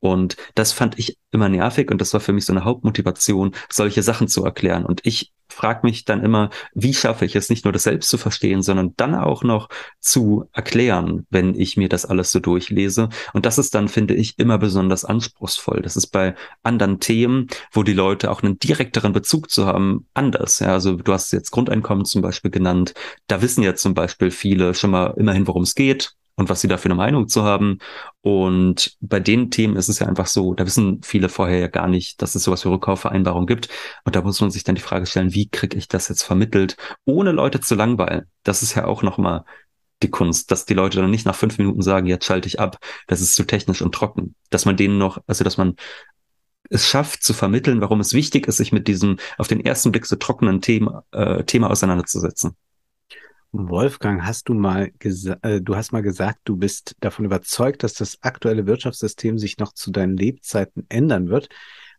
Und das fand ich immer nervig und das war für mich so eine Hauptmotivation, solche Sachen zu erklären. Und ich frage mich dann immer, wie schaffe ich es nicht nur das selbst zu verstehen, sondern dann auch noch zu erklären, wenn ich mir das alles so durchlese. Und das ist dann, finde ich, immer besonders anspruchsvoll. Das ist bei anderen Themen, wo die Leute auch einen direkteren Bezug zu haben, anders. Ja, also du hast jetzt Grundeinkommen zum Beispiel genannt. Da wissen ja zum Beispiel viele schon mal immerhin, worum es geht und was sie da für eine Meinung zu haben. Und bei den Themen ist es ja einfach so, da wissen viele vorher ja gar nicht, dass es sowas wie Rückkaufvereinbarung gibt. Und da muss man sich dann die Frage stellen, wie kriege ich das jetzt vermittelt, ohne Leute zu langweilen? Das ist ja auch nochmal die Kunst, dass die Leute dann nicht nach fünf Minuten sagen, jetzt schalte ich ab, das ist zu technisch und trocken. Dass man denen noch, also dass man es schafft zu vermitteln, warum es wichtig ist, sich mit diesem auf den ersten Blick so trockenen Thema, äh, Thema auseinanderzusetzen. Wolfgang, hast du mal gesagt, äh, du hast mal gesagt, du bist davon überzeugt, dass das aktuelle Wirtschaftssystem sich noch zu deinen Lebzeiten ändern wird.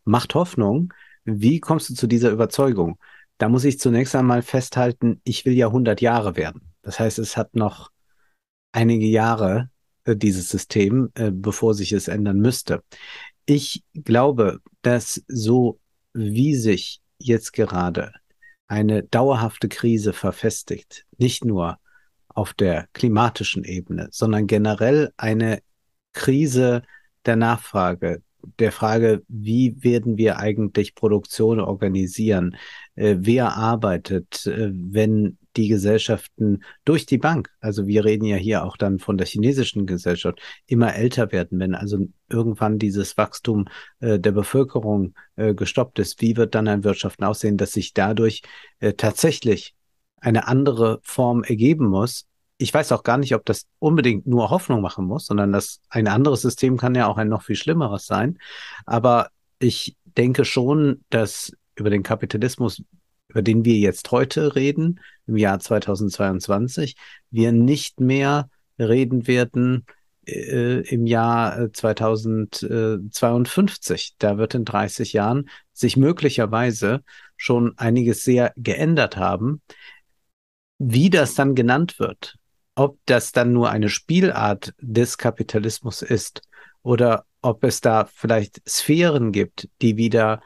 Macht Hoffnung. Wie kommst du zu dieser Überzeugung? Da muss ich zunächst einmal festhalten, ich will ja 100 Jahre werden. Das heißt, es hat noch einige Jahre, äh, dieses System, äh, bevor sich es ändern müsste. Ich glaube, dass so wie sich jetzt gerade eine dauerhafte Krise verfestigt, nicht nur auf der klimatischen Ebene, sondern generell eine Krise der Nachfrage, der Frage, wie werden wir eigentlich Produktion organisieren? Äh, wer arbeitet, äh, wenn die Gesellschaften durch die Bank, also wir reden ja hier auch dann von der chinesischen Gesellschaft, immer älter werden, wenn also irgendwann dieses Wachstum äh, der Bevölkerung äh, gestoppt ist, wie wird dann ein Wirtschaften aussehen, dass sich dadurch äh, tatsächlich eine andere Form ergeben muss. Ich weiß auch gar nicht, ob das unbedingt nur Hoffnung machen muss, sondern das ein anderes System kann ja auch ein noch viel schlimmeres sein. Aber ich denke schon, dass über den Kapitalismus über den wir jetzt heute reden, im Jahr 2022, wir nicht mehr reden werden äh, im Jahr 2052. Äh, da wird in 30 Jahren sich möglicherweise schon einiges sehr geändert haben. Wie das dann genannt wird, ob das dann nur eine Spielart des Kapitalismus ist oder ob es da vielleicht Sphären gibt, die wieder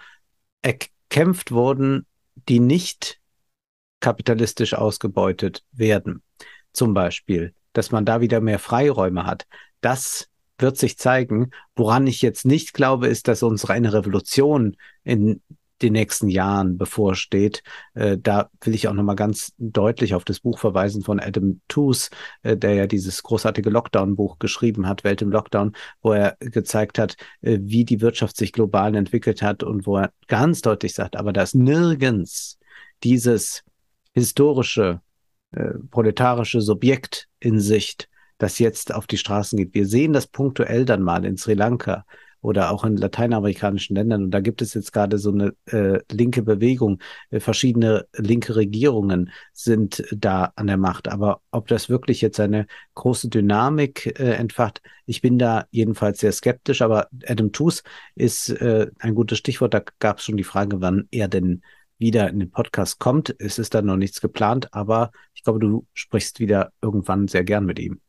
erkämpft wurden die nicht kapitalistisch ausgebeutet werden. Zum Beispiel, dass man da wieder mehr Freiräume hat. Das wird sich zeigen. Woran ich jetzt nicht glaube, ist, dass unsere eine Revolution in den nächsten Jahren bevorsteht. Äh, da will ich auch nochmal ganz deutlich auf das Buch verweisen von Adam Tooze, äh, der ja dieses großartige Lockdown-Buch geschrieben hat, Welt im Lockdown, wo er gezeigt hat, äh, wie die Wirtschaft sich global entwickelt hat und wo er ganz deutlich sagt, aber da ist nirgends dieses historische, äh, proletarische Subjekt in Sicht, das jetzt auf die Straßen geht. Wir sehen das punktuell dann mal in Sri Lanka oder auch in lateinamerikanischen Ländern. Und da gibt es jetzt gerade so eine äh, linke Bewegung. Äh, verschiedene linke Regierungen sind da an der Macht. Aber ob das wirklich jetzt eine große Dynamik äh, entfacht, ich bin da jedenfalls sehr skeptisch. Aber Adam Tooze ist äh, ein gutes Stichwort. Da gab es schon die Frage, wann er denn wieder in den Podcast kommt. Es ist da noch nichts geplant, aber ich glaube, du sprichst wieder irgendwann sehr gern mit ihm.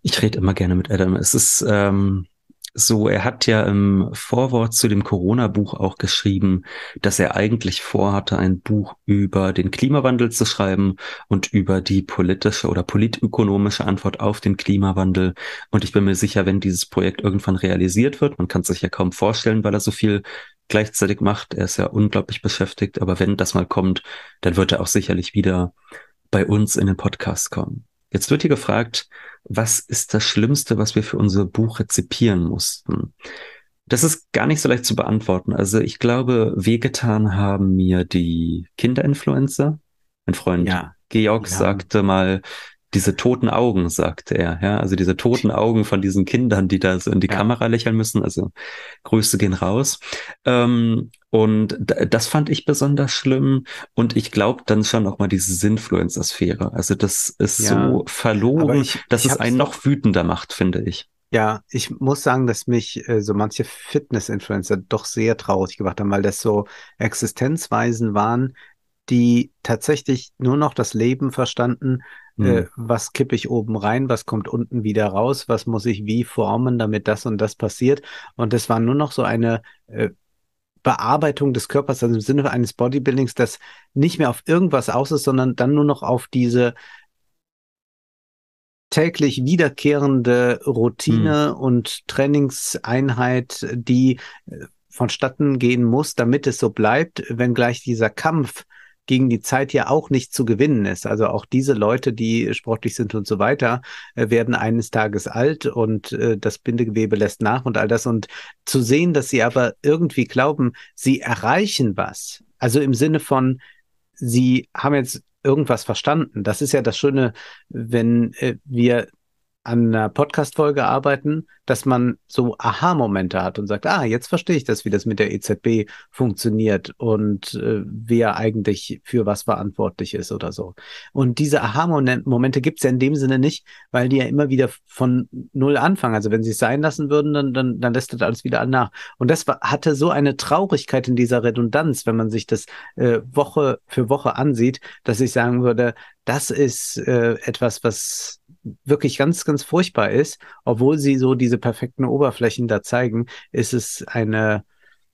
Ich rede immer gerne mit Adam. Es ist ähm, so, er hat ja im Vorwort zu dem Corona-Buch auch geschrieben, dass er eigentlich vorhatte, ein Buch über den Klimawandel zu schreiben und über die politische oder politökonomische Antwort auf den Klimawandel. Und ich bin mir sicher, wenn dieses Projekt irgendwann realisiert wird, man kann es sich ja kaum vorstellen, weil er so viel gleichzeitig macht. Er ist ja unglaublich beschäftigt, aber wenn das mal kommt, dann wird er auch sicherlich wieder bei uns in den Podcast kommen. Jetzt wird hier gefragt, was ist das Schlimmste, was wir für unser Buch rezipieren mussten? Das ist gar nicht so leicht zu beantworten. Also ich glaube, wehgetan haben mir die Kinderinfluencer. Mein Freund ja. Georg ja. sagte mal, diese toten Augen, sagte er, ja, also diese toten Augen von diesen Kindern, die da so in die ja. Kamera lächeln müssen, also Grüße gehen raus. Ähm, und das fand ich besonders schlimm. Und ich glaube dann schon auch mal diese Sinfluencer-Sphäre. Also das ist ja. so verloren, ich, dass ich es einen noch wütender macht, finde ich. Ja, ich muss sagen, dass mich äh, so manche Fitness-Influencer doch sehr traurig gemacht haben, weil das so Existenzweisen waren, die tatsächlich nur noch das Leben verstanden, mhm. äh, was kippe ich oben rein, was kommt unten wieder raus, was muss ich wie formen, damit das und das passiert. Und das war nur noch so eine äh, Bearbeitung des Körpers, also im Sinne eines Bodybuildings, das nicht mehr auf irgendwas aus ist, sondern dann nur noch auf diese täglich wiederkehrende Routine mhm. und Trainingseinheit, die äh, vonstatten gehen muss, damit es so bleibt, wenngleich dieser Kampf gegen die Zeit ja auch nicht zu gewinnen ist. Also auch diese Leute, die sportlich sind und so weiter, äh, werden eines Tages alt und äh, das Bindegewebe lässt nach und all das. Und zu sehen, dass sie aber irgendwie glauben, sie erreichen was. Also im Sinne von, sie haben jetzt irgendwas verstanden. Das ist ja das Schöne, wenn äh, wir an einer Podcast-Folge arbeiten, dass man so Aha-Momente hat und sagt, ah, jetzt verstehe ich das, wie das mit der EZB funktioniert und äh, wer eigentlich für was verantwortlich ist oder so. Und diese Aha-Momente gibt es ja in dem Sinne nicht, weil die ja immer wieder von null anfangen. Also wenn sie es sein lassen würden, dann, dann, dann lässt das alles wieder nach. Und das war, hatte so eine Traurigkeit in dieser Redundanz, wenn man sich das äh, Woche für Woche ansieht, dass ich sagen würde, das ist äh, etwas, was wirklich ganz, ganz furchtbar ist, obwohl sie so diese perfekten Oberflächen da zeigen, ist es eine,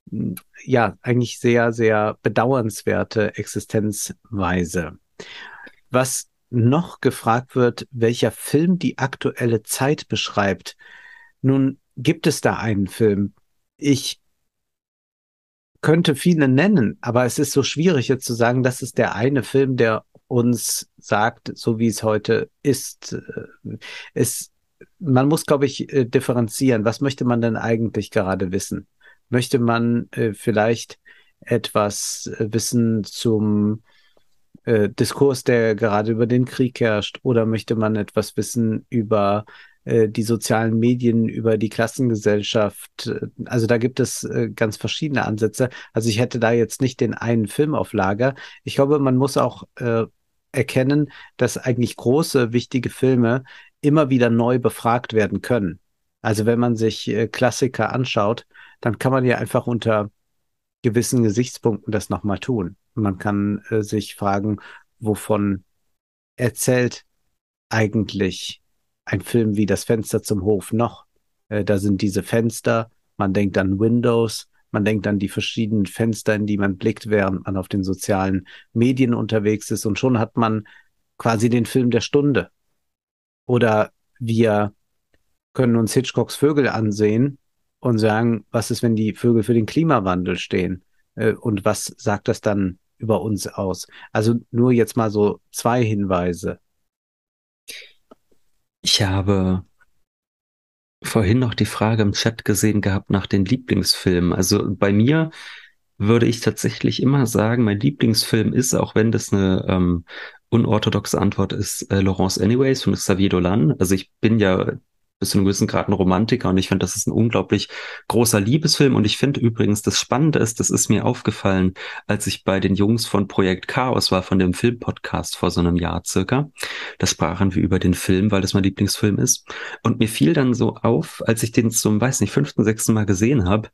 hm, ja, eigentlich sehr, sehr bedauernswerte Existenzweise. Was noch gefragt wird, welcher Film die aktuelle Zeit beschreibt. Nun gibt es da einen Film. Ich könnte viele nennen, aber es ist so schwierig jetzt zu sagen, das ist der eine Film, der uns sagt, so wie es heute ist. Äh, es, man muss, glaube ich, äh, differenzieren. Was möchte man denn eigentlich gerade wissen? Möchte man äh, vielleicht etwas wissen zum äh, Diskurs, der gerade über den Krieg herrscht, oder möchte man etwas wissen über äh, die sozialen Medien, über die Klassengesellschaft. Also da gibt es äh, ganz verschiedene Ansätze. Also ich hätte da jetzt nicht den einen Film auf Lager. Ich glaube, man muss auch äh, erkennen, dass eigentlich große, wichtige Filme immer wieder neu befragt werden können. Also wenn man sich äh, Klassiker anschaut, dann kann man ja einfach unter gewissen Gesichtspunkten das nochmal tun. Man kann äh, sich fragen, wovon erzählt eigentlich ein Film wie Das Fenster zum Hof noch. Äh, da sind diese Fenster, man denkt an Windows, man denkt an die verschiedenen Fenster, in die man blickt, während man auf den sozialen Medien unterwegs ist und schon hat man quasi den Film der Stunde. Oder wir können uns Hitchcocks Vögel ansehen und sagen, was ist, wenn die Vögel für den Klimawandel stehen? Äh, und was sagt das dann über uns aus? Also nur jetzt mal so zwei Hinweise. Ich habe vorhin noch die Frage im Chat gesehen gehabt nach den Lieblingsfilmen. Also bei mir würde ich tatsächlich immer sagen, mein Lieblingsfilm ist, auch wenn das eine ähm, unorthodoxe Antwort ist, äh, Laurence Anyways von Xavier Dolan. Also ich bin ja bis zu einem gewissen Grad ein Romantiker und ich finde, das ist ein unglaublich großer Liebesfilm und ich finde übrigens, das Spannende ist, das ist mir aufgefallen, als ich bei den Jungs von Projekt Chaos war, von dem Filmpodcast vor so einem Jahr circa. Da sprachen wir über den Film, weil das mein Lieblingsfilm ist und mir fiel dann so auf, als ich den zum, weiß nicht, fünften, sechsten Mal gesehen habe,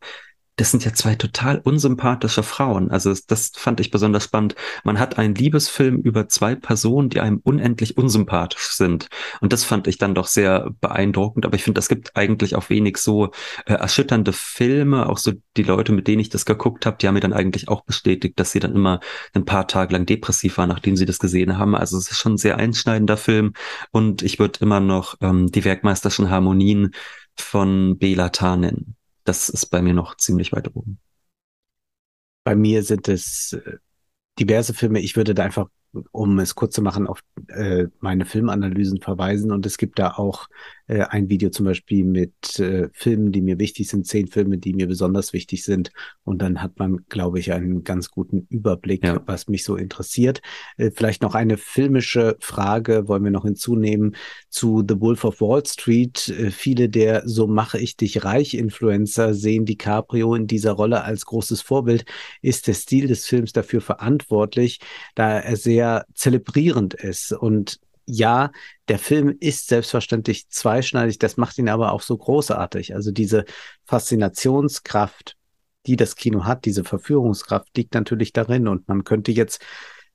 das sind ja zwei total unsympathische Frauen. Also das fand ich besonders spannend. Man hat einen Liebesfilm über zwei Personen, die einem unendlich unsympathisch sind. Und das fand ich dann doch sehr beeindruckend. Aber ich finde, es gibt eigentlich auch wenig so äh, erschütternde Filme. Auch so die Leute, mit denen ich das geguckt habe, die haben mir dann eigentlich auch bestätigt, dass sie dann immer ein paar Tage lang depressiv waren, nachdem sie das gesehen haben. Also es ist schon ein sehr einschneidender Film. Und ich würde immer noch ähm, die Werkmeisterschen Harmonien von Bela nennen das ist bei mir noch ziemlich weit oben. Bei mir sind es äh, diverse Filme. Ich würde da einfach um es kurz zu machen, auf äh, meine Filmanalysen verweisen. Und es gibt da auch äh, ein Video zum Beispiel mit äh, Filmen, die mir wichtig sind, zehn Filme, die mir besonders wichtig sind. Und dann hat man, glaube ich, einen ganz guten Überblick, ja. was mich so interessiert. Äh, vielleicht noch eine filmische Frage wollen wir noch hinzunehmen zu The Wolf of Wall Street. Äh, viele der So mache ich dich reich Influencer sehen DiCaprio in dieser Rolle als großes Vorbild. Ist der Stil des Films dafür verantwortlich, da er sehr sehr zelebrierend ist. Und ja, der Film ist selbstverständlich zweischneidig, das macht ihn aber auch so großartig. Also diese Faszinationskraft, die das Kino hat, diese Verführungskraft liegt natürlich darin. Und man könnte jetzt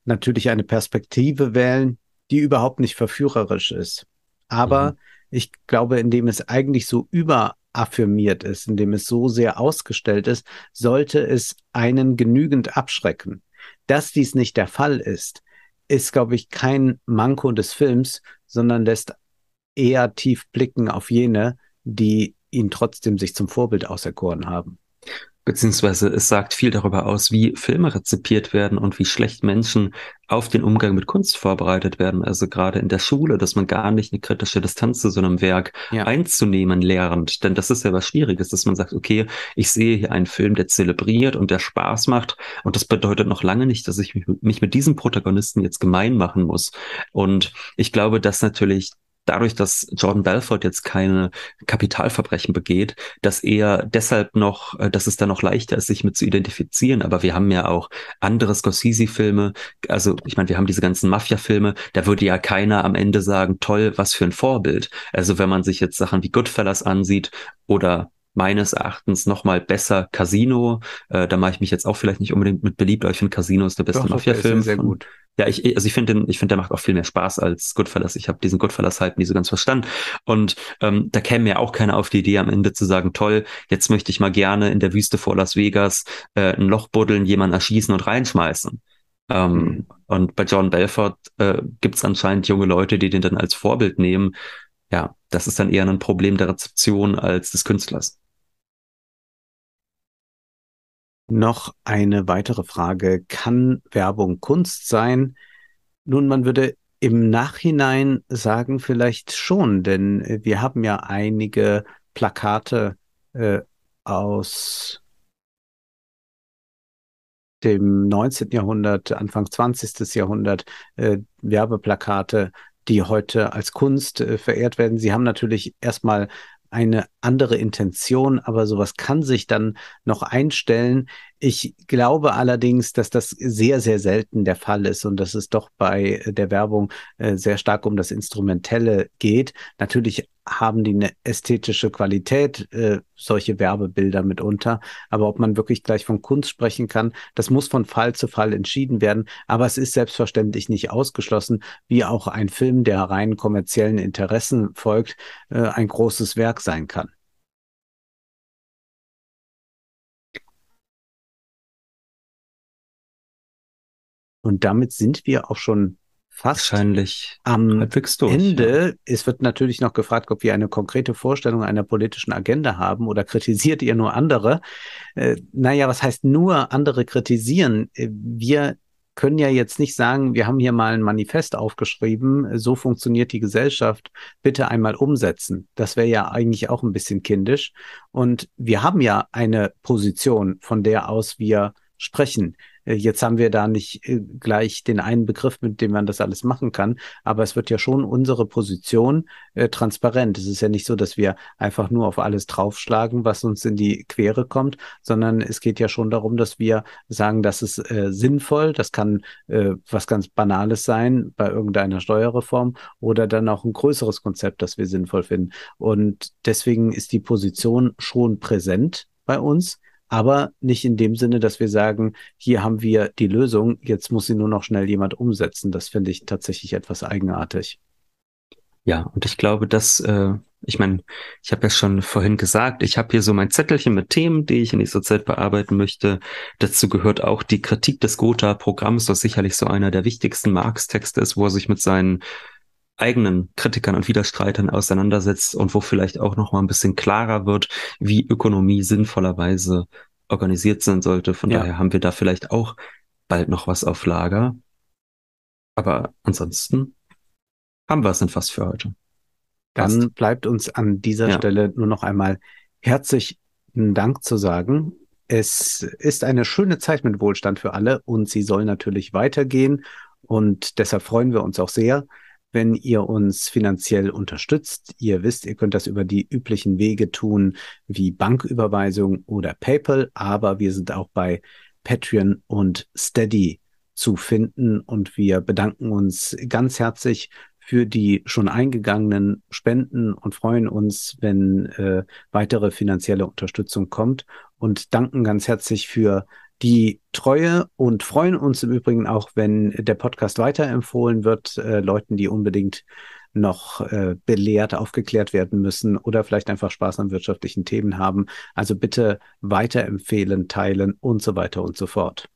natürlich eine Perspektive wählen, die überhaupt nicht verführerisch ist. Aber mhm. ich glaube, indem es eigentlich so überaffirmiert ist, indem es so sehr ausgestellt ist, sollte es einen genügend abschrecken. Dass dies nicht der Fall ist, ist, glaube ich, kein Manko des Films, sondern lässt eher tief blicken auf jene, die ihn trotzdem sich zum Vorbild auserkoren haben beziehungsweise es sagt viel darüber aus, wie Filme rezipiert werden und wie schlecht Menschen auf den Umgang mit Kunst vorbereitet werden. Also gerade in der Schule, dass man gar nicht eine kritische Distanz zu so einem Werk ja. einzunehmen lernt. Denn das ist ja was Schwieriges, dass man sagt, okay, ich sehe hier einen Film, der zelebriert und der Spaß macht. Und das bedeutet noch lange nicht, dass ich mich mit diesem Protagonisten jetzt gemein machen muss. Und ich glaube, dass natürlich dadurch, dass Jordan Belfort jetzt keine Kapitalverbrechen begeht, dass er deshalb noch, äh, dass es da noch leichter ist, sich mit zu identifizieren. Aber wir haben ja auch andere Scorsese-Filme. Also, ich meine, wir haben diese ganzen Mafia-Filme. Da würde ja keiner am Ende sagen, toll, was für ein Vorbild. Also, wenn man sich jetzt Sachen wie Goodfellas ansieht oder meines Erachtens noch mal besser Casino. Äh, da mache ich mich jetzt auch vielleicht nicht unbedingt mit beliebt, aber ich finde Casino ist der beste Mafia-Film. Sehr, sehr gut. Ja, ich, also ich finde ich finde, der macht auch viel mehr Spaß als Goodfellas. Ich habe diesen Goodfellas-Hype nie so ganz verstanden. Und ähm, da käme ja auch keiner auf die Idee, am Ende zu sagen, toll, jetzt möchte ich mal gerne in der Wüste vor Las Vegas äh, ein Loch buddeln, jemanden erschießen und reinschmeißen. Ähm, mhm. Und bei John Belfort äh, gibt es anscheinend junge Leute, die den dann als Vorbild nehmen. Ja, das ist dann eher ein Problem der Rezeption als des Künstlers. Noch eine weitere Frage. Kann Werbung Kunst sein? Nun, man würde im Nachhinein sagen, vielleicht schon, denn wir haben ja einige Plakate äh, aus dem 19. Jahrhundert, Anfang 20. Jahrhundert, äh, Werbeplakate, die heute als Kunst äh, verehrt werden. Sie haben natürlich erstmal eine andere Intention, aber sowas kann sich dann noch einstellen. Ich glaube allerdings, dass das sehr, sehr selten der Fall ist und dass es doch bei der Werbung äh, sehr stark um das Instrumentelle geht. Natürlich haben die eine ästhetische Qualität, äh, solche Werbebilder mitunter. Aber ob man wirklich gleich von Kunst sprechen kann, das muss von Fall zu Fall entschieden werden. Aber es ist selbstverständlich nicht ausgeschlossen, wie auch ein Film, der rein kommerziellen Interessen folgt, äh, ein großes Werk sein kann. Und damit sind wir auch schon fast wahrscheinlich am durch, Ende. Ja. Es wird natürlich noch gefragt, ob wir eine konkrete Vorstellung einer politischen Agenda haben oder kritisiert ihr nur andere? Äh, naja, was heißt nur andere kritisieren? Äh, wir können ja jetzt nicht sagen, wir haben hier mal ein Manifest aufgeschrieben, so funktioniert die Gesellschaft, bitte einmal umsetzen. Das wäre ja eigentlich auch ein bisschen kindisch. Und wir haben ja eine Position, von der aus wir sprechen. Äh, jetzt haben wir da nicht äh, gleich den einen Begriff, mit dem man das alles machen kann, aber es wird ja schon unsere Position äh, transparent. Es ist ja nicht so, dass wir einfach nur auf alles draufschlagen, was uns in die Quere kommt, sondern es geht ja schon darum, dass wir sagen, das ist äh, sinnvoll, das kann äh, was ganz Banales sein bei irgendeiner Steuerreform oder dann auch ein größeres Konzept, das wir sinnvoll finden. Und deswegen ist die Position schon präsent bei uns aber nicht in dem Sinne, dass wir sagen, hier haben wir die Lösung, jetzt muss sie nur noch schnell jemand umsetzen. Das finde ich tatsächlich etwas eigenartig. Ja, und ich glaube, dass, äh, ich meine, ich habe ja schon vorhin gesagt, ich habe hier so mein Zettelchen mit Themen, die ich in nächster Zeit bearbeiten möchte. Dazu gehört auch die Kritik des Gotha-Programms, was sicherlich so einer der wichtigsten Marx-Texte ist, wo er sich mit seinen eigenen Kritikern und Widerstreitern auseinandersetzt und wo vielleicht auch noch mal ein bisschen klarer wird, wie Ökonomie sinnvollerweise organisiert sein sollte. Von ja. daher haben wir da vielleicht auch bald noch was auf Lager. Aber ansonsten haben wir es dann fast für heute. Dann Passt. bleibt uns an dieser ja. Stelle nur noch einmal herzlichen Dank zu sagen. Es ist eine schöne Zeit mit Wohlstand für alle und sie soll natürlich weitergehen. Und deshalb freuen wir uns auch sehr, wenn ihr uns finanziell unterstützt. Ihr wisst, ihr könnt das über die üblichen Wege tun, wie Banküberweisung oder PayPal, aber wir sind auch bei Patreon und Steady zu finden. Und wir bedanken uns ganz herzlich für die schon eingegangenen Spenden und freuen uns, wenn äh, weitere finanzielle Unterstützung kommt. Und danken ganz herzlich für die Treue und freuen uns im Übrigen auch, wenn der Podcast weiterempfohlen wird, äh, Leuten, die unbedingt noch äh, belehrt, aufgeklärt werden müssen oder vielleicht einfach Spaß an wirtschaftlichen Themen haben. Also bitte weiterempfehlen, teilen und so weiter und so fort.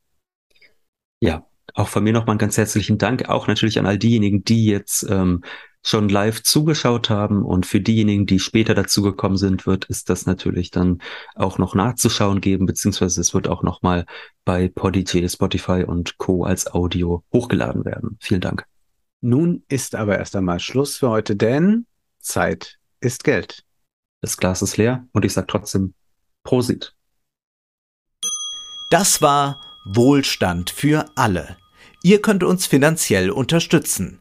Ja, auch von mir nochmal einen ganz herzlichen Dank, auch natürlich an all diejenigen, die jetzt ähm, schon live zugeschaut haben. Und für diejenigen, die später dazugekommen sind, wird es das natürlich dann auch noch nachzuschauen geben, beziehungsweise es wird auch nochmal bei Podigy, Spotify und Co. als Audio hochgeladen werden. Vielen Dank. Nun ist aber erst einmal Schluss für heute, denn Zeit ist Geld. Das Glas ist leer und ich sage trotzdem Prosit. Das war Wohlstand für alle. Ihr könnt uns finanziell unterstützen